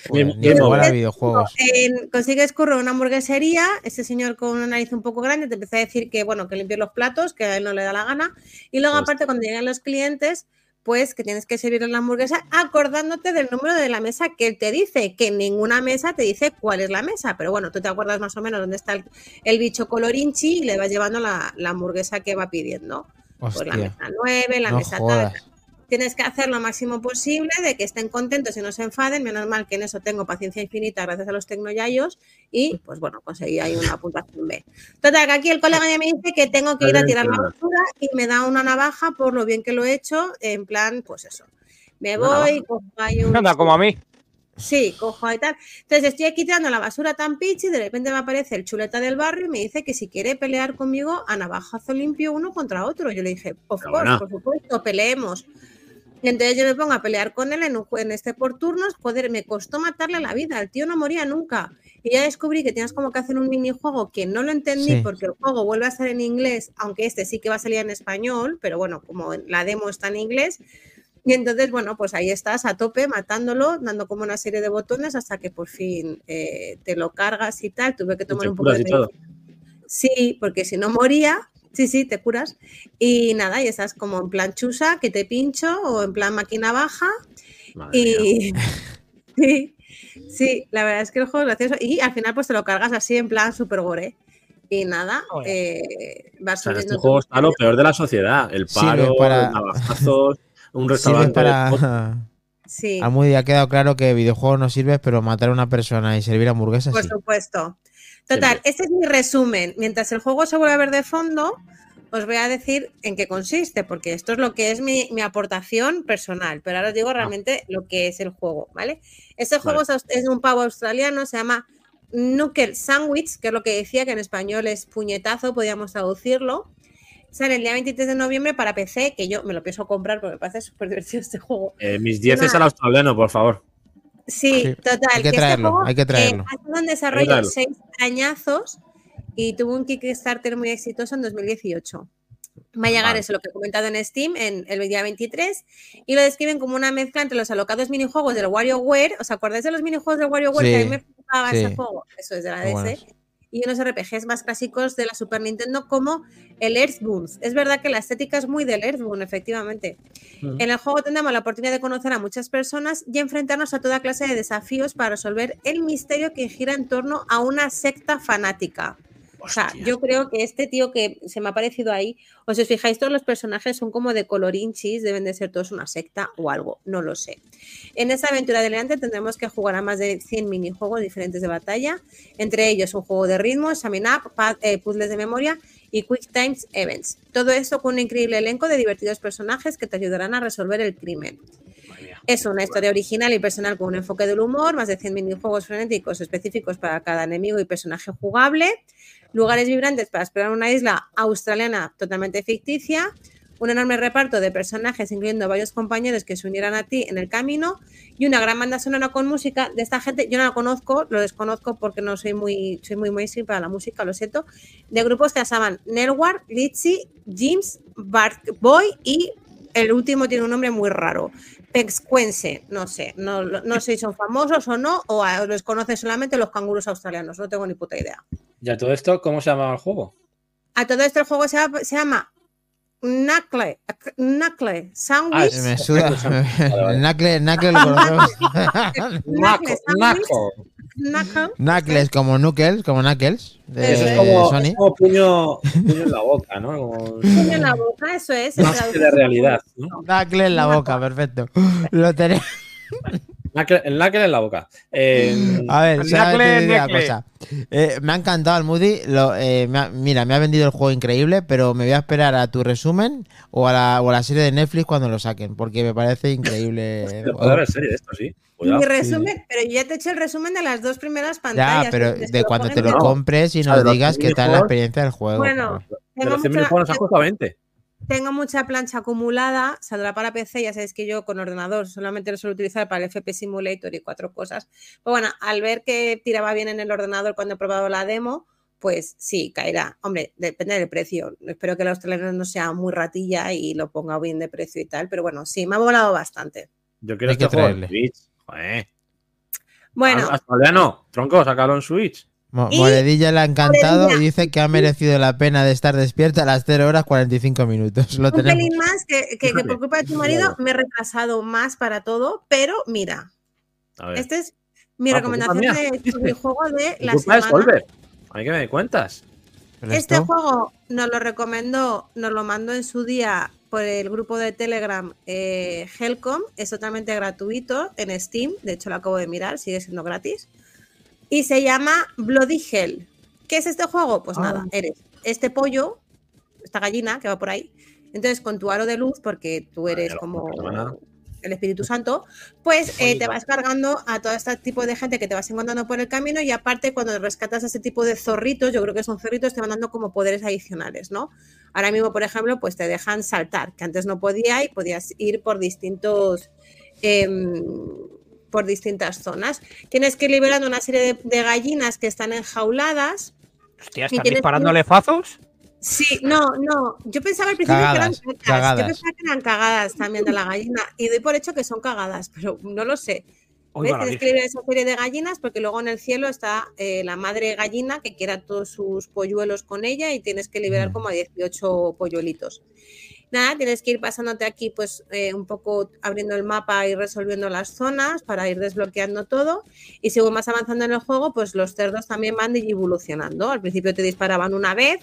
Jugar a bien. videojuegos. En- consigues curro en una hamburguesería, este señor con una nariz un poco grande te empieza a decir que bueno, que limpie los platos, que a él no le da la gana. Y luego Pues- aparte cuando llegan los clientes, pues que tienes que servir la hamburguesa acordándote del número de la mesa que él te dice, que ninguna mesa te dice cuál es la mesa, pero bueno, tú te acuerdas más o menos dónde está el, el bicho colorinchi y le vas llevando la, la hamburguesa que va pidiendo. Pues la mesa 9, la no mesa tal. Tienes que hacer lo máximo posible de que estén contentos y no se enfaden. Menos mal que en eso tengo paciencia infinita gracias a los tecnoyayos y pues bueno, conseguí ahí una puntuación B. Total, que aquí el colega ya me dice que tengo que ir a tirar la basura y me da una navaja por lo bien que lo he hecho, en plan, pues eso. Me voy, cojo ahí un... Anda, como a mí. Sí, cojo y tal. Entonces estoy aquí tirando la basura tan pichi y de repente me aparece el chuleta del barrio y me dice que si quiere pelear conmigo a navajazo limpio uno contra otro. Yo le dije, of course, por supuesto, peleemos. Entonces yo me pongo a pelear con él en, un en este por turnos. Joder, me costó matarle la vida. El tío no moría nunca. Y ya descubrí que tienes como que hacer un minijuego que no lo entendí Sí. porque el juego vuelve a ser en inglés, aunque este sí que va a salir en español, pero bueno, como la demo está en inglés. Y entonces, bueno, pues ahí estás a tope matándolo, dando como una serie de botones hasta que por fin eh, te lo cargas y tal. Tuve que tomar un poco de. Sí, porque si no moría, sí, sí, te curas. Y nada, y estás como en plan chusa, que te pincho, o en plan máquina baja. Madre. Y *laughs* sí, sí, la verdad es que el juego es gracioso. Y al final, pues te lo cargas así en plan super gore. Y nada, eh, vas O sea, subiendo este juego está lo peor de la sociedad. El paro, para- los navajazos, *laughs* un restaurante. para. *laughs* Sí, A Moody ha quedado claro que videojuego no sirve, pero matar a una persona y servir hamburguesas por sí. supuesto. Total, este es mi resumen. Mientras el juego se vuelve a ver de fondo, os voy a decir en qué consiste, porque esto es lo que es mi, mi aportación personal, pero ahora os digo realmente lo que es el juego, ¿vale? Este juego es, de un pavo australiano, se llama Knuckle Sandwich, que es lo que decía, que en español es puñetazo, podríamos traducirlo. Sale el día 23 de noviembre para PC, que yo me lo pienso comprar porque me parece súper divertido este juego. Eh, mis 10 es al australiano, por favor. Sí, Sí, total. hay que este traerlo, juego, hay que traerlo. eh, ha estado en desarrollo traerlo. seis añazos y tuvo un Kickstarter muy exitoso en 2018. Va a llegar Vale. eso, lo que he comentado en Steam, en el día 23, y lo describen como una mezcla entre los alocados minijuegos del WarioWare. ¿Os acordáis de los minijuegos del WarioWare? Que a Sí, mí me flipaba sí. ese juego. Eso es de la Muy DS. Y unos RPGs más clásicos de la Super Nintendo, como el Earthbound. Es verdad que la estética es muy del Earthbound, efectivamente. En el juego tendremos la oportunidad de conocer a muchas personas y enfrentarnos a toda clase de desafíos para resolver el misterio que gira en torno a una secta fanática. O sea, yo creo que este tío que se me ha parecido ahí, o si os fijáis, todos los personajes son como de colorinchis, deben de ser todos una secta o algo, no lo sé. En esta aventura adelante tendremos que jugar a más de 100 minijuegos diferentes de batalla, entre ellos un juego de ritmo, Summon Up, eh, puzzles de memoria y Quick Times Events. Todo esto con un increíble elenco de divertidos personajes que te ayudarán a resolver el crimen. Es una historia original y personal con un enfoque del humor, más de 100 minijuegos frenéticos específicos para cada enemigo y personaje jugable, lugares vibrantes para explorar una isla australiana totalmente ficticia, un enorme reparto de personajes, incluyendo varios compañeros que se unirán a ti en el camino, y una gran banda sonora con música de esta gente. Yo no la conozco, lo desconozco porque no soy muy, soy muy mainstream para la música, lo siento. De grupos que se llaman Nelwar, Litzy, James, Bart Boy y el último tiene un nombre muy raro. Pexcuense, no sé, no, no sé si son famosos o no, o a- los conocen solamente los canguros australianos, no tengo ni puta idea. ¿Y a todo esto cómo se llamaba el juego? A todo esto el juego se llama Knuckle, Knuckle Ah, Sandwich. es- Me suda. Vale, vale. Knuckles, Knuckles lo conocemos. Naco. Knuckle. Knuckles como Knuckles, como Knuckles de Eso Es como, Sony. es como puño, puño en la boca, ¿no? Como Puño en la boca, eso es. más que de realidad. ¿no? Knuckles en la boca, perfecto. Lo tenemos. El knuckle en la boca. Eh, *laughs* A ver, cosa. Eh, me ha encantado el Moody. Lo, eh, me ha- mira, me ha vendido el juego increíble, pero me voy a esperar a tu resumen o a la, o a la serie de Netflix cuando lo saquen, porque me parece increíble. *laughs* Puede haber serie de esto, sí. Mi resumen, pero yo ya te he hecho el resumen de las dos primeras pantallas. Ya, pero de cuando te lo compres y O sea, nos digas qué tal la experiencia del juego. Bueno, De Tengo los 100 mucha- minijuegos nos han costado 20. Tengo mucha plancha acumulada, saldrá para PC, ya sabéis que yo con ordenador solamente lo suelo utilizar para el FP Simulator y cuatro cosas. Pero bueno, al ver que tiraba bien en el ordenador cuando he probado la demo, pues sí, caerá. Hombre, depende del precio. Espero que el australiano no sea muy ratilla y lo ponga bien de precio y tal, pero bueno, sí, me ha volado bastante. Yo quiero Hay que este traerle. Switch. Joder. Bueno, Australiano, tronco, sácalo en Switch. Mo- Y- Moredilla le ha encantado Moredilla. y dice que ha merecido la pena de estar despierta a las 0 horas 45 minutos. Lo un tenemos. pelín más que, que- que por culpa de tu marido me he retrasado más para todo, pero mira, A ver. Este es mi Ah, recomendación de *laughs* de Mi la culpa es semana. Solver. A mí que me cuentas. Este esto- juego nos lo recomendó, nos lo mandó en su día por el grupo de Telegram eh, Helcom. Es totalmente gratuito en Steam. De hecho, lo acabo de mirar, sigue siendo gratis. Y se llama Bloody Hell. ¿Qué es este juego? Pues Ah. nada, eres este pollo, esta gallina que va por ahí. Entonces, con tu aro de luz, porque tú eres como el Espíritu Santo, pues eh, te vas cargando a todo este tipo de gente que te vas encontrando por el camino y aparte cuando rescatas a ese tipo de zorritos, yo creo que son zorritos, te van dando como poderes adicionales, ¿no? Ahora mismo, por ejemplo, pues te dejan saltar, que antes no podía y podías ir por distintos... em, por distintas zonas. Tienes que ir liberando una serie de, de gallinas que están enjauladas. Hostia, Y ¿están tienes disparándole fazos? Sí, no, no. Yo pensaba al principio Cagadas, que eran cagadas. cagadas. Yo pensaba que eran cagadas también de la gallina. Y doy por hecho que son cagadas, pero no lo sé. Tienes que liberar esa serie de gallinas porque luego en el cielo está eh, la madre gallina que quiere a todos sus polluelos con ella y tienes que liberar Mm. como a 18 polluelitos. Nada, tienes que ir pasándote aquí pues eh, un poco abriendo el mapa y resolviendo las zonas para ir desbloqueando todo y según vas avanzando en el juego pues los cerdos también van evolucionando. Al principio te disparaban una vez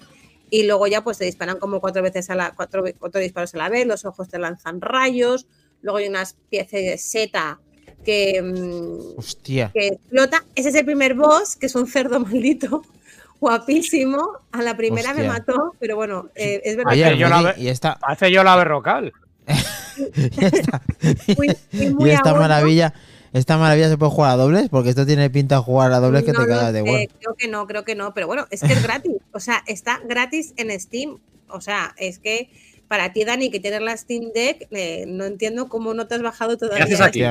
y luego ya pues te disparan como cuatro veces a la cuatro, cuatro disparos a la vez, los ojos te lanzan rayos, luego hay una especie de seta que, mm, Hostia. que explota. Ese es el primer boss, que es un cerdo maldito, guapísimo. A la primera me mató, pero bueno, eh, es verdad Oye, Parece yo la Almudi, ve- y esta, Parece yo la berrocal. y esta, que muy, muy, y esta maravilla, esta maravilla se puede jugar a dobles, porque esto tiene pinta de jugar a dobles que No te lo cagas de sé, bueno. Creo que no, creo que no, pero bueno, es que es gratis. O sea, está gratis en Steam. O sea, es que para ti, Dani, que tienes la Steam Deck, eh, no entiendo cómo no te has bajado todavía. haces aquí?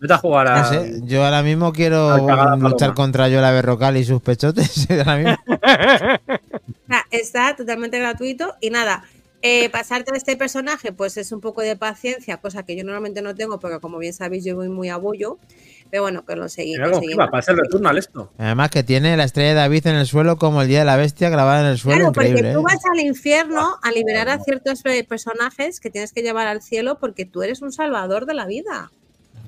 Vete a jugar a. No sé, yo ahora mismo quiero cagada luchar contra Yola Berrocal y sus pechotes. *laughs* ahora mismo. O *laughs* sea, está totalmente gratuito y nada. eh, pasarte a este personaje, pues es un poco de paciencia, cosa que yo normalmente no tengo, porque como bien sabéis, yo voy muy a bollo. Pero bueno, que lo seguí. Esto. Además que tiene la estrella de David en el suelo como el día de la bestia grabada en el suelo. Claro, porque tú ¿eh? vas al infierno a liberar a ciertos eh, personajes que tienes que llevar al cielo porque tú eres un salvador de la vida.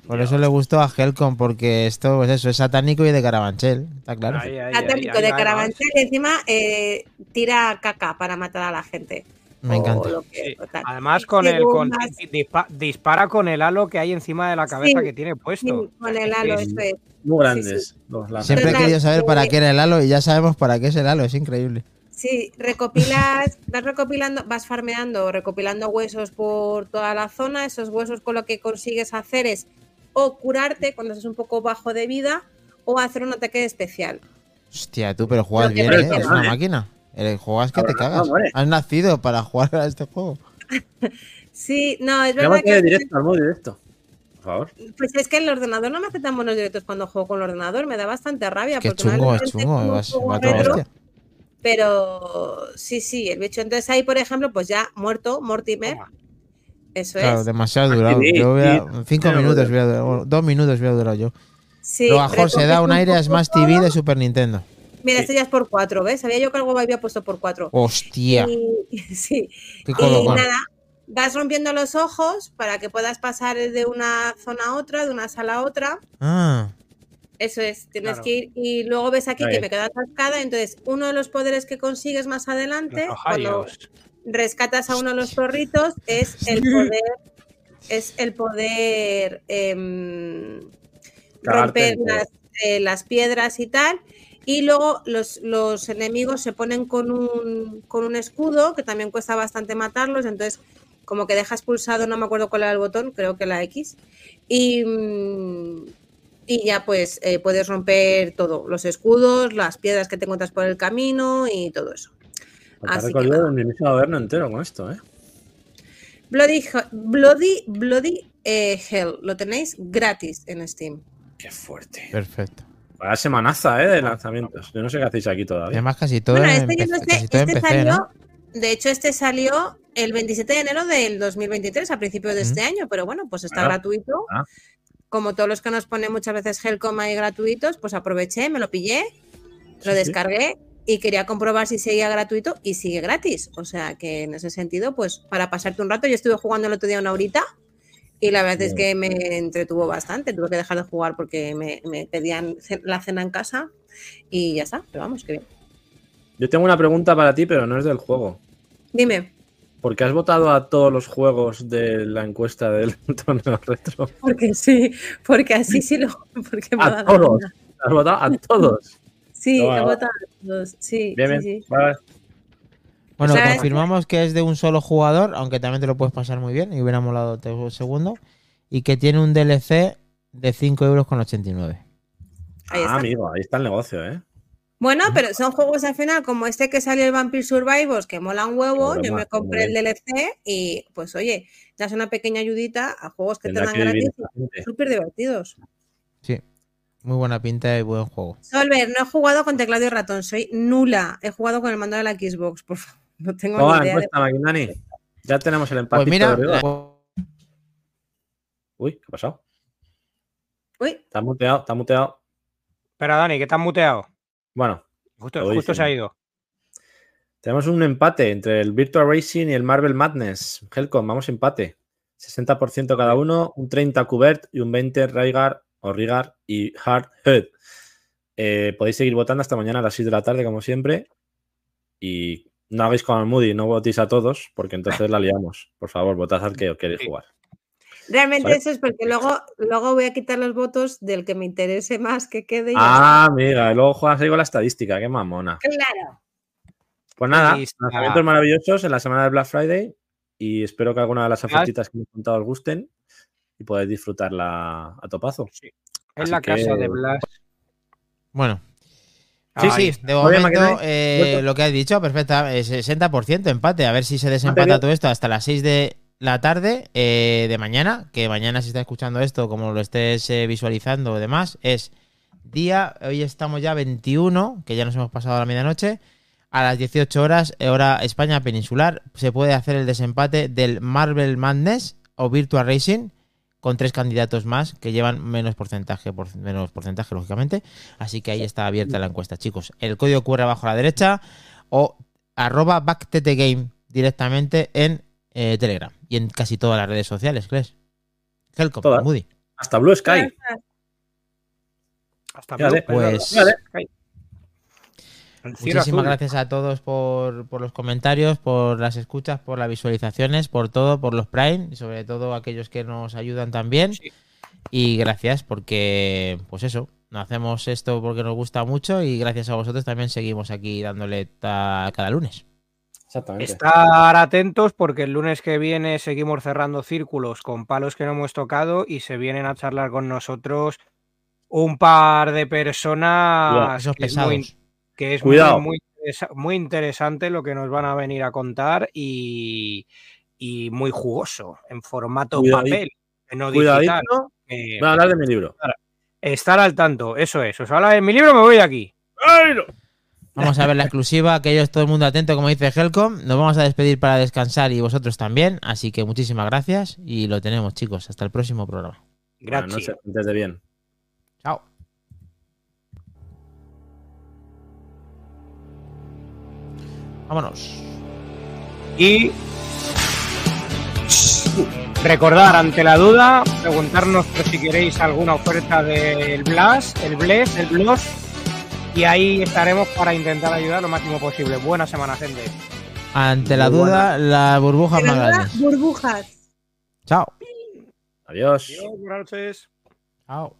Por eso le gustó a Helcom, porque esto pues eso, es satánico y de Carabanchel. Está claro. Ahí, ahí, Satánico ahí, de Carabanchel y encima eh, tira caca para matar a la gente. Me encanta. que- Sí. Además, con el, con, dispa- dispara con el halo que hay encima de la cabeza Sí, que tiene Sí, puesto. con el halo, Sí, eso es. Muy grandes. Sí, los. Siempre he querido saber para eh, qué era el halo y ya sabemos para qué es el halo. Es increíble. Sí, recopilas, *laughs* vas recopilando, vas farmeando, recopilando huesos por toda la zona. Esos huesos con lo que consigues hacer es o curarte cuando estás un poco bajo de vida o hacer un ataque especial. Hostia, tú, pero juegas bien, ¿eh? Es una máquina. El juegas que te cagas. Has nacido para jugar a este juego. *laughs* Sí, no, es Llámate verdad que directo, al modo directo. Por favor. pues es que el ordenador no me hace tan buenos directos cuando juego con el ordenador, me da bastante rabia. Qué porque chungo, es chungo. vas- va todo retro. Pero sí, sí, el bicho. Entonces ahí, por ejemplo, pues ya muerto, Mortimer. Toma. Eso Claro, es. demasiado durado. Yo hubiera- cinco minutos, hubiera durado, bueno, dos minutos hubiera durado yo. Sí, Lo mejor se da un aire a Smash TV de Super Nintendo. Mira, este ya es por cuatro, ¿ves? Sabía yo que algo había puesto por cuatro. Hostia, Y, *laughs* sí. qué Y nada, vas rompiendo los ojos para que puedas pasar de una zona a otra, de una sala a otra. Ah, Eso es, tienes Claro. que ir. Y luego ves aquí Ahí. que me queda atascada. Entonces, uno de los poderes que consigues más adelante, cuando. Rescatas a uno de los zorritos, es *laughs* el poder. Es el poder em, romper las, eh, las piedras y tal. Y luego los, los enemigos se ponen con un, con un escudo, que también cuesta bastante matarlos. Entonces, como que dejas pulsado, no me acuerdo cuál era el botón, creo que la X. Y, y ya pues eh, puedes romper todo, los escudos, las piedras que te encuentras por el camino y todo eso. Así que recorrido nada. el inicio de moderno entero con esto, ¿eh? Bloody, Bloody, Bloody eh, Hell, lo tenéis gratis en Steam. Qué fuerte. perfecto. Vaya semanaza, ¿eh? De lanzamientos. Yo no sé qué hacéis aquí todavía. Además, casi todo Bueno, en este yo no sé, casi todo en este salió, ¿no? de hecho este salió el 27 de enero del 2023, a principios de este año, pero bueno, pues está Ah. gratuito. Ah. Como todos los que nos ponen muchas veces Helcom ahí gratuitos, pues aproveché, me lo pillé, lo Sí, sí. Y quería comprobar si seguía gratuito y sigue gratis. O sea que en ese sentido, pues para pasarte un rato, yo estuve jugando el otro día una horita y la verdad es que me entretuvo bastante. Tuve que dejar de jugar porque me, me pedían la cena en casa y ya está. Pero vamos, que bien. Yo tengo una pregunta para ti, pero no es del juego. Dime, ¿Por qué has votado a todos los juegos de la encuesta del *laughs* torneo retro? porque sí, porque así sí lo. Porque me A todos. ¿Has votado a todos? Sí, No, he no. votado a todos. Sí, Bien, sí, bien. sí. Vale. Bueno, O sea, confirmamos que es de un solo jugador, aunque también te lo puedes pasar muy bien y hubiera molado te- segundo. y que tiene un DLC de 5 euros con 89. Ahí Ah, está. amigo, ahí está el negocio, ¿eh? Bueno, pero son juegos al final como este que salió el Vampire Survivors, que mola un huevo. Yo me compré el. DLC y pues oye, ya es una pequeña ayudita a juegos que te dan gratis súper divertidos. Sí, muy buena pinta y buen juego. Solver, no he jugado con teclado y ratón, soy nula. He jugado con el mando de la Xbox, por favor. *laughs* No tengo Toma, ni idea. encuesta. Ya tenemos el empate. Pues mira, Uy, ¿qué ha pasado? Uy, Está muteado, está muteado. Espera, Dani, que te has muteado. Bueno, Justo, justo se ha ido. tenemos un empate entre el Virtual Racing y el Marvel Madness. Helcom, vamos empate. 60% cada uno, un 30 Cubert y un 20 Rygar o Rigar y Hard Head. Eh, podéis seguir votando hasta mañana a las 6 de la tarde, como siempre. Y no hagáis como el Moody, no votéis a todos, porque entonces la liamos. Por favor, votad al que os queréis jugar. realmente eso es porque luego, luego voy a quitar los votos del que me interese más que quede. y ya Ah, amiga, y luego juegas ahí con la estadística, qué mamona. Claro. Pues nada, lanzamientos maravillosos en la semana de Black Friday y espero que alguna de las ofertitas que hemos contado os gusten y podáis disfrutarla a topazo. Es Así la casa de Blas. Bueno, Sí, sí, sí. de momento eh, lo que has dicho, perfecta, eh, 60% empate. A ver si se desempata todo esto hasta las 6 de la tarde eh, de mañana, que mañana si estás escuchando esto, como lo estés eh, visualizando o demás, es día, hoy estamos ya 21, que ya nos hemos pasado a la medianoche, a las 18 horas, eh, hora España peninsular, se puede hacer el desempate del Marvel Madness o Virtual Racing con tres candidatos más que llevan menos porcentaje, por, menos porcentaje, lógicamente. Así que ahí está abierta la encuesta, chicos. El código QR abajo a la derecha o arroba backttgame directamente en eh, Telegram y en casi todas las redes sociales, ¿crees? Helcom. Moody. Hasta Blue Sky. Hasta Fíjate, luego. pues- Fíjate. El cielo Muchísimas azul. gracias a todos por, por los comentarios, por las escuchas, por las visualizaciones, por todo, por los Prime y sobre todo aquellos que nos ayudan también. Sí. Y gracias porque, pues eso, hacemos esto porque nos gusta mucho y gracias a vosotros también seguimos aquí dándole ta- cada lunes. Exactamente. Estar atentos porque el lunes que viene seguimos cerrando círculos con palos que no hemos tocado y se vienen a charlar con nosotros un par de personas es muy. Que es Cuidado. muy, muy interesa- muy interesante lo que nos van a venir a contar y, y muy jugoso en formato Cuidadito. papel, no digital. Cuidadito. que- Voy a hablar de mi libro. estar al tanto, eso es. Os habla de mi libro, me voy de aquí. ¡Ay, no! Vamos a ver la exclusiva, aquellos todo el mundo atento, como dice Helcom. Nos vamos a despedir para descansar y vosotros también. Así que muchísimas gracias y lo tenemos, chicos. Hasta el próximo programa. Buenas Gracias. noches, antes de bien. Vámonos. Y recordar ante la duda, preguntarnos por si queréis alguna oferta del Blas, el Bless, el Blos. Y ahí estaremos para intentar ayudar lo máximo posible. Buena semana, gente. Ante la Muy duda, las burbujas Pero más burbujas. Chao. Adiós. buenas noches. Chao.